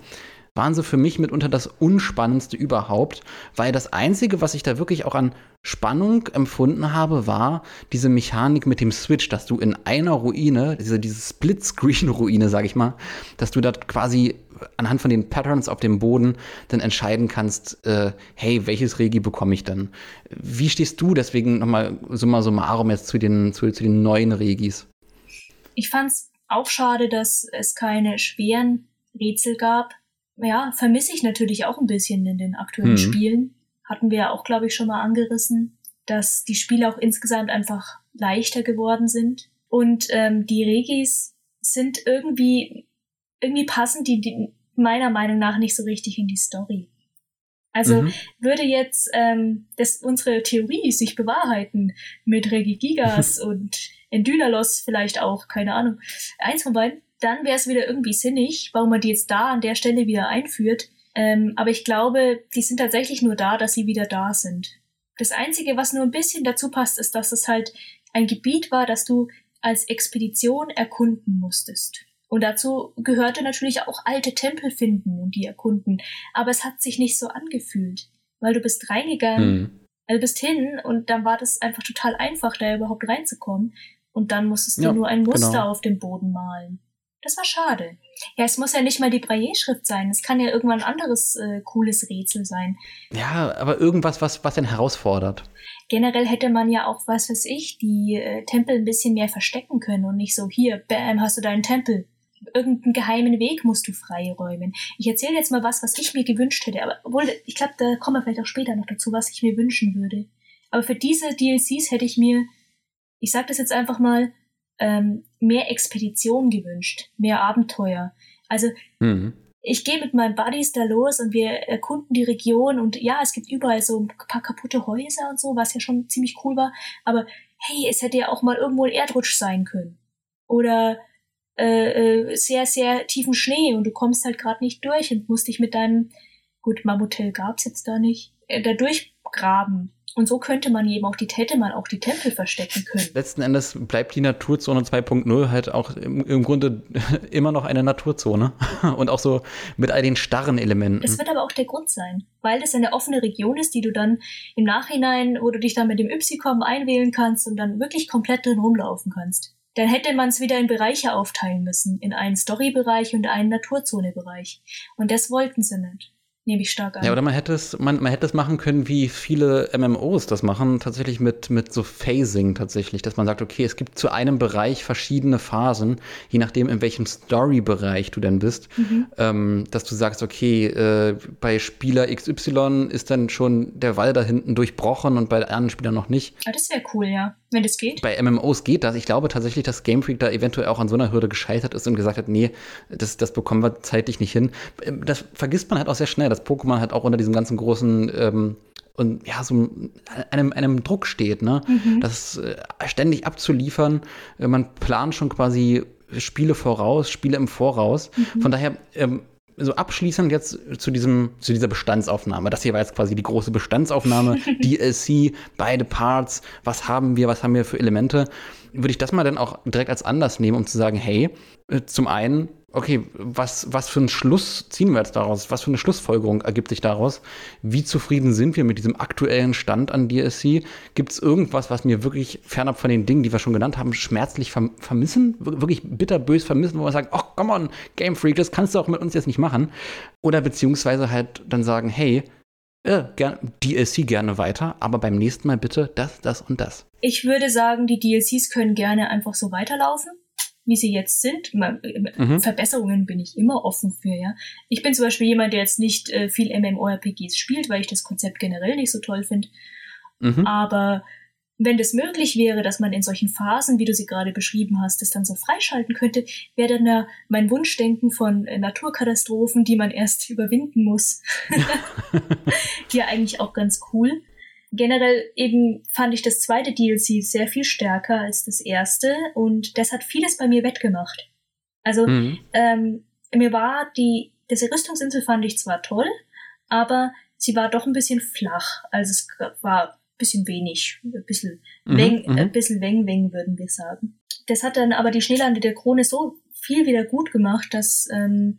waren sie für mich mitunter das Unspannendste überhaupt, weil das Einzige, was ich da wirklich auch an Spannung empfunden habe, war diese Mechanik mit dem Switch, dass du in einer Ruine, diese, diese Split-Screen-Ruine, sag ich mal, dass du da quasi anhand von den Patterns auf dem Boden dann entscheiden kannst, äh, hey, welches Regi bekomme ich denn? Wie stehst du deswegen nochmal summa summarum jetzt zu den, zu, zu den neuen Regis? Ich fand's auch schade, dass es keine schweren Rätsel gab, ja, vermisse ich natürlich auch ein bisschen in den aktuellen mhm. Spielen. Hatten wir ja auch, glaube ich, schon mal angerissen, dass die Spiele auch insgesamt einfach leichter geworden sind. Und ähm, die Regis sind irgendwie, irgendwie passen die, die meiner Meinung nach nicht so richtig in die Story. Also mhm. würde jetzt ähm, das, unsere Theorie sich bewahrheiten mit Regigigas und Endynalos vielleicht auch, keine Ahnung, eins von beiden, dann wäre es wieder irgendwie sinnig, warum man die jetzt da an der Stelle wieder einführt. Ähm, aber ich glaube, die sind tatsächlich nur da, dass sie wieder da sind. Das Einzige, was nur ein bisschen dazu passt, ist, dass es halt ein Gebiet war, das du als Expedition erkunden musstest. Und dazu gehörte natürlich auch alte Tempel finden und die erkunden. Aber es hat sich nicht so angefühlt, weil du bist reingegangen, hm. du bist hin und dann war das einfach total einfach, da überhaupt reinzukommen. Und dann musstest du ja, nur ein Muster genau. auf dem Boden malen. Das war schade. Ja, es muss ja nicht mal die Braille-Schrift sein. Es kann ja irgendwann ein anderes äh, cooles Rätsel sein. Ja, aber irgendwas, was, was denn herausfordert. Generell hätte man ja auch, was weiß ich, die äh, Tempel ein bisschen mehr verstecken können und nicht so, hier, bam, hast du deinen Tempel. Irgendeinen geheimen Weg musst du freiräumen. Ich erzähle jetzt mal was, was ich mir gewünscht hätte. Aber obwohl, ich glaube, da kommen wir vielleicht auch später noch dazu, was ich mir wünschen würde. Aber für diese DLCs hätte ich mir, ich sag das jetzt einfach mal, ähm, mehr Expedition gewünscht, mehr Abenteuer. Also mhm. ich gehe mit meinen Buddies da los und wir erkunden die Region und ja, es gibt überall so ein paar kaputte Häuser und so, was ja schon ziemlich cool war. Aber hey, es hätte ja auch mal irgendwo ein Erdrutsch sein können. Oder äh, äh, sehr, sehr tiefen Schnee und du kommst halt gerade nicht durch und musst dich mit deinem, gut, Mammotel gab's jetzt da nicht, äh, da durchgraben. Und so könnte man eben auch die, hätte man auch die Tempel verstecken können. Letzten Endes bleibt die Naturzone 2.0 halt auch im, im, Grunde immer noch eine Naturzone. Und auch so mit all den starren Elementen. Das wird aber auch der Grund sein, weil das eine offene Region ist, die du dann im Nachhinein, wo du dich dann mit dem Ypsicom einwählen kannst und dann wirklich komplett drin rumlaufen kannst. Dann hätte man es wieder in Bereiche aufteilen müssen, in einen Storybereich und einen Naturzonebereich. Und das wollten sie nicht nehme ich stark an. Ja, oder man hätte es, man, man hätte es machen können, wie viele MMOs das machen, tatsächlich mit, mit so Phasing tatsächlich, dass man sagt, okay, es gibt zu einem Bereich verschiedene Phasen, je nachdem, in welchem Story-Bereich du denn bist, mhm. ähm, dass du sagst, okay, äh, bei Spieler XY ist dann schon der Wall da hinten durchbrochen und bei anderen Spielern noch nicht. Ah, das wäre cool, ja. Wenn das geht. Bei MMOs geht das. Ich glaube tatsächlich, dass Game Freak da eventuell auch an so einer Hürde gescheitert ist und gesagt hat, nee, das, das bekommen wir zeitlich nicht hin. Ähm, das vergisst man halt auch sehr schnell, dass Pokémon halt auch unter diesem ganzen großen ähm, und ja, so einem, einem Druck steht, ne? Mhm. Das äh, ständig abzuliefern. Äh, man plant schon quasi Spiele voraus, Spiele im Voraus. Mhm. Von daher ähm, so abschließend jetzt zu diesem, zu dieser Bestandsaufnahme. Das hier war jetzt quasi die große Bestandsaufnahme, DLC, beide Parts, was haben wir, was haben wir für Elemente. Würde ich das mal dann auch direkt als Anlass nehmen, um zu sagen, hey, äh, zum einen okay, was, was für einen Schluss ziehen wir jetzt daraus? Was für eine Schlussfolgerung ergibt sich daraus? Wie zufrieden sind wir mit diesem aktuellen Stand an DSC? Gibt es irgendwas, was mir wirklich fernab von den Dingen, die wir schon genannt haben, schmerzlich verm vermissen? Wirklich bitterbös vermissen, wo wir sagen, ach, come on, Game Freak, das kannst du auch mit uns jetzt nicht machen. Oder beziehungsweise halt dann sagen, hey, äh, gern, DLC gerne weiter, aber beim nächsten Mal bitte das, das und das. Ich würde sagen, die DLCs können gerne einfach so weiterlaufen wie sie jetzt sind. Mhm. Verbesserungen bin ich immer offen für, ja. Ich bin zum Beispiel jemand, der jetzt nicht äh, viel MMORPGs spielt, weil ich das Konzept generell nicht so toll finde. Mhm. Aber wenn das möglich wäre, dass man in solchen Phasen, wie du sie gerade beschrieben hast, das dann so freischalten könnte, wäre dann ja mein Wunschdenken von äh, Naturkatastrophen, die man erst überwinden muss. ja eigentlich auch ganz cool generell eben fand ich das zweite DLC sehr viel stärker als das erste und das hat vieles bei mir wettgemacht. Also mhm. ähm, mir war die, diese Rüstungsinsel fand ich zwar toll, aber sie war doch ein bisschen flach. Also es war ein bisschen wenig, ein bisschen mhm. weng, mhm. ein bisschen weng, weng, würden wir sagen. Das hat dann aber die Schneelande der Krone so viel wieder gut gemacht, dass ähm,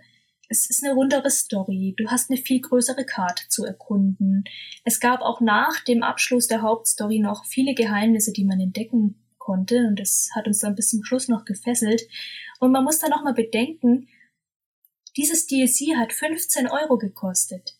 es ist eine rundere Story. Du hast eine viel größere Karte zu erkunden. Es gab auch nach dem Abschluss der Hauptstory noch viele Geheimnisse, die man entdecken konnte. Und das hat uns dann bis zum Schluss noch gefesselt. Und man muss da noch mal bedenken, dieses DLC hat 15 Euro gekostet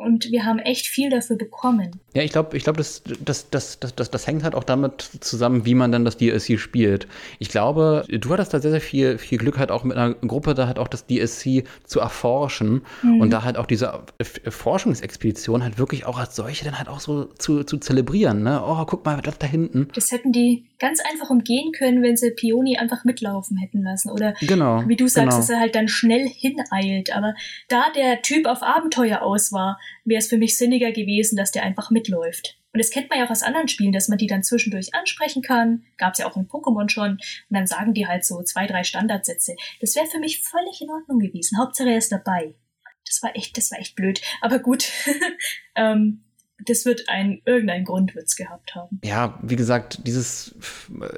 und wir haben echt viel dafür bekommen. Ja, ich glaube, ich glaube, das, das, das, das, das, das hängt halt auch damit zusammen, wie man dann das DSC spielt. Ich glaube, du hattest da sehr, sehr viel, viel Glück, halt auch mit einer Gruppe da halt auch das DSC zu erforschen mhm. und da halt auch diese Forschungsexpedition halt wirklich auch als solche dann halt auch so zu, zu zelebrieren. Ne? Oh, guck mal, das da hinten. Das hätten die ganz einfach umgehen können, wenn sie Pioni einfach mitlaufen hätten lassen. Oder genau, wie du sagst, genau. dass er halt dann schnell hineilt. Aber da der Typ auf Abenteuer aus war, wäre es für mich sinniger gewesen, dass der einfach mitläuft. Und das kennt man ja auch aus anderen Spielen, dass man die dann zwischendurch ansprechen kann. Gab es ja auch in Pokémon schon. Und dann sagen die halt so zwei, drei Standardsätze. Das wäre für mich völlig in Ordnung gewesen. Hauptsache er ist dabei. Das war echt, das war echt blöd. Aber gut. ähm, das wird ein, irgendein Grund wird's gehabt haben. Ja, wie gesagt, dieses,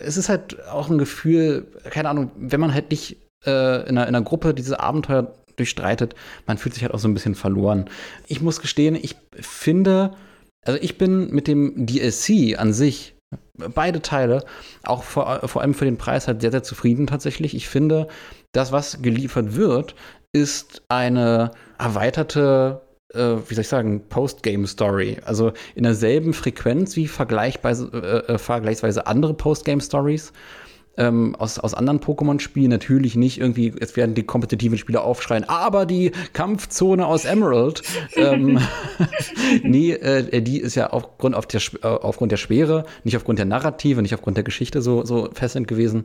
es ist halt auch ein Gefühl, keine Ahnung, wenn man halt nicht äh, in, einer, in einer Gruppe diese Abenteuer durchstreitet, man fühlt sich halt auch so ein bisschen verloren. Ich muss gestehen, ich finde, also ich bin mit dem DLC an sich, beide Teile, auch vor, vor allem für den Preis halt sehr, sehr zufrieden tatsächlich. Ich finde, das, was geliefert wird, ist eine erweiterte äh, wie soll ich sagen, Postgame-Story. Also in derselben Frequenz wie vergleichsweise, äh, äh vergleichsweise andere Postgame-Stories ähm, aus, aus anderen Pokémon-Spielen. Natürlich nicht irgendwie, es werden die kompetitiven Spieler aufschreien, aber die Kampfzone aus Emerald, ähm, nee, äh, die ist ja aufgrund, auf der, äh, aufgrund der Schwere, nicht aufgrund der Narrative, nicht aufgrund der Geschichte so, so fesselnd gewesen.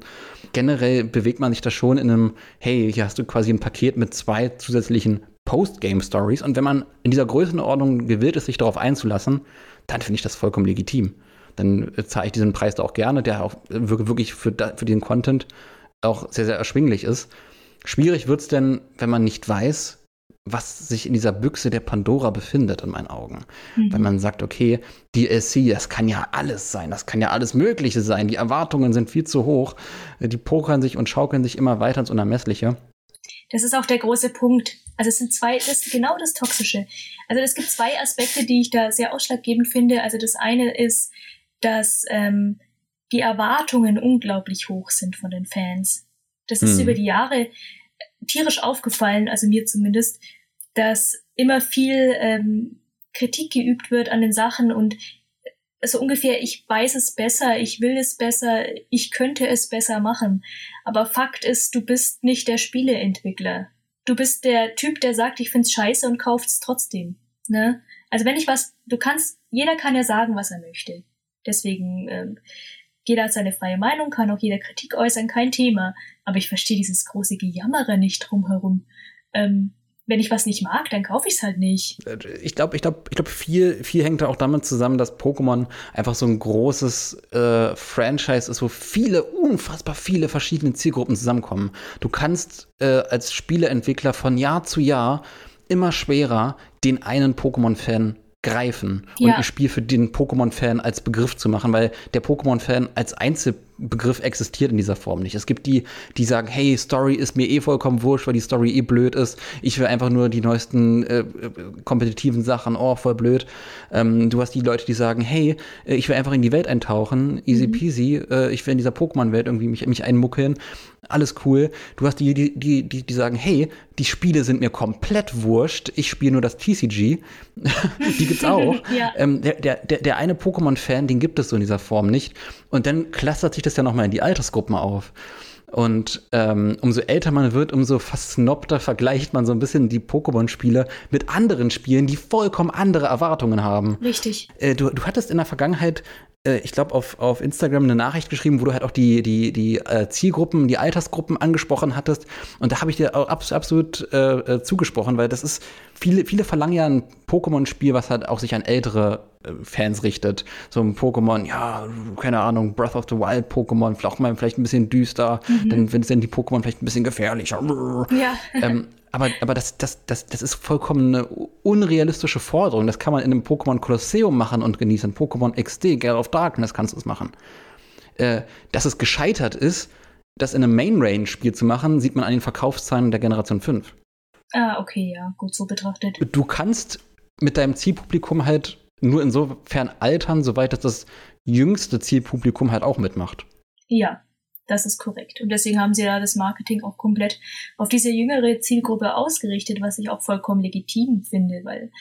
Generell bewegt man sich da schon in einem, hey, hier hast du quasi ein Paket mit zwei zusätzlichen Postgame-Stories. Und wenn man in dieser Größenordnung gewillt ist, sich darauf einzulassen, dann finde ich das vollkommen legitim dann zahle ich diesen Preis da auch gerne, der auch wirklich für, für diesen Content auch sehr, sehr erschwinglich ist. Schwierig wird es denn, wenn man nicht weiß, was sich in dieser Büchse der Pandora befindet, in meinen Augen. Mhm. Wenn man sagt, okay, DLC, das kann ja alles sein, das kann ja alles Mögliche sein, die Erwartungen sind viel zu hoch, die pokern sich und schaukeln sich immer weiter ins Unermessliche. Das ist auch der große Punkt. Also es sind zwei, das ist genau das Toxische. Also es gibt zwei Aspekte, die ich da sehr ausschlaggebend finde. Also das eine ist, dass ähm, die Erwartungen unglaublich hoch sind von den Fans. Das ist hm. über die Jahre tierisch aufgefallen, also mir zumindest, dass immer viel ähm, Kritik geübt wird an den Sachen und so ungefähr, ich weiß es besser, ich will es besser, ich könnte es besser machen. Aber Fakt ist, du bist nicht der Spieleentwickler. Du bist der Typ, der sagt, ich find's scheiße und kauft's trotzdem. Ne? Also wenn ich was, du kannst, jeder kann ja sagen, was er möchte. Deswegen, ähm, jeder hat seine freie Meinung, kann auch jeder Kritik äußern, kein Thema. Aber ich verstehe dieses große Gejammere nicht drumherum. Ähm, wenn ich was nicht mag, dann kaufe ich es halt nicht. Ich glaube, ich glaube, ich glaube, viel, viel hängt da auch damit zusammen, dass Pokémon einfach so ein großes äh, Franchise ist, wo viele, unfassbar viele verschiedene Zielgruppen zusammenkommen. Du kannst äh, als Spieleentwickler von Jahr zu Jahr immer schwerer den einen Pokémon-Fan greifen und ein Spiel für den Pokémon-Fan als Begriff zu machen, weil der Pokémon-Fan als Einzelbegriff existiert in dieser Form nicht. Es gibt die, die sagen, hey, Story ist mir eh vollkommen wurscht, weil die Story eh blöd ist. Ich will einfach nur die neuesten äh, kompetitiven Sachen, oh, voll blöd. Ähm, du hast die Leute, die sagen, hey, äh, ich will einfach in die Welt eintauchen, easy mhm. peasy, äh, ich will in dieser Pokémon-Welt irgendwie mich, mich einmuckeln alles cool. Du hast die, die, die, die, die sagen, hey, die Spiele sind mir komplett wurscht, ich spiele nur das TCG. die gibt's auch. ja. ähm, der, der, der eine Pokémon-Fan, den gibt es so in dieser Form nicht. Und dann clustert sich das ja nochmal in die Altersgruppen auf. Und ähm, umso älter man wird, umso versnobter vergleicht man so ein bisschen die Pokémon-Spiele mit anderen Spielen, die vollkommen andere Erwartungen haben. Richtig. Äh, du, du hattest in der Vergangenheit äh, ich glaube, auf, auf Instagram eine Nachricht geschrieben, wo du halt auch die, die, die äh, Zielgruppen, die Altersgruppen angesprochen hattest. Und da habe ich dir auch abs absolut äh, äh, zugesprochen, weil das ist, viele, viele verlangen ja ein Pokémon-Spiel, was halt auch sich an ältere äh, Fans richtet. So ein Pokémon, ja, keine Ahnung, Breath of the Wild Pokémon, vielleicht mal vielleicht ein bisschen düster, mhm. dann sind die Pokémon vielleicht ein bisschen gefährlicher. Ja. Ähm, aber, aber das, das, das, das ist vollkommen eine unrealistische Forderung. Das kann man in einem Pokémon Kolosseum machen und genießen. Pokémon XD, Gale of Darkness kannst du es machen. Äh, dass es gescheitert ist, das in einem Main-Range-Spiel zu machen, sieht man an den Verkaufszahlen der Generation 5. Ah, okay, ja, gut so betrachtet. Du kannst mit deinem Zielpublikum halt nur insofern altern, soweit das das jüngste Zielpublikum halt auch mitmacht. Ja, das ist korrekt. Und deswegen haben sie da das Marketing auch komplett auf diese jüngere Zielgruppe ausgerichtet, was ich auch vollkommen legitim finde, weil,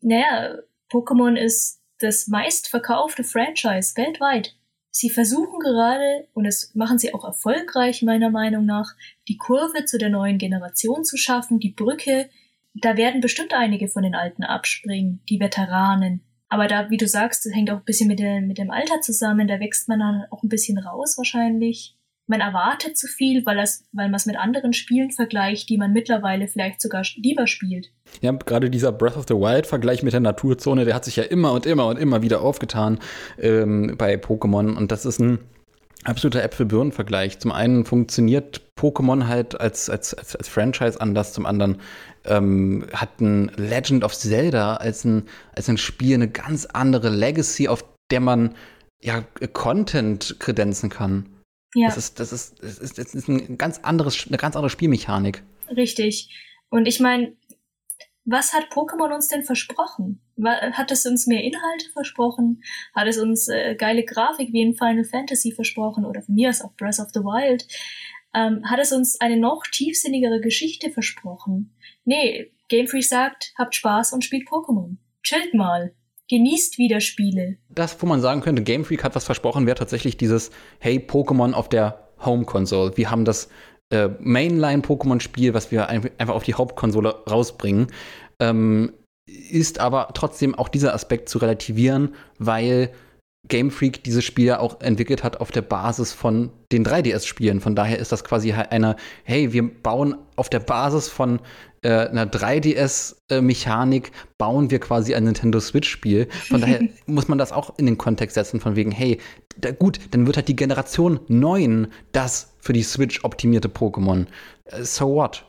naja, Pokémon ist das meistverkaufte Franchise weltweit. Sie versuchen gerade, und das machen sie auch erfolgreich meiner Meinung nach, die Kurve zu der neuen Generation zu schaffen, die Brücke. Da werden bestimmt einige von den Alten abspringen, die Veteranen, aber da, wie du sagst, das hängt auch ein bisschen mit, der, mit dem Alter zusammen. Da wächst man dann auch ein bisschen raus wahrscheinlich. man erwartet zu viel, weil, weil man es mit anderen Spielen vergleicht, die man mittlerweile vielleicht sogar lieber spielt. Ja, gerade dieser Breath of the Wild-Vergleich mit der Naturzone, der hat sich ja immer und immer und immer wieder aufgetan ähm, bei Pokémon. Und das ist ein absoluter Äpfel-Birnen-Vergleich. Zum einen funktioniert Pokémon halt als, als, als, als Franchise anders, zum anderen ähm, hat ein Legend of Zelda als ein, als ein Spiel eine ganz andere Legacy, auf der man ja Content kredenzen kann. Ja. Das ist, das ist, das ist, das ist ein ganz anderes, eine ganz andere Spielmechanik. Richtig. Und ich meine, was hat Pokémon uns denn versprochen? Hat es uns mehr Inhalte versprochen? Hat es uns äh, geile Grafik wie in Final Fantasy versprochen? Oder von mir aus auch Breath of the Wild? Ähm, hat es uns eine noch tiefsinnigere Geschichte versprochen? Nee, Game Freak sagt, habt Spaß und spielt Pokémon. Chillt mal genießt wieder Spiele. Das, wo man sagen könnte, Game Freak hat was versprochen, wäre tatsächlich dieses Hey Pokémon auf der Home Console. Wir haben das äh, Mainline-Pokémon-Spiel, was wir einfach auf die Hauptkonsole rausbringen. Ähm, ist aber trotzdem auch dieser Aspekt zu relativieren, weil Game Freak dieses Spiel ja auch entwickelt hat auf der Basis von den 3DS-Spielen. Von daher ist das quasi eine, hey, wir bauen auf der Basis von äh, einer 3DS-Mechanik, bauen wir quasi ein Nintendo Switch-Spiel. Von daher muss man das auch in den Kontext setzen, von wegen, hey, da, gut, dann wird halt die Generation 9 das für die Switch optimierte Pokémon. Äh, so what?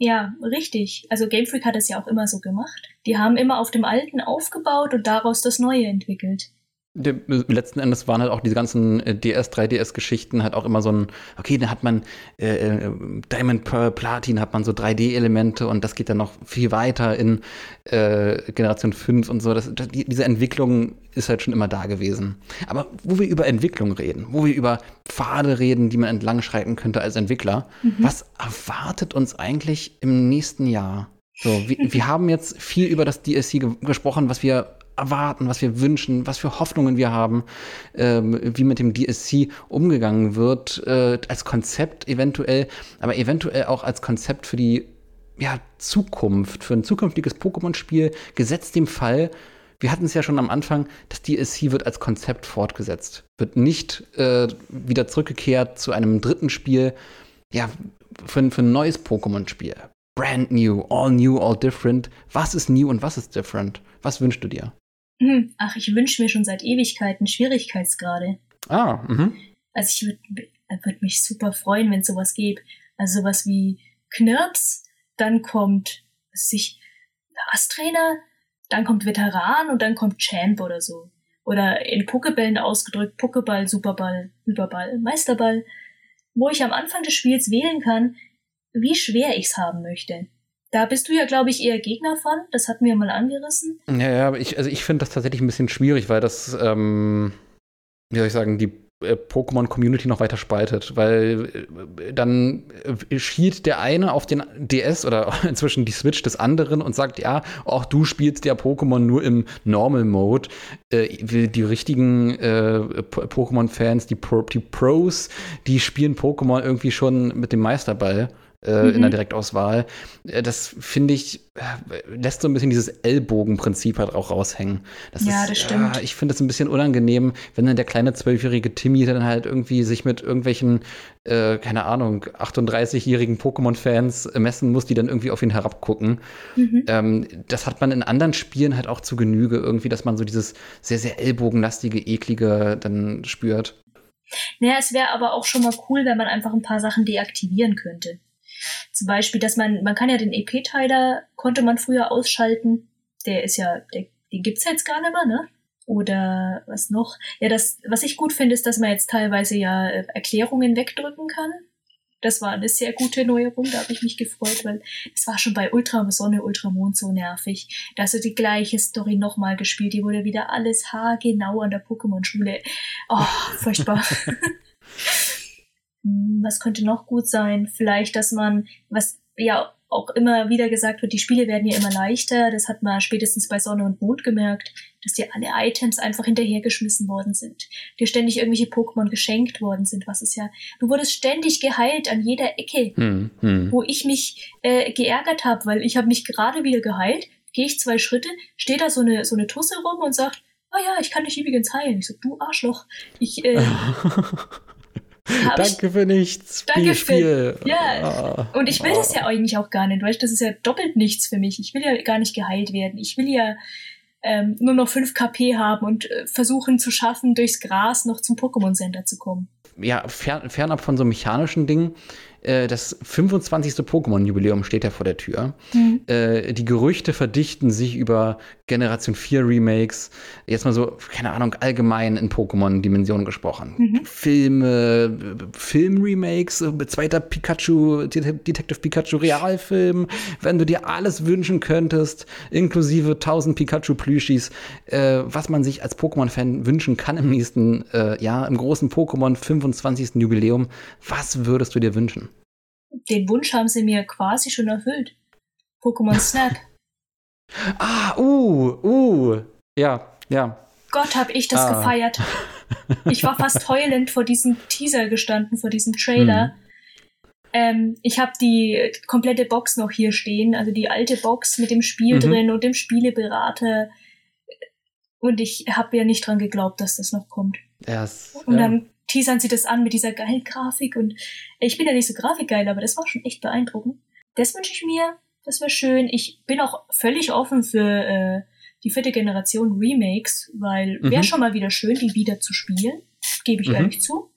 Ja, richtig. Also Game Freak hat es ja auch immer so gemacht. Die haben immer auf dem Alten aufgebaut und daraus das Neue entwickelt letzten Endes waren halt auch diese ganzen äh, DS, 3DS-Geschichten halt auch immer so ein, okay, dann hat man äh, äh Diamond Pearl Platin, hat man so 3D-Elemente und das geht dann noch viel weiter in äh, Generation 5 und so. Das, das, diese Entwicklung ist halt schon immer da gewesen. Aber wo wir über Entwicklung reden, wo wir über Pfade reden, die man entlang schreiten könnte als Entwickler, mhm. was erwartet uns eigentlich im nächsten Jahr? So, wir, wir haben jetzt viel über das DSC ge gesprochen, was wir erwarten, was wir wünschen, was für Hoffnungen wir haben, ähm, wie mit dem DSC umgegangen wird, äh, als Konzept eventuell, aber eventuell auch als Konzept für die ja, Zukunft, für ein zukünftiges Pokémon-Spiel, gesetzt dem Fall, wir hatten es ja schon am Anfang, das DSC wird als Konzept fortgesetzt, wird nicht äh, wieder zurückgekehrt zu einem dritten Spiel, ja, für, für ein neues Pokémon-Spiel. Brand new, all new, all different. Was ist new und was ist different? Was wünschst du dir? Hm, ach, ich wünsche mir schon seit Ewigkeiten Schwierigkeitsgrade. Ah, mhm. Also ich würde würd mich super freuen, wenn es sowas gäbe. Also sowas wie Knirps, dann kommt sich Passtrainer, dann kommt Veteran und dann kommt Champ oder so. Oder in Pokebällen ausgedrückt, Pokeball, Superball, Überball, Meisterball, wo ich am Anfang des Spiels wählen kann, wie schwer ich's haben möchte. Da bist du ja, glaube ich, eher Gegner von. Das hatten wir mal angerissen. Ja, ja, aber ich, also ich finde das tatsächlich ein bisschen schwierig, weil das, ähm, wie soll ich sagen, die äh, Pokémon-Community noch weiter spaltet, weil äh, dann äh, schielt der eine auf den DS oder inzwischen die Switch des anderen und sagt, ja, auch du spielst ja Pokémon nur im Normal Mode. Äh, die richtigen äh, Pokémon-Fans, die, Pro die Pros, die spielen Pokémon irgendwie schon mit dem Meisterball äh, mhm. in der Direktauswahl. Äh, das finde ich, äh, lässt so ein bisschen dieses Ellbogenprinzip halt auch raushängen. Das ja, ist, das stimmt. Äh, ich finde es ein bisschen unangenehm, wenn dann der kleine zwölfjährige Timmy dann halt irgendwie sich mit irgendwelchen, äh, keine Ahnung, 38-jährigen Pokémon-Fans messen muss, die dann irgendwie auf ihn herabgucken. Mhm. Ähm, das hat man in anderen Spielen halt auch zu Genüge irgendwie, dass man so dieses sehr, sehr ellbogenlastige, eklige dann spürt. Naja, es wäre aber auch schon mal cool, wenn man einfach ein paar Sachen deaktivieren könnte. Zum Beispiel, dass man, man kann ja den EP-Teiler, konnte man früher ausschalten. Der ist ja, der, den gibt's jetzt gar nicht mehr, ne? Oder was noch? Ja, das, was ich gut finde, ist, dass man jetzt teilweise ja äh, Erklärungen wegdrücken kann. Das war eine sehr gute Neuerung, da habe ich mich gefreut, weil es war schon bei Ultrasonne, Ultramond so nervig. Da hast du die gleiche Story nochmal gespielt, die wurde wieder alles haargenau an der Pokémon-Schule. Oh, furchtbar. Hm, was könnte noch gut sein? Vielleicht, dass man, was ja auch immer wieder gesagt wird, die Spiele werden ja immer leichter. Das hat man spätestens bei Sonne und Mond gemerkt, dass dir alle Items einfach hinterhergeschmissen worden sind. Dir ständig irgendwelche Pokémon geschenkt worden sind, was ist ja, du wurdest ständig geheilt an jeder Ecke, hm, hm. wo ich mich äh, geärgert habe, weil ich habe mich gerade wieder geheilt, gehe ich zwei Schritte, steht da so eine, so eine Tusse rum und sagt, ah oh ja, ich kann dich übrigens heilen. Ich so, du Arschloch, ich, äh, Danke für nichts. Danke Spiel, für. Ja. Oh, und ich will oh. das ja eigentlich auch gar nicht, weißt du, das ist ja doppelt nichts für mich. Ich will ja gar nicht geheilt werden. Ich will ja ähm, nur noch 5 KP haben und äh, versuchen zu schaffen, durchs Gras noch zum Pokémon Center zu kommen. Ja, fern, fernab von so mechanischen Dingen das 25. Pokémon-Jubiläum steht ja vor der Tür. Mhm. Äh, die Gerüchte verdichten sich über Generation 4 Remakes. Jetzt mal so, keine Ahnung, allgemein in Pokémon-Dimensionen gesprochen. Mhm. Filme, Film-Remakes, äh, zweiter Pikachu, Detective Pikachu Realfilm. Wenn du dir alles wünschen könntest, inklusive 1000 Pikachu-Plüschis, äh, was man sich als Pokémon-Fan wünschen kann im nächsten äh, Jahr, im großen Pokémon 25. Jubiläum, was würdest du dir wünschen? Den Wunsch haben sie mir quasi schon erfüllt. Pokémon Snap. ah, uh, uh. Ja, ja. Gott, hab ich das ah. gefeiert. Ich war fast heulend vor diesem Teaser gestanden, vor diesem Trailer. Hm. Ähm, ich habe die komplette Box noch hier stehen, also die alte Box mit dem Spiel mhm. drin und dem Spieleberater. Und ich habe ja nicht dran geglaubt, dass das noch kommt. Yes, und ja. dann teasern sie das an mit dieser geilen Grafik und ich bin ja nicht so grafikgeil, aber das war schon echt beeindruckend. Das wünsche ich mir, das wäre schön. Ich bin auch völlig offen für äh, die vierte Generation Remakes, weil mhm. wäre schon mal wieder schön, die wieder zu spielen, gebe ich mhm. ehrlich zu.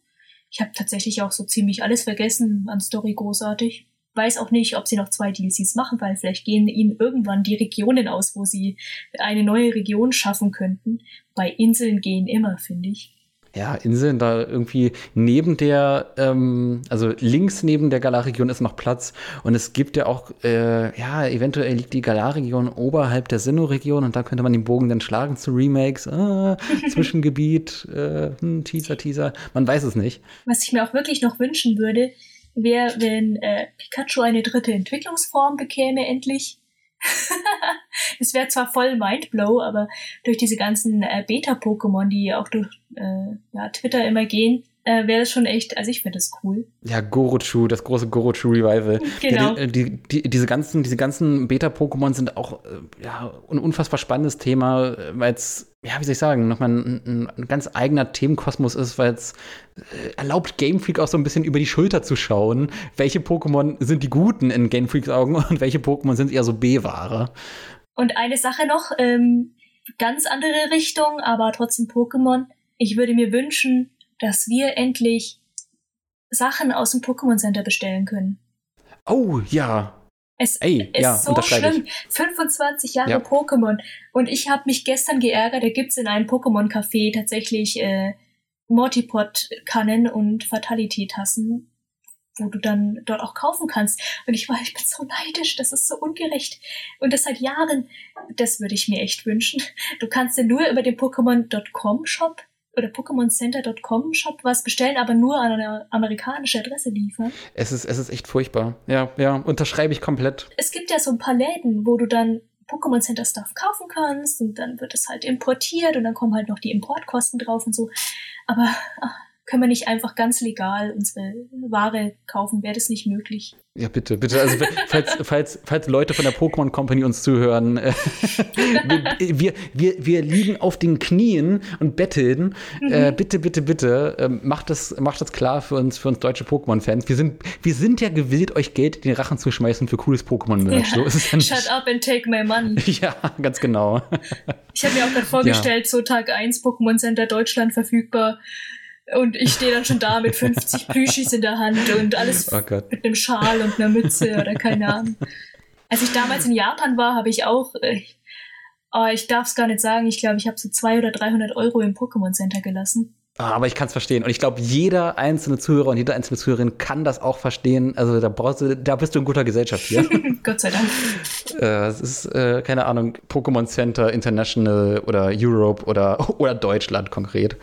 Ich habe tatsächlich auch so ziemlich alles vergessen an Story großartig. Weiß auch nicht, ob sie noch zwei DLCs machen, weil vielleicht gehen ihnen irgendwann die Regionen aus, wo sie eine neue Region schaffen könnten. Bei Inseln gehen immer, finde ich ja, Inseln da irgendwie neben der, ähm, also links neben der Galar-Region ist noch Platz. Und es gibt ja auch, äh, ja, eventuell liegt die Galar-Region oberhalb der Sinnoh-Region und da könnte man den Bogen dann schlagen zu Remakes, ah, Zwischengebiet, äh, hm, Teaser, Teaser, man weiß es nicht. Was ich mir auch wirklich noch wünschen würde, wäre, wenn äh, Pikachu eine dritte Entwicklungsform bekäme endlich es wäre zwar voll Mindblow, aber durch diese ganzen äh, Beta-Pokémon, die auch durch äh, ja, Twitter immer gehen, äh, wäre das schon echt, also ich finde das cool. Ja, Gorochu, das große Gorochu Revival. Genau. Ja, die, die, die, diese ganzen, diese ganzen Beta-Pokémon sind auch äh, ja, ein unfassbar spannendes Thema, weil es, ja, wie soll ich sagen, nochmal ein, ein ganz eigener Themenkosmos ist, weil es äh, erlaubt Game Freak auch so ein bisschen über die Schulter zu schauen, welche Pokémon sind die Guten in Game Freaks Augen und welche Pokémon sind eher so B-Ware. Und eine Sache noch, ähm, ganz andere Richtung, aber trotzdem Pokémon. Ich würde mir wünschen, dass wir endlich Sachen aus dem Pokémon Center bestellen können. Oh, ja. Es Ey, ist ja, so schlimm. Ich. 25 Jahre ja. Pokémon. Und ich habe mich gestern geärgert, da gibt's in einem Pokémon-Café tatsächlich äh, Mortipod-Kannen und Fatality-Tassen, wo du dann dort auch kaufen kannst. Und ich war, ich bin so neidisch, das ist so ungerecht. Und das seit Jahren, das würde ich mir echt wünschen. Du kannst ja nur über den Pokémon.com-Shop oder PokémonCenter.com Shop was bestellen, aber nur an eine amerikanische Adresse liefern. Es ist, es ist echt furchtbar. Ja, ja, unterschreibe ich komplett. Es gibt ja so ein paar Läden, wo du dann Pokémon Center Stuff kaufen kannst und dann wird es halt importiert und dann kommen halt noch die Importkosten drauf und so. Aber ach, können wir nicht einfach ganz legal unsere Ware kaufen? Wäre das nicht möglich? Ja, bitte, bitte. Also, falls, falls, falls Leute von der Pokémon Company uns zuhören, äh, wir, wir, wir liegen auf den Knien und betteln. Mhm. Äh, bitte, bitte, bitte, äh, macht, das, macht das klar für uns, für uns deutsche Pokémon-Fans. Wir sind, wir sind ja gewillt, euch Geld in den Rachen zu schmeißen für cooles Pokémon-Merch. Ja. So Shut up and take my money. Ja, ganz genau. Ich habe mir auch gerade vorgestellt, ja. so Tag 1 Pokémon Center Deutschland verfügbar. Und ich stehe dann schon da mit 50 Plüschis in der Hand und alles oh mit einem Schal und einer Mütze oder keine Ahnung. Als ich damals in Japan war, habe ich auch, äh, oh, ich darf es gar nicht sagen, ich glaube, ich habe so 200 oder 300 Euro im Pokémon Center gelassen. Ah, aber ich kann es verstehen. Und ich glaube, jeder einzelne Zuhörer und jede einzelne Zuhörerin kann das auch verstehen. Also da brauchst du, da bist du in guter Gesellschaft hier. Gott sei Dank. Äh, es ist, äh, keine Ahnung, Pokémon Center International oder Europe oder, oder Deutschland konkret.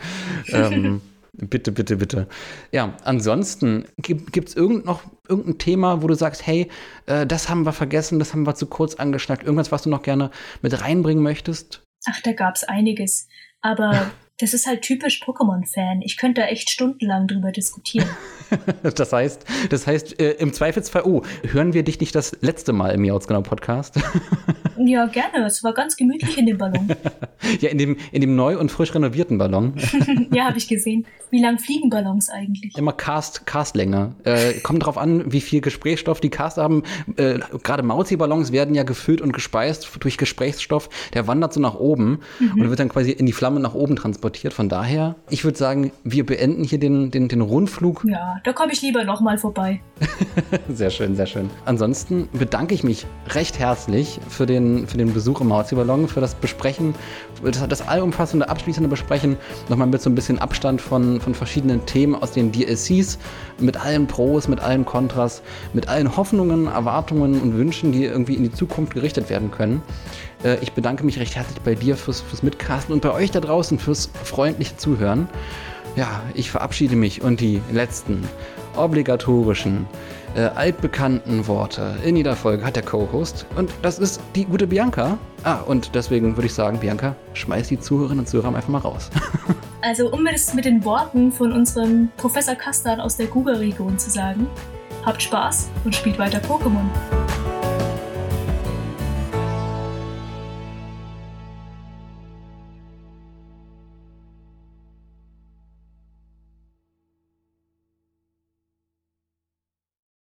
ähm, Bitte, bitte, bitte. Ja, ansonsten gibt es irgend noch irgendein Thema, wo du sagst, hey, äh, das haben wir vergessen, das haben wir zu kurz angeschnackt, irgendwas, was du noch gerne mit reinbringen möchtest? Ach, da gab es einiges. Aber das ist halt typisch Pokémon-Fan. Ich könnte da echt stundenlang drüber diskutieren. das heißt, das heißt, äh, im Zweifelsfall, oh, hören wir dich nicht das letzte Mal im Jautsgenau Podcast? ja, gerne. Es war ganz gemütlich in dem Ballon. ja, in dem, in dem neu und frisch renovierten Ballon. ja, habe ich gesehen. Wie lang fliegen Ballons eigentlich? Immer Cast, Castlänge. Äh, kommt drauf an, wie viel Gesprächsstoff die Cast haben. Äh, Gerade Mauzi-Ballons werden ja gefüllt und gespeist durch Gesprächsstoff. Der wandert so nach oben mhm. und wird dann quasi in die Flamme nach oben transportiert. Von daher, ich würde sagen, wir beenden hier den, den, den Rundflug. Ja, da komme ich lieber nochmal vorbei. sehr schön, sehr schön. Ansonsten bedanke ich mich recht herzlich für den, für den Besuch im Mauzi-Ballon, für das Besprechen, das, das allumfassende, abschließende Besprechen. Nochmal mit so ein bisschen Abstand von, von verschiedenen Themen aus den DLCs, mit allen Pros, mit allen Kontras, mit allen Hoffnungen, Erwartungen und Wünschen, die irgendwie in die Zukunft gerichtet werden können. Äh, ich bedanke mich recht herzlich bei dir fürs, fürs Mitcasten und bei euch da draußen fürs freundliche Zuhören. Ja, ich verabschiede mich und die letzten obligatorischen, äh, altbekannten Worte in jeder Folge hat der Co-Host. Und das ist die gute Bianca. Ah, und deswegen würde ich sagen, Bianca, schmeiß die Zuhörerinnen und Zuhörer einfach mal raus. also, um es mit den Worten von unserem Professor Kastan aus der Google-Region zu sagen, habt Spaß und spielt weiter Pokémon.